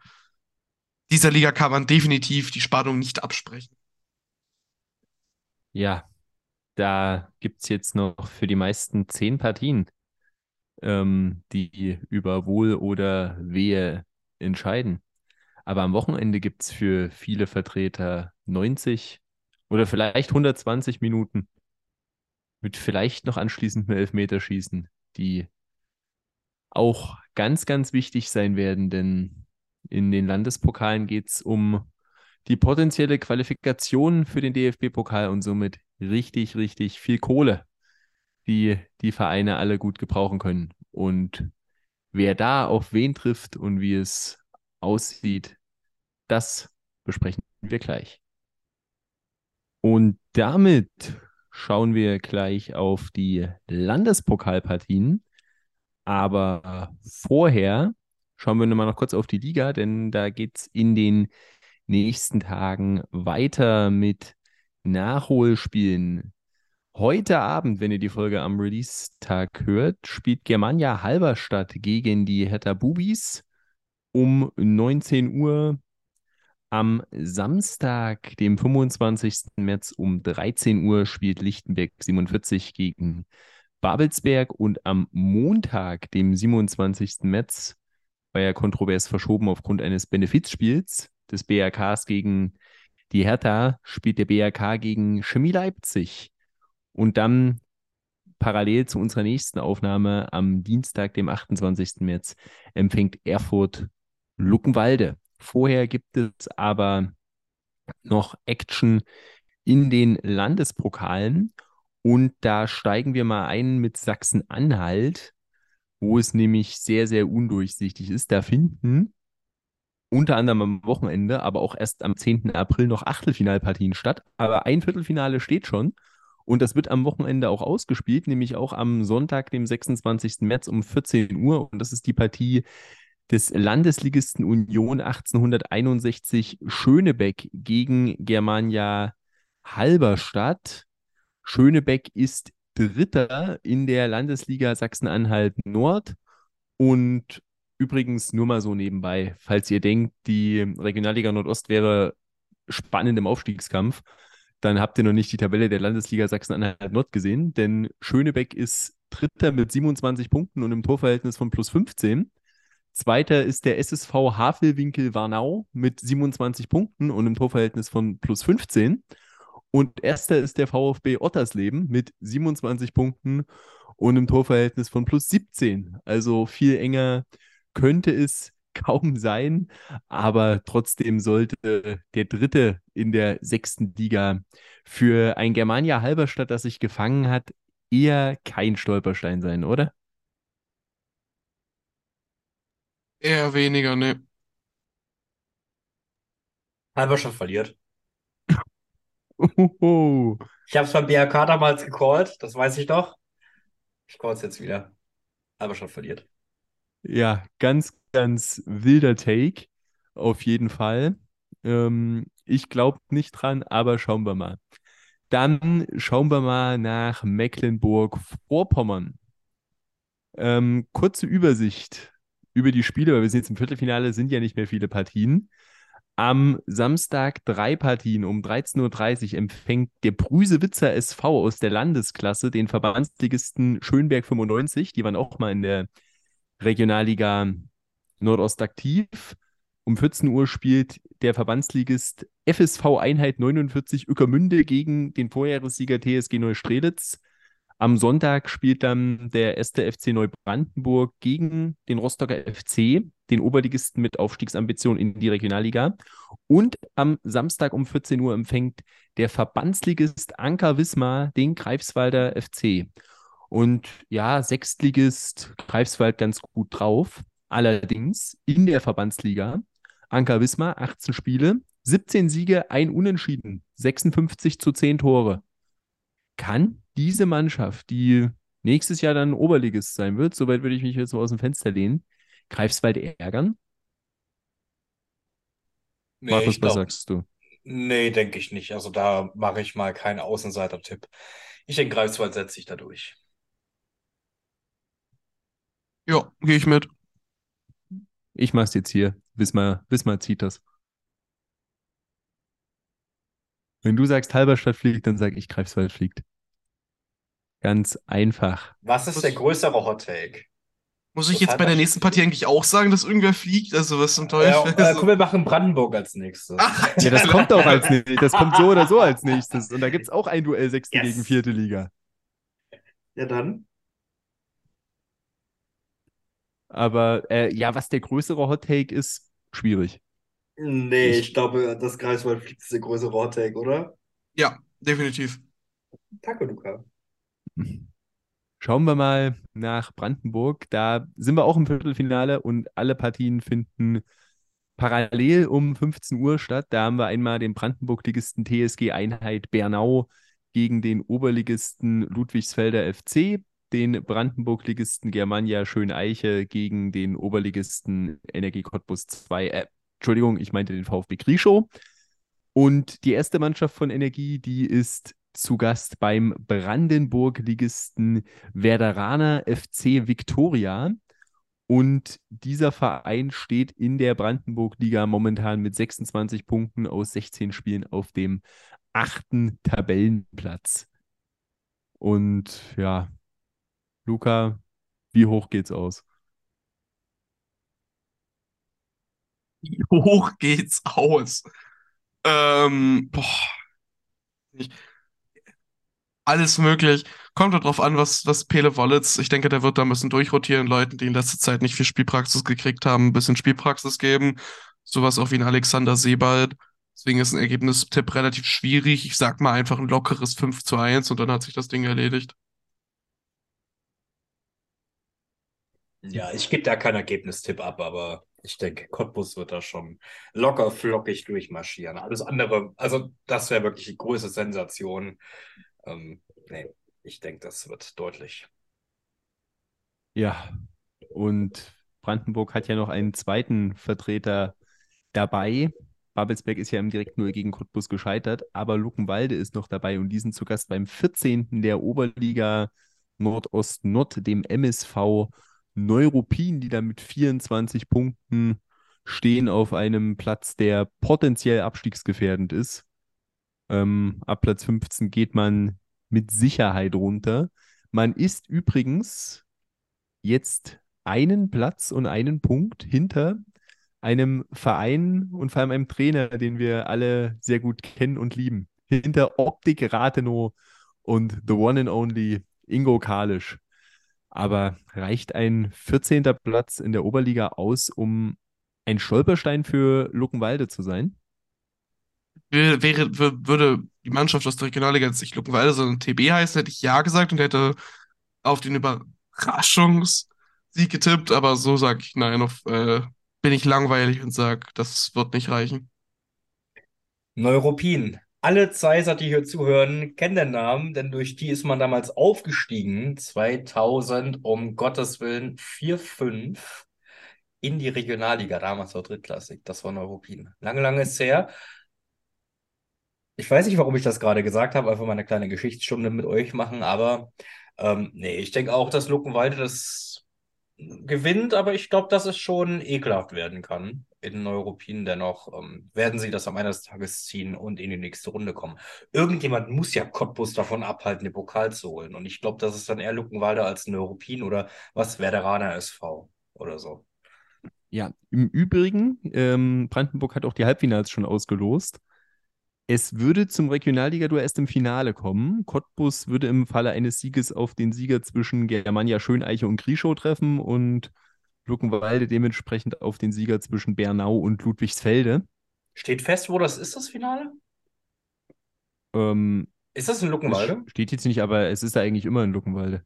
dieser Liga kann man definitiv die Spannung nicht absprechen. Ja, da gibt es jetzt noch für die meisten zehn Partien, ähm, die über Wohl oder Wehe entscheiden. Aber am Wochenende gibt es für viele Vertreter 90 oder vielleicht 120 Minuten mit vielleicht noch anschließend einem Elfmeterschießen, die auch ganz, ganz wichtig sein werden, denn in den Landespokalen geht es um die potenzielle Qualifikation für den DFB-Pokal und somit richtig, richtig viel Kohle, die die Vereine alle gut gebrauchen können. Und wer da auf wen trifft und wie es aussieht, das besprechen wir gleich. Und damit schauen wir gleich auf die Landespokalpartien. Aber vorher schauen wir nochmal noch kurz auf die Liga, denn da geht es in den nächsten Tagen weiter mit Nachholspielen. Heute Abend, wenn ihr die Folge am Release-Tag hört, spielt Germania Halberstadt gegen die Hertha Bubis um 19 Uhr. Am Samstag, dem 25. März um 13 Uhr spielt Lichtenberg 47 gegen Babelsberg und am Montag, dem 27. März, war ja kontrovers verschoben aufgrund eines Benefizspiels des BRKs gegen die Hertha, spielt der BRK gegen Chemie Leipzig. Und dann parallel zu unserer nächsten Aufnahme am Dienstag, dem 28. März, empfängt Erfurt Luckenwalde. Vorher gibt es aber noch Action in den Landespokalen. Und da steigen wir mal ein mit Sachsen-Anhalt wo es nämlich sehr, sehr undurchsichtig ist. Da finden unter anderem am Wochenende, aber auch erst am 10. April noch Achtelfinalpartien statt. Aber ein Viertelfinale steht schon. Und das wird am Wochenende auch ausgespielt, nämlich auch am Sonntag, dem 26. März um 14 Uhr. Und das ist die Partie des Landesligisten Union 1861 Schönebeck gegen Germania Halberstadt. Schönebeck ist Dritter in der Landesliga Sachsen-Anhalt Nord und übrigens nur mal so nebenbei, falls ihr denkt, die Regionalliga Nordost wäre spannend im Aufstiegskampf, dann habt ihr noch nicht die Tabelle der Landesliga Sachsen-Anhalt Nord gesehen, denn Schönebeck ist Dritter mit 27 Punkten und im Torverhältnis von plus 15. Zweiter ist der SSV Havelwinkel Warnau mit 27 Punkten und im Torverhältnis von plus 15. Und erster ist der VfB Ottersleben mit 27 Punkten und im Torverhältnis von plus 17. Also viel enger könnte es [laughs] kaum sein, aber trotzdem sollte der Dritte in der sechsten Liga für ein Germania Halberstadt, das sich gefangen hat, eher kein Stolperstein sein, oder? Eher weniger, ne. Halberstadt verliert. Ich habe es beim BRK damals gecallt, das weiß ich noch. Ich call es jetzt wieder. Halberstadt verliert. Ja, ganz, ganz wilder Take, auf jeden Fall. Ähm, ich glaube nicht dran, aber schauen wir mal. Dann schauen wir mal nach Mecklenburg-Vorpommern. Ähm, kurze Übersicht über die Spiele, weil wir sind jetzt im Viertelfinale, sind ja nicht mehr viele Partien. Am Samstag drei Partien um 13.30 Uhr empfängt der Brüsewitzer SV aus der Landesklasse den Verbandsligisten Schönberg 95. Die waren auch mal in der Regionalliga Nordost aktiv. Um 14 Uhr spielt der Verbandsligist FSV Einheit 49 Ueckermünde gegen den Vorjahressieger TSG Neustrelitz. Am Sonntag spielt dann der 1. FC Neubrandenburg gegen den Rostocker FC, den Oberligisten mit Aufstiegsambitionen in die Regionalliga. Und am Samstag um 14 Uhr empfängt der Verbandsligist Anker Wismar den Greifswalder FC. Und ja, Sechstligist Greifswald ganz gut drauf. Allerdings in der Verbandsliga Anker Wismar 18 Spiele, 17 Siege, ein Unentschieden, 56 zu 10 Tore. Kann diese Mannschaft, die nächstes Jahr dann Oberligist sein wird, soweit würde ich mich jetzt so aus dem Fenster lehnen, Greifswald ärgern? Nee, Markus, ich was sagst du? nee, denke ich nicht. Also da mache ich mal keinen Außenseiter-Tipp. Ich denke, Greifswald setzt sich da durch. Ja, gehe ich mit. Ich mach's jetzt hier. Wismar, Wismar zieht das. Wenn du sagst, Halberstadt fliegt, dann sage ich, Greifswald fliegt. Ganz einfach. Was ist der größere Hot Take? Muss ich jetzt bei der nächsten Partie eigentlich auch sagen, dass irgendwer fliegt? Also was zum Ja, Teufel? äh, komm, wir machen Brandenburg als nächstes. Ach, Ja, das kommt auch als nächstes. Das kommt so oder so als nächstes. Und da [laughs] gibt es auch ein Duell Sechste Yes. gegen Vierte Liga. Ja, dann. Aber äh, ja, was der größere Hot Take ist, schwierig. Nee, Ich- ich glaube, das Greifswald fliegt ist der größere Hot Take, oder? Ja, definitiv. Danke, Luca. [laughs] Schauen wir mal nach Brandenburg. Da sind wir auch im Viertelfinale und alle Partien finden parallel um 15 Uhr statt. Da haben wir einmal den Brandenburg-Ligisten TSG Einheit Bernau gegen den Oberligisten Ludwigsfelder FC, den Brandenburg-Ligisten Germania Schöneiche gegen den Oberligisten Energie Cottbus 2. Äh, Entschuldigung, ich meinte den VfB Grischow. Und die erste Mannschaft von Energie, die ist zu Gast beim Brandenburg-Ligisten Werderaner FC Viktoria. Und dieser Verein steht in der Brandenburg-Liga momentan mit 26 Punkten aus 16 Spielen auf dem achten Tabellenplatz. Und ja, Luca, wie hoch geht's aus? Wie hoch geht's aus? Ähm, boah, nicht. Alles möglich. Kommt darauf an, was, was Pele Wollitz, ich denke, der wird da ein bisschen durchrotieren, Leuten, die in letzter Zeit nicht viel Spielpraxis gekriegt haben, ein bisschen Spielpraxis geben. Sowas auch wie ein Alexander Sebald. Deswegen ist ein Ergebnistipp relativ schwierig. Ich sag mal einfach ein lockeres 5 zu 1 und dann hat sich das Ding erledigt. Ja, ich gebe da keinen Ergebnistipp ab, aber ich denke, Cottbus wird da schon locker flockig durchmarschieren. Alles andere, also das wäre wirklich die größte Sensation. Ähm, nee, ich denke, das wird deutlich. Ja, und Brandenburg hat ja noch einen zweiten Vertreter dabei. Babelsberg ist ja im direkten Duell gegen Cottbus gescheitert, aber Luckenwalde ist noch dabei und die sind zu Gast beim 14. der Oberliga Nordost-Nord, dem MSV Neuruppin, die da mit 24 Punkten stehen auf einem Platz, der potenziell abstiegsgefährdend ist. Ähm, ab Platz 15 geht man mit Sicherheit runter. Man ist übrigens jetzt einen Platz und einen Punkt hinter einem Verein und vor allem einem Trainer, den wir alle sehr gut kennen und lieben. Hinter Optik Rathenow und the one and only Ingo Kalisch. Aber reicht ein 14. Platz in der Oberliga aus, um ein Stolperstein für Luckenwalde zu sein? Wäre, würde die Mannschaft aus der Regionalliga jetzt nicht Luckenwalde, sondern TB heißen, hätte ich ja gesagt und hätte auf den Überraschungssieg getippt, aber so sage ich nein, auf, äh, bin ich langweilig und sage, das wird nicht reichen. Neuropin alle Zeiser, die hier zuhören, kennen den Namen, denn durch die ist man damals aufgestiegen, 2000, um Gottes Willen, 4-5 in die Regionalliga, damals war Drittklassik, das war Neuruppin. Lange, lange ist es her. Ich weiß nicht, warum ich das gerade gesagt habe, einfach mal eine kleine Geschichtsstunde mit euch machen, aber ähm, nee, ich denke auch, dass Luckenwalde das gewinnt, aber ich glaube, dass es schon ekelhaft werden kann in Neuruppin. Dennoch ähm, werden sie das am Ende des Tages ziehen und in die nächste Runde kommen. Irgendjemand muss ja Cottbus davon abhalten, den Pokal zu holen. Und ich glaube, das ist dann eher Luckenwalde als Neuruppin oder was Werderaner SV oder so. Ja, im Übrigen, ähm, Brandenburg hat auch die Halbfinals schon ausgelost. Es würde zum Regionalliga-Duell erst im Finale kommen. Cottbus würde im Falle eines Sieges auf den Sieger zwischen Germania Schöneiche und Grieschow treffen und Luckenwalde dementsprechend auf den Sieger zwischen Bernau und Ludwigsfelde. Steht fest, wo das ist, das Finale? Ähm, ist das in Luckenwalde? Steht jetzt nicht, aber es ist da eigentlich immer in Luckenwalde.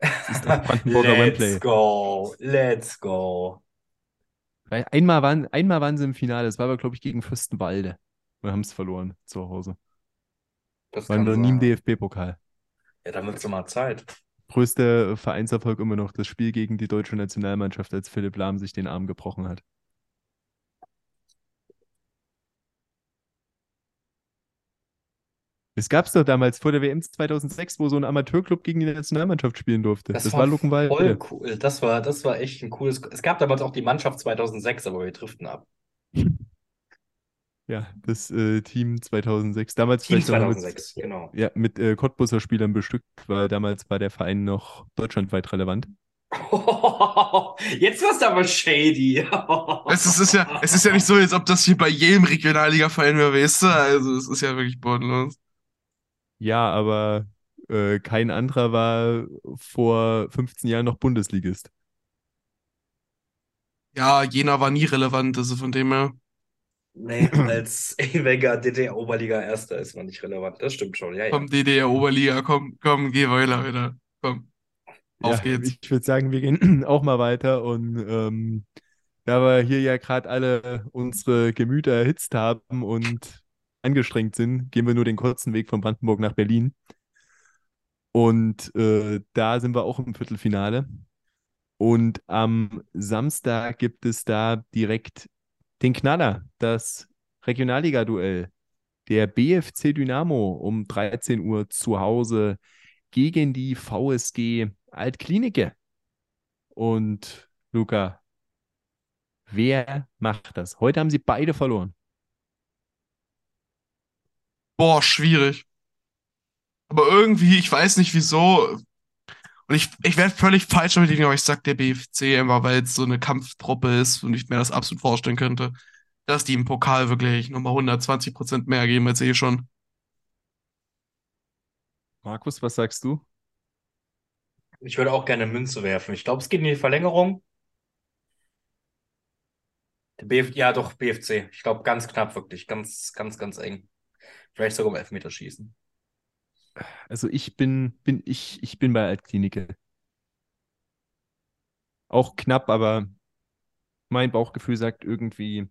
[laughs] Let's go, let's go. Einmal waren, einmal waren sie im Finale, das war aber, glaube ich, gegen Fürstenwalde. Wir haben es verloren zu Hause. Das Waren wir nie im DFB-Pokal. Ja, dann wird es mal Zeit. Größter Vereinserfolg immer noch das Spiel gegen die deutsche Nationalmannschaft, als Philipp Lahm sich den Arm gebrochen hat. Es gab es doch damals vor der WM 2006, wo so ein Amateurclub gegen die Nationalmannschaft spielen durfte. Das, das war, war Luckenwalde. Voll cool. Das war, das war echt ein cooles. Es gab damals auch die Mannschaft 2006, aber wir driften ab. [laughs] Ja, das äh, Team 2006. Damals Team 2006, mit, genau. Ja, mit äh, Cottbuser Spielern bestückt, weil damals war der Verein noch deutschlandweit relevant. [laughs] Jetzt wirst du aber shady. es, ist, ist, ja, es ist ja nicht so, als ob das hier bei jedem Regionalliga-Verein wäre, weißt du? Also, es ist ja wirklich bodenlos. Ja, aber äh, kein anderer war vor 15 Jahren noch Bundesligist. Ja, Jena war nie relevant, also von dem her. Nee, [clears throat] als Eweger DDR-Oberliga Erster ist man nicht relevant. Das stimmt schon, ja, ja. Komm, DDR-Oberliga, komm, komm, geh weiter wieder. Komm. Auf ja, geht's. Ich würde sagen, wir gehen [clears throat] auch mal weiter und ähm, da wir hier ja gerade alle unsere Gemüter erhitzt haben und angestrengt sind, gehen wir nur den kurzen Weg von Brandenburg nach Berlin. Und äh, da sind wir auch im Viertelfinale. Und am Samstag gibt es da direkt den Knaller, das Regionalliga-Duell. Der BFC Dynamo um 13 Uhr zu Hause gegen die VSG Altklinike. Und Luca, wer macht das? Heute haben sie beide verloren. Boah, schwierig. Aber irgendwie, ich weiß nicht wieso. Und ich, ich werde völlig falsch damit liegen, aber ich sag der BFC immer, weil es so eine Kampftruppe ist und ich mir das absolut vorstellen könnte, dass die im Pokal wirklich nochmal 120 Prozent mehr geben als eh schon. Markus, was sagst du? Ich würde auch gerne Münze werfen. Ich glaube, es geht in die Verlängerung. Der BF ja, doch, BFC. Ich glaube, ganz knapp wirklich. Ganz, ganz, ganz eng. Vielleicht sogar um Elfmeterschießen. Also ich bin, bin, ich, ich bin bei Altklinike. Auch knapp, aber mein Bauchgefühl sagt irgendwie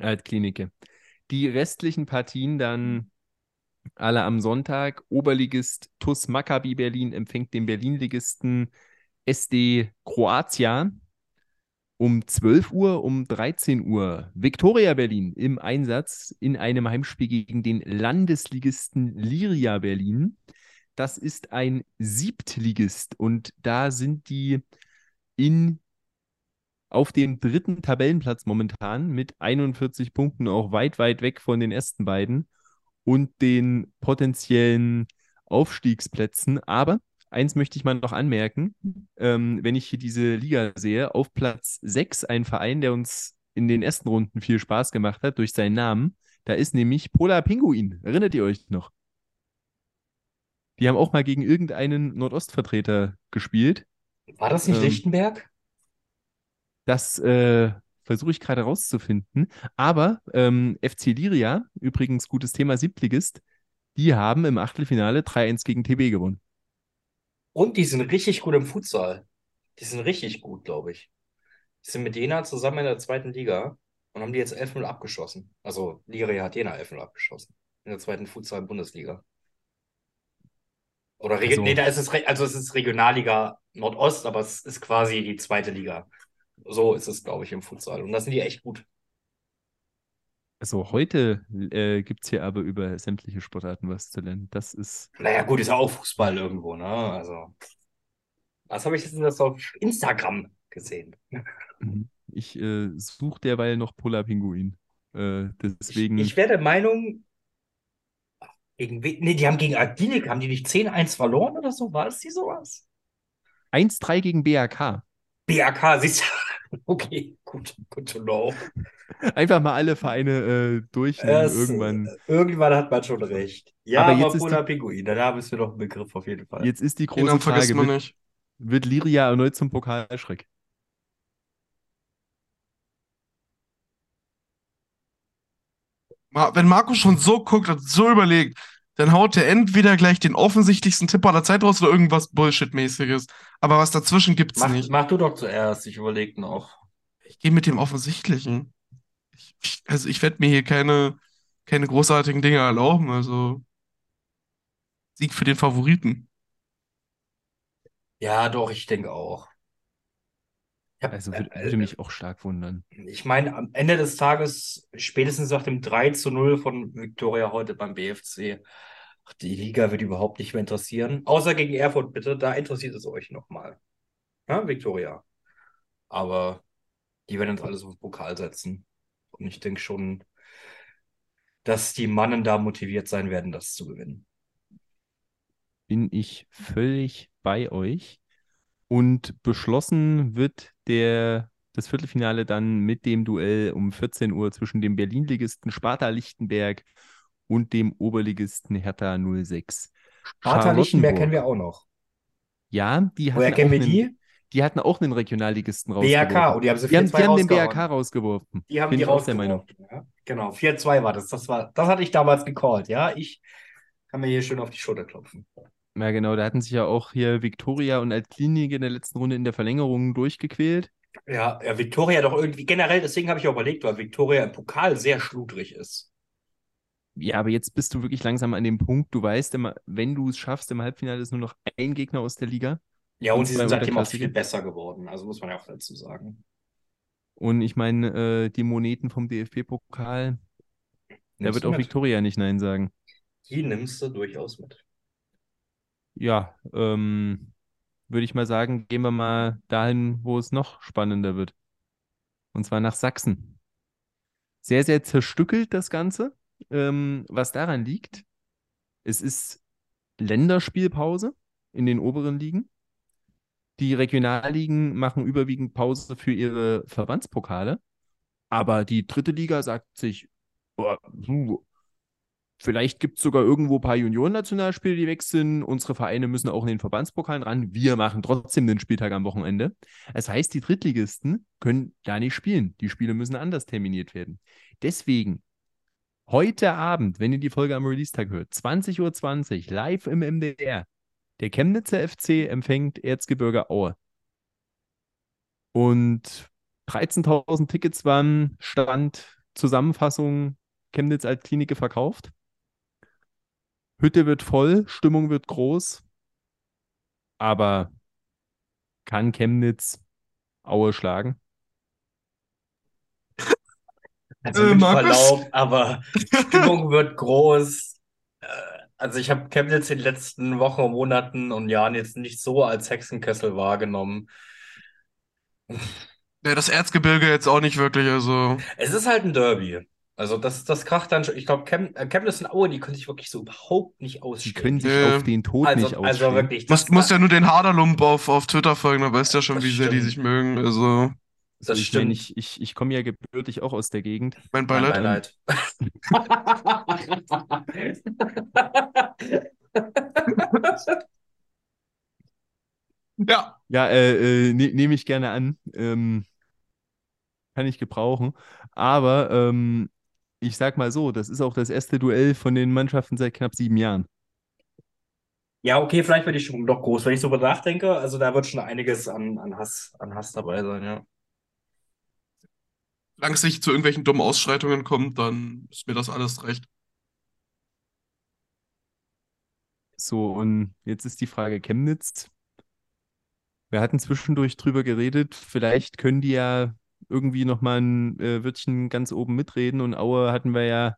Altklinike. Die restlichen Partien dann alle am Sonntag. Oberligist TUS Maccabi Berlin empfängt den Berlin-Ligisten SD Kroatia um 12 Uhr, um 13 Uhr Viktoria Berlin im Einsatz in einem Heimspiel gegen den Landesligisten Liria Berlin. Das ist ein Siebtligist und da sind die in auf dem dritten Tabellenplatz momentan mit 41 Punkten auch weit, weit weg von den ersten beiden und den potenziellen Aufstiegsplätzen. Aber eins möchte ich mal noch anmerken, ähm, wenn ich hier diese Liga sehe, auf Platz 6 ein Verein, der uns in den ersten Runden viel Spaß gemacht hat durch seinen Namen. Da ist nämlich Polar Pinguin. Erinnert ihr euch noch? Die haben auch mal gegen irgendeinen Nordostvertreter gespielt. War das nicht Ähm, Lichtenberg? Das äh, versuche ich gerade rauszufinden. Aber ähm, FC Liria, übrigens gutes Thema Siebtligist, die haben im Achtelfinale 3-1 gegen TB gewonnen. Und die sind richtig gut im Futsal. Die sind richtig gut, glaube ich. Die sind mit Jena zusammen in der zweiten Liga und haben die jetzt 11-0 abgeschossen. Also Liria hat Jena 11-0 abgeschossen. In der zweiten Futsal-Bundesliga. Oder Reg Also- nee, da ist es, also es ist Regionalliga Nordost, aber es ist quasi die zweite Liga. So ist es, glaube ich, im Futsal. Und da sind die echt gut. Also heute äh, gibt es hier aber über sämtliche Sportarten was zu lernen. Das ist, Naja, gut, ist ja auch Fußball irgendwo, ne? Also. Was habe ich jetzt das auf Instagram gesehen? mhm. ich äh, suche derweil noch Polar Pinguin. Äh, Ich, deswegen, ich wäre der Meinung, gegen? Nee, die haben gegen Agdilik, haben die nicht 10-1 verloren oder so? War es die sowas? 1-3 gegen BAK. BAK, siehst du? [laughs] Okay, gut, good to know. Einfach mal alle Vereine äh, durchnehmen Es, irgendwann. Irgendwann hat man schon recht. Ja, Aber aber, jetzt ist Polar die- Pinguin, da bist du noch ein Begriff auf jeden Fall. Jetzt ist die große Frage, man wird, nicht. wird Liria erneut zum Pokalschreck? Wenn Marco schon so guckt und so überlegt, dann haut er entweder gleich den offensichtlichsten Tipp aller Zeit raus oder irgendwas Bullshit-mäßiges. Aber was dazwischen gibt's Mach, nicht. mach du doch zuerst, ich überlege noch. Ich gehe mit dem Offensichtlichen. Ich, ich, also ich werde mir hier keine, keine großartigen Dinge erlauben. Also Sieg für den Favoriten. Ja, doch, ich denke auch. Ich hab- Also würde, äh, würde mich auch stark wundern. Ich meine, am Ende des Tages, spätestens nach dem 3 zu 0 von Viktoria heute beim BFC, die Liga wird überhaupt nicht mehr interessieren. Außer gegen Erfurt, bitte, da interessiert es euch nochmal. Ja, Viktoria. Aber die werden uns alles auf den Pokal setzen. Und ich denke schon, dass die Mannen da motiviert sein werden, das zu gewinnen. bin ich völlig bei euch. Und beschlossen wird der, das Viertelfinale dann mit dem Duell um 14 Uhr zwischen dem Berlin-Ligisten Sparta Lichtenberg und dem Oberligisten Hertha 06. Sparta Lichtenberg kennen wir auch noch. Ja, die Woher hatten kennen auch wir die? Die hatten auch einen Regionalligisten BRK. rausgeworfen. Und die haben sie Die haben, 4-2 die haben den. BRK rausgeworfen. Die haben Bin die rausgeworfen. Ja? Genau, 4-2 war das. Das war, das hatte ich damals gecallt, ja. Ich kann mir hier schön auf die Schulter klopfen. Ja, genau, da hatten sich ja auch hier Viktoria und Altklinike in der letzten Runde in der Verlängerung durchgequält. Ja, ja, Viktoria doch irgendwie generell, deswegen habe ich auch überlegt, weil Viktoria im Pokal sehr schludrig ist. Ja, aber jetzt bist du wirklich langsam an dem Punkt, du weißt immer, wenn du es schaffst, im Halbfinale ist nur noch ein Gegner aus der Liga. Ja, und sie sind seitdem auch viel besser geworden, also muss man ja auch dazu sagen. Und ich meine, äh, die Moneten vom DFB-Pokal, da wird auch mit? Viktoria nicht Nein sagen. Die nimmst du durchaus mit. Ja, ähm, würde ich mal sagen, gehen wir mal dahin, wo es noch spannender wird. Und zwar nach Sachsen. Sehr, sehr zerstückelt das Ganze. Ähm, was daran liegt, es ist Länderspielpause in den oberen Ligen. Die Regionalligen machen überwiegend Pause für ihre Verbandspokale. Aber die dritte Liga sagt sich, oh, puh, vielleicht gibt es sogar irgendwo ein paar Junioren-Nationalspiele, die weg sind. Unsere Vereine müssen auch in den Verbandspokalen ran. Wir machen trotzdem den Spieltag am Wochenende. Das heißt, die Drittligisten können da nicht spielen. Die Spiele müssen anders terminiert werden. Deswegen heute Abend, wenn ihr die Folge am Release-Tag hört, 20.20 Uhr, live im MDR, der Chemnitzer FC empfängt Erzgebirge Aue. Und 13.000 Tickets waren Stand Zusammenfassung Chemnitz als Klinike verkauft. Hütte wird voll, Stimmung wird groß. Aber kann Chemnitz Aue schlagen? Also Äh, mit Markus? Verlaub, aber Stimmung wird groß. Äh, Also ich habe Chemnitz in den letzten Wochen, Monaten und Jahren jetzt nicht so als Hexenkessel wahrgenommen. Ja, das Erzgebirge jetzt auch nicht wirklich, also. Es ist halt ein Derby. Also das, das kracht dann schon. Ich glaube, Chem äh, Chemnitz und Aue, die können sich wirklich so überhaupt nicht Die ausstehen. können sich Äh, auf den Tod also, nicht also ausstehen. wirklich. Du musst, musst ja nur den Haderlump auf, auf Twitter folgen, da weißt du ja schon, wie sehr die stimmt. sich mögen. Also, Das ich meine, stimmt. ich, ich, ich komme ja gebürtig auch aus der Gegend. mein Mein Beileid. Beileid. Ja, Ja, äh, äh, ne, nehme ich gerne an. Ähm, kann ich gebrauchen. Aber ähm, ich sag mal so, das ist auch das erste Duell von den Mannschaften seit knapp sieben Jahren. Ja, okay, vielleicht wird die Stimmung doch groß, wenn ich so darüber nachdenke. Also da wird schon einiges an, an Hass, an Hass dabei sein, ja. Solange es nicht zu irgendwelchen dummen Ausschreitungen kommt, dann ist mir das alles recht. So, und jetzt ist die Frage Chemnitz. Wir hatten zwischendurch drüber geredet, vielleicht können die ja irgendwie nochmal ein äh, Wörtchen ganz oben mitreden. Und Aue hatten wir ja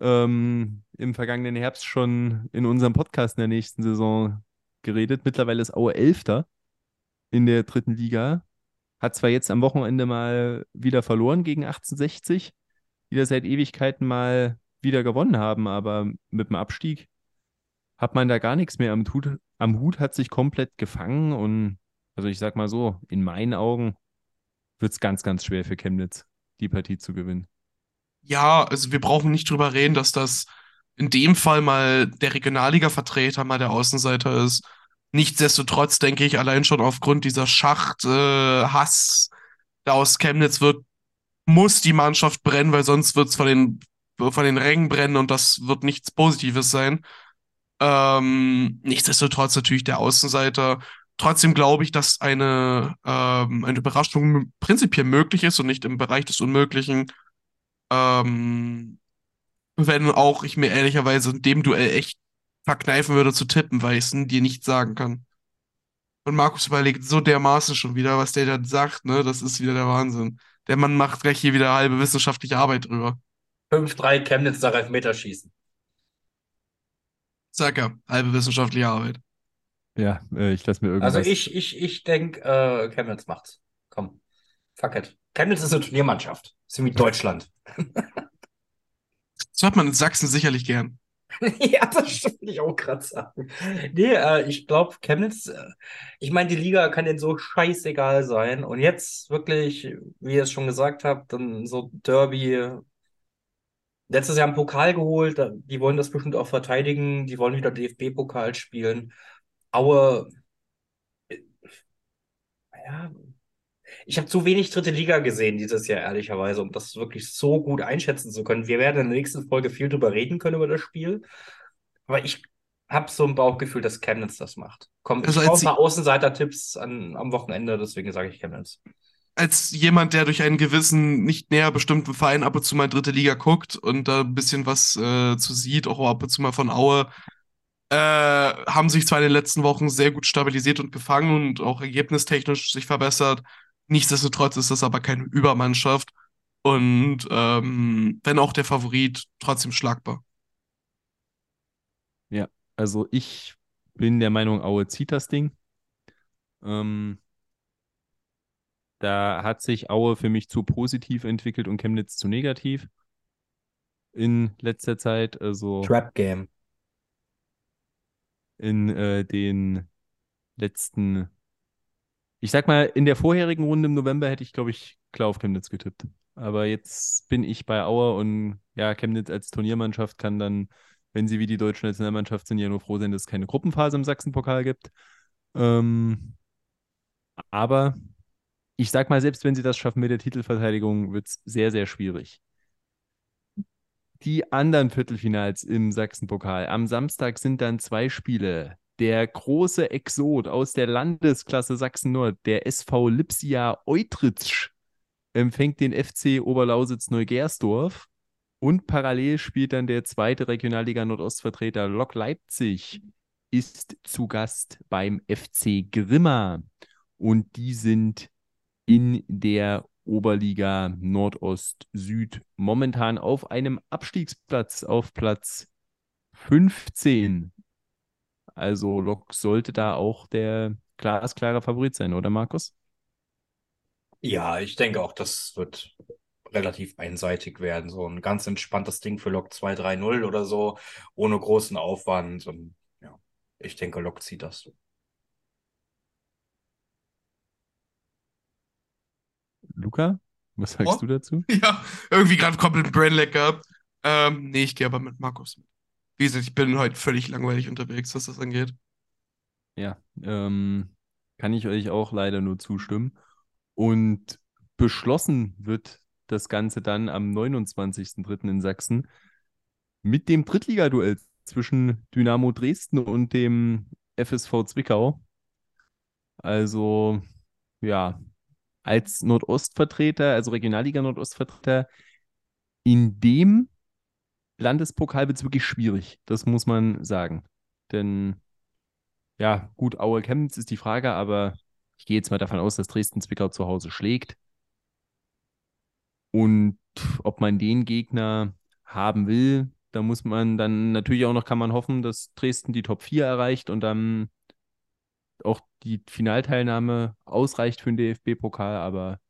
ähm, im vergangenen Herbst schon in unserem Podcast in der nächsten Saison geredet. Mittlerweile ist Aue Elfter in der dritten Liga. Hat zwar jetzt am Wochenende mal wieder verloren gegen 1860, die da seit Ewigkeiten mal wieder gewonnen haben, aber mit dem Abstieg hat man da gar nichts mehr am Hut, am Hut, hat sich komplett gefangen und also ich sag mal so, in meinen Augen wird es ganz, ganz schwer für Chemnitz, die Partie zu gewinnen. Ja, also wir brauchen nicht drüber reden, dass das in dem Fall mal der Regionalliga-Vertreter, mal der Außenseiter ist. Nichtsdestotrotz denke ich, allein schon aufgrund dieser Schacht, äh, da aus Chemnitz wird, muss die Mannschaft brennen, weil sonst wird es von den, von den Rängen brennen und das wird nichts Positives sein. Ähm, nichtsdestotrotz natürlich der Außenseiter. Trotzdem glaube ich, dass eine, ähm, eine Überraschung prinzipiell möglich ist und nicht im Bereich des Unmöglichen. Ähm, wenn auch ich mir ehrlicherweise in dem Duell echt verkneifen würde zu tippen, weil ich es dir nicht sagen kann. Und Markus überlegt so dermaßen schon wieder, was der da sagt, ne? Das ist wieder der Wahnsinn. Der Mann macht gleich hier wieder halbe wissenschaftliche Arbeit drüber. 5-3 Chemnitz nach Elfmeterschießen. Sag ja, halbe wissenschaftliche Arbeit. Ja, äh, ich lasse mir irgendwas. Also ich, ich, ich denke, äh, Chemnitz macht's. Komm. Fuck it. Chemnitz ist eine Turniermannschaft. Ist wie Deutschland. [laughs] Das hört man in Sachsen sicherlich gern. [laughs] Ja, das [laughs] stimmt, ich auch gerade sagen. Nee, äh, ich glaube, Chemnitz, äh, ich meine, die Liga kann denen so scheißegal sein. Und jetzt wirklich, wie ihr es schon gesagt habt, dann so Derby. Letztes Jahr einen Pokal geholt, die wollen das bestimmt auch verteidigen, die wollen wieder DFB-Pokal spielen. Aue, äh, ja, ich habe zu wenig dritte Liga gesehen dieses Jahr, ehrlicherweise, um das wirklich so gut einschätzen zu können. Wir werden in der nächsten Folge viel drüber reden können, über das Spiel. Aber ich habe so ein Bauchgefühl, dass Chemnitz das macht. Komm, ich Also als brauche mal Außenseiter-Tipps am Wochenende, deswegen sage ich Chemnitz. Als jemand, der durch einen gewissen, nicht näher bestimmten Verein ab und zu mal dritte Liga guckt und da ein bisschen was äh, zu sieht, auch ab und zu mal von Aue, äh, haben sich zwar in den letzten Wochen sehr gut stabilisiert und gefangen und auch ergebnistechnisch sich verbessert. Nichtsdestotrotz ist das aber keine Übermannschaft. Und ähm, wenn auch der Favorit, trotzdem schlagbar. Ja, also ich bin der Meinung, Aue zieht das Ding. Ähm, da hat sich Aue für mich zu positiv entwickelt und Chemnitz zu negativ in letzter Zeit. Also Trap Game. in äh, den letzten, ich sag mal, in der vorherigen Runde im November hätte ich, glaube ich, klar auf Chemnitz getippt. Aber jetzt bin ich bei Aue und ja, Chemnitz als Turniermannschaft kann dann, wenn sie wie die deutsche Nationalmannschaft sind, ja nur froh sein, dass es keine Gruppenphase im Sachsenpokal gibt. Ähm, aber ich sag mal, selbst wenn sie das schaffen mit der Titelverteidigung, wird es sehr, sehr schwierig. Die anderen Viertelfinals im Sachsenpokal. Am Samstag sind dann zwei Spiele. Der große Exot aus der Landesklasse Sachsen-Nord, der SV Lipsia Eutritzsch, empfängt den FC Oberlausitz Neugersdorf. Und parallel spielt dann der zweite Regionalliga Nordostvertreter Lok Leipzig, ist zu Gast beim FC Grimma. Und die sind in der Oberliga Nordost Süd momentan auf einem Abstiegsplatz auf Platz 15. Also Lok sollte da auch der glasklare Favorit sein, oder Markus? Ja, ich denke auch, das wird relativ einseitig werden. So ein ganz entspanntes Ding für Lok 2-3-0 oder so, ohne großen Aufwand. Und ja, ich denke, Lok zieht das. Luca, was sagst Oh. du dazu? [laughs] Ja, irgendwie gerade komplett Brainlag gehabt. Ähm, nee, ich gehe aber mit Markus mit. Wie gesagt, ich bin heute völlig langweilig unterwegs, was das angeht. Ja, ähm, kann ich euch auch leider nur zustimmen. Und beschlossen wird das Ganze dann am 29.03. in Sachsen mit dem Drittligaduell zwischen Dynamo Dresden und dem FSV Zwickau. Also, ja, als Nordostvertreter, also Regionalliga Nordostvertreter, in dem Landespokal wird es wirklich schwierig. Das muss man sagen. Denn, ja, gut, Aue Chemnitz ist die Frage, aber ich gehe jetzt mal davon aus, dass Dresden Zwickau zu Hause schlägt. Und ob man den Gegner haben will, da muss man dann natürlich auch noch, kann man hoffen, dass Dresden die Top 4 erreicht und dann auch die Finalteilnahme ausreicht für den DFB-Pokal, aber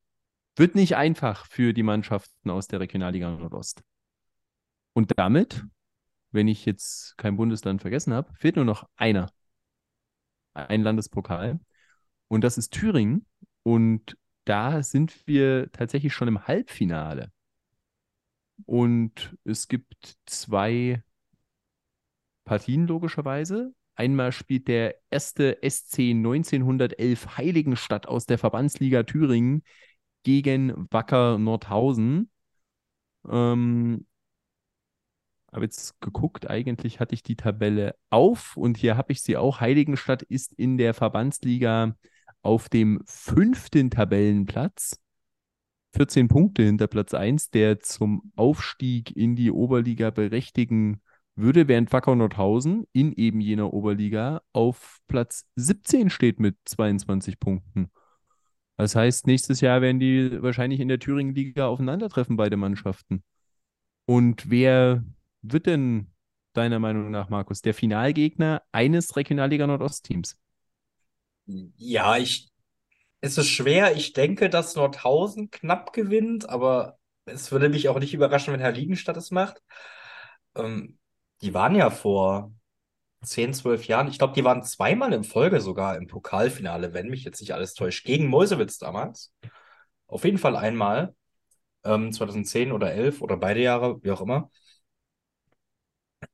wird nicht einfach für die Mannschaften aus der Regionalliga Nordost. Und damit, wenn ich jetzt kein Bundesland vergessen habe, fehlt nur noch einer. Ein Landespokal. Und das ist Thüringen. Und da sind wir tatsächlich schon im Halbfinale. Und es gibt zwei Partien logischerweise. Einmal spielt der erste SC 1911 Heiligenstadt aus der Verbandsliga Thüringen gegen Wacker Nordhausen. Ähm, habe jetzt geguckt, eigentlich hatte ich die Tabelle auf und hier habe ich sie auch. Heiligenstadt ist in der Verbandsliga auf dem fünften Tabellenplatz. 14 Punkte hinter Platz 1, der zum Aufstieg in die Oberliga berechtigen würde, während Wacker Nordhausen in eben jener Oberliga auf Platz 17 steht mit 22 Punkten. Das heißt, nächstes Jahr werden die wahrscheinlich in der Thüringen-Liga aufeinandertreffen, beide Mannschaften. Und wer wird denn deiner Meinung nach, Markus, der Finalgegner eines Regionalliga Nordost-Teams? Ja, ich, es ist schwer. Ich denke, dass Nordhausen knapp gewinnt, aber es würde mich auch nicht überraschen, wenn Herr Liegenstadt es macht. Ähm, die waren ja vor 10, 12 Jahren, ich glaube, die waren zweimal in Folge sogar im Pokalfinale, wenn mich jetzt nicht alles täuscht, gegen Meuselwitz damals. Auf jeden Fall einmal, ähm, 2010 oder 11 oder beide Jahre, wie auch immer.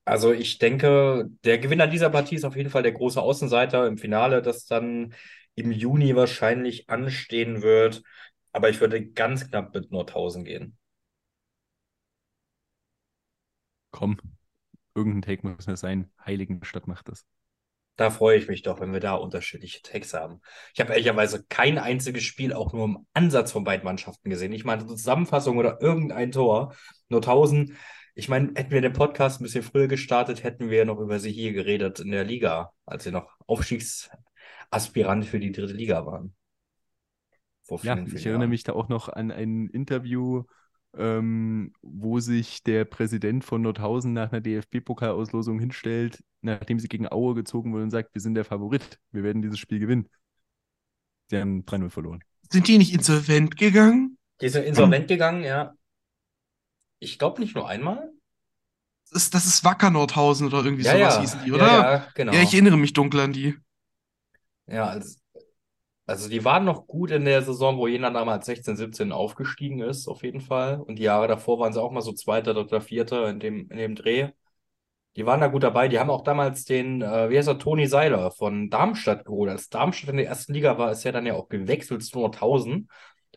Also ich denke, der Gewinner dieser Partie ist auf jeden Fall der große Außenseiter im Finale, das dann im Juni wahrscheinlich anstehen wird. Aber ich würde ganz knapp mit Nordhausen gehen. Komm, irgendein Take muss ja sein. Heiligenstadt macht das. Da freue ich mich doch, wenn wir da unterschiedliche Takes haben. Ich habe ehrlicherweise kein einziges Spiel auch nur im Ansatz von beiden Mannschaften gesehen. Ich meine, eine Zusammenfassung oder irgendein Tor. Nordhausen, ich meine, hätten wir den Podcast ein bisschen früher gestartet, hätten wir noch über sie hier geredet in der Liga, als sie noch Aufstiegsaspirant für die dritte Liga waren. Vor Ja, vielen, ich vielen erinnere Jahren. mich da auch noch an ein Interview, ähm, wo sich der Präsident von Nordhausen nach einer DFB-Pokalauslosung hinstellt, nachdem sie gegen Aue gezogen wurde und sagt, wir sind der Favorit, wir werden dieses Spiel gewinnen. Sie haben 3-0 verloren. Sind die nicht insolvent gegangen? Die sind insolvent gegangen, ja. Ich glaube nicht nur einmal. Das ist, das ist Wacker Nordhausen oder irgendwie Ja, sowas ja, hießen die, ja, oder? ja, genau. Ja, ich erinnere mich dunkel an die. Ja, also, also die waren noch gut in der Saison, wo Jena damals 16, 17 aufgestiegen ist, auf jeden Fall. Und die Jahre davor waren sie auch mal so Zweiter, Dritter, Vierter in dem, in dem Dreh. Die waren da gut dabei. Die haben auch damals den, äh, wie heißt er, Toni Seiler von Darmstadt geholt. Als Darmstadt in der ersten Liga war, ist er dann ja auch gewechselt zu Nordhausen.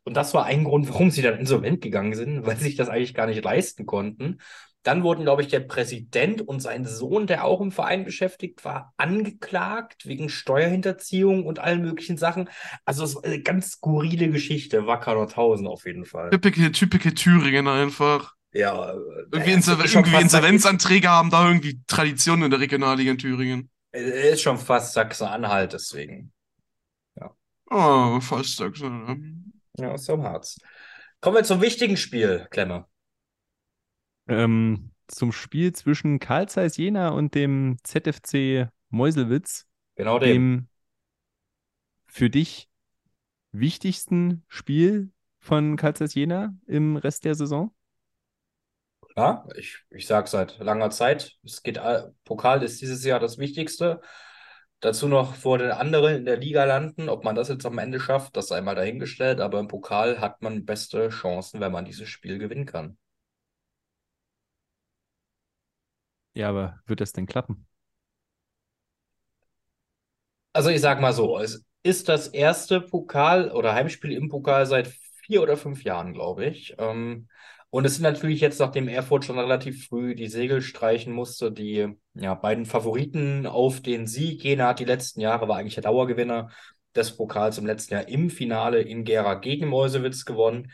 Und das war ein Grund, warum sie dann insolvent gegangen sind, weil sie sich das eigentlich gar nicht leisten konnten. Dann wurden, glaube ich, der Präsident und sein Sohn, der auch im Verein beschäftigt war, angeklagt wegen Steuerhinterziehung und allen möglichen Sachen. Also es war eine ganz skurrile Geschichte, Wacker Nordhausen auf jeden Fall. Typische, typische Thüringen einfach. Ja, Irgendwie, naja, Insolven irgendwie fast Insolvenzanträge haben da irgendwie Tradition in der Regionalliga in Thüringen. Sachsen- Er ist schon fast Sachsen-Anhalt, deswegen. Oh, fast ne? Ja, am Harz. Kommen wir zum wichtigen Spiel, Klemme. Ähm, zum Spiel zwischen Carl Zeiss Jena und dem ZFC Meuselwitz, Genau dem. dem für dich wichtigsten Spiel von Carl Zeiss Jena im Rest der Saison? Ja, ich, ich sage seit langer Zeit, es geht, Pokal ist dieses Jahr das Wichtigste. Dazu noch vor den anderen in der Liga landen. Ob man das jetzt am Ende schafft, das sei mal dahingestellt. Aber im Pokal hat man beste Chancen, wenn man dieses Spiel gewinnen kann. Ja, aber wird das denn klappen? Also ich sag mal so, es ist das erste Pokal oder Heimspiel im Pokal seit vier oder fünf Jahren, glaube ich. Ähm, und es sind natürlich jetzt, nachdem Erfurt schon relativ früh die Segel streichen musste, die ja, beiden Favoriten auf den Sieg. Jena hat die letzten Jahre, war eigentlich der Dauergewinner des Pokals im letzten Jahr im Finale in Gera gegen Meuselwitz gewonnen.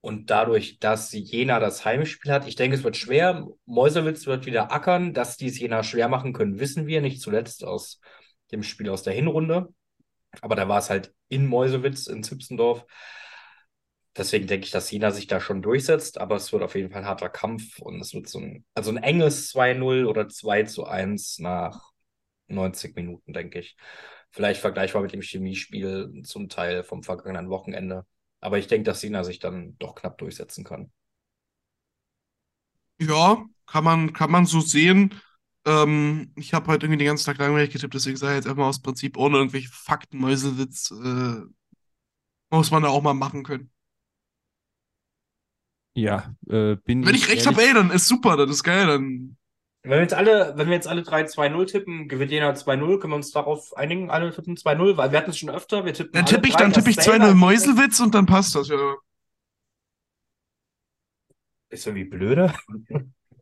Und dadurch, dass Jena das Heimspiel hat, ich denke, es wird schwer. Meuselwitz wird wieder ackern. Dass die es Jena schwer machen können, wissen wir, nicht zuletzt aus dem Spiel aus der Hinrunde. Aber da war es halt in Meuselwitz, in Zipsendorf. Deswegen denke ich, dass Jena sich da schon durchsetzt, aber es wird auf jeden Fall ein harter Kampf und es wird so ein, also ein enges 2-0 oder 2 zu 1 nach 90 Minuten, denke ich. Vielleicht vergleichbar mit dem Chemiespiel zum Teil vom vergangenen Wochenende. Aber ich denke, dass Jena sich dann doch knapp durchsetzen kann. Ja, kann man, kann man so sehen. Ähm, ich habe heute irgendwie den ganzen Tag langweilig getippt, deswegen sage ich jetzt einfach aus Prinzip ohne irgendwelche Fakten, Mäusewitz, äh, muss man da auch mal machen können. Ja, äh, bin Wenn ich recht habe, ey, dann ist super, das ist geil, dann. Wenn wir jetzt alle, wenn wir jetzt alle drei 2-0 tippen, gewinnt Jena 2-0, können wir uns darauf einigen, alle tippen 2-0, weil wir hatten es schon öfter, wir tippen Dann tippe ich, drei dann tippe ich dasselbe. 2-0 Mäuselwitz und dann passt das, ja. Ist irgendwie blöde.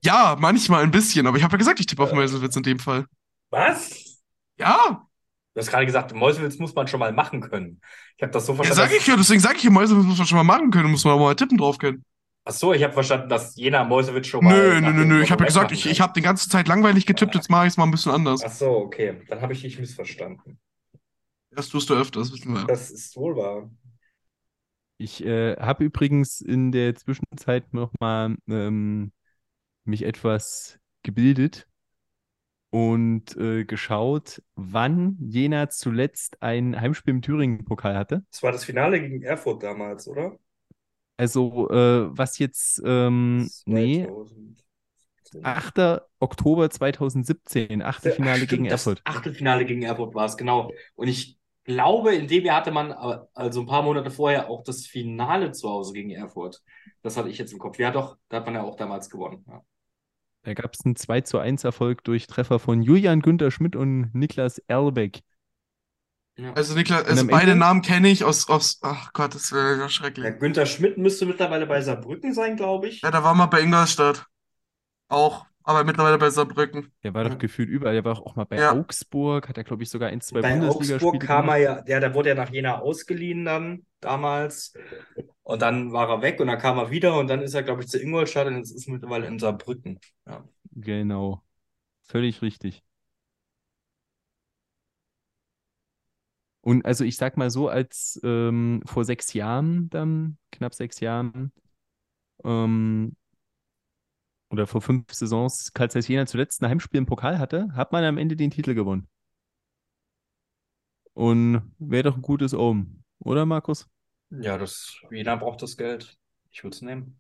Ja, manchmal ein bisschen, aber ich habe ja gesagt, ich tippe auf Mäuselwitz in dem Fall. Was? Ja, Du hast gerade gesagt, Mäusewitz muss man schon mal machen können. Ich habe das so ja verstanden. sag ich ja, deswegen sage ich ja, Mäuselwitz muss man schon mal machen können, muss man auch mal tippen drauf können. Ach so, ich habe verstanden, dass Jena Mäusewitz schon mal. Nö, nö, nö, nö, ich habe ja gesagt, ich, ich habe die ganze Zeit langweilig getippt, jetzt mache ich es mal ein bisschen anders. Ach so, okay. Dann habe ich dich missverstanden. Das tust du öfters, wissen wir. Das ist wohl wahr. Ich äh, habe übrigens in der Zwischenzeit nochmal ähm, mich etwas gebildet und äh, geschaut, wann Jena zuletzt ein Heimspiel im Thüringen-Pokal hatte. Das war das Finale gegen Erfurt damals, oder? Also, äh, was jetzt, ähm, nee, 2000. 8. Oktober 2017, Achtelfinale Ach, gegen Erfurt. Achtelfinale gegen Erfurt war es, genau. Und ich glaube, in dem Jahr hatte man, also ein paar Monate vorher, auch das Finale zu Hause gegen Erfurt. Das hatte ich jetzt im Kopf. Ja, doch, da hat man ja auch damals gewonnen. Ja. Da gab es einen 2 zu 1 Erfolg durch Treffer von Julian Günther Schmidt und Niklas Erlbeck. Ja. Also Niklas, also beide Ende- Namen kenne ich aus, aus, ach Gott, das wäre ja schrecklich. Günther Schmidt müsste mittlerweile bei Saarbrücken sein, glaube ich. Ja, da war mal bei Ingolstadt. Auch, aber mittlerweile bei Saarbrücken. Der war doch Ja. gefühlt überall. Der war auch mal bei Ja. Augsburg, hat er, glaube ich, sogar ein, zwei Bei Bundesligaspiele Augsburg kam gemacht. er ja, der, der wurde ja nach Jena ausgeliehen dann damals. Und dann war er weg und dann kam er wieder und dann ist er, glaube ich, zu Ingolstadt und jetzt ist er mittlerweile in Saarbrücken. Ja. Genau. Völlig richtig. Und also ich sag mal so, als ähm, vor sechs Jahren, dann, knapp sechs Jahren, ähm, oder vor fünf Saisons, Karl Zeiss Jena zuletzt ein Heimspiel im Pokal hatte, hat man am Ende den Titel gewonnen. Und wäre doch ein gutes Omen, oder Markus? Ja, das, Jena braucht das Geld. Ich würde es nehmen.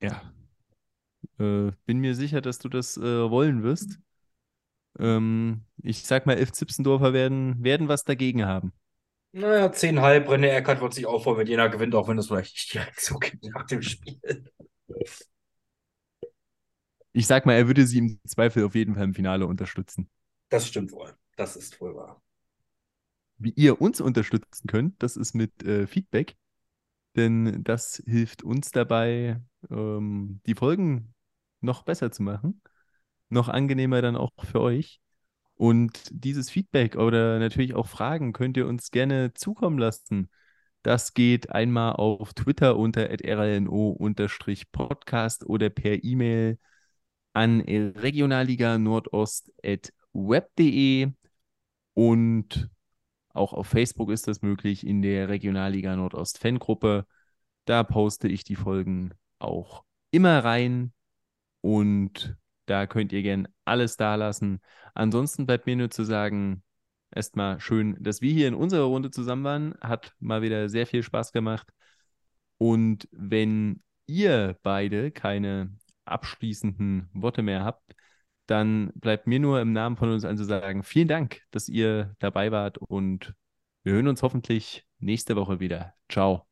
Ja. Äh, bin mir sicher, dass du das äh, wollen wirst. Ähm, ich sag mal, elf Zipsendorfer werden, werden was dagegen haben. Naja, 10,5. René Eckert wird sich aufholen, wenn Jena gewinnt, auch wenn es vielleicht nicht direkt so geht nach dem Spiel. Ich sag mal, er würde sie im Zweifel auf jeden Fall im Finale unterstützen. Das stimmt wohl. Das ist wohl wahr. wie ihr uns unterstützen könnt, das ist mit äh, Feedback. Denn das hilft uns dabei, ähm, die Folgen noch besser zu machen. Noch angenehmer dann auch für euch. Und dieses Feedback oder natürlich auch Fragen könnt ihr uns gerne zukommen lassen. Das geht einmal auf Twitter unter rlno-podcast oder per E-Mail an regionalliga nordost.web.de und auch auf Facebook ist das möglich in der Regionalliga Nordost Fangruppe. Da poste ich die Folgen auch immer rein und da könnt ihr gern alles da lassen. Ansonsten bleibt mir nur zu sagen, erstmal schön, dass wir hier in unserer Runde zusammen waren. Hat mal wieder sehr viel Spaß gemacht. Und wenn ihr beide keine abschließenden Worte mehr habt, dann bleibt mir nur im Namen von uns allen zu sagen, vielen Dank, dass ihr dabei wart und wir hören uns hoffentlich nächste Woche wieder. Ciao.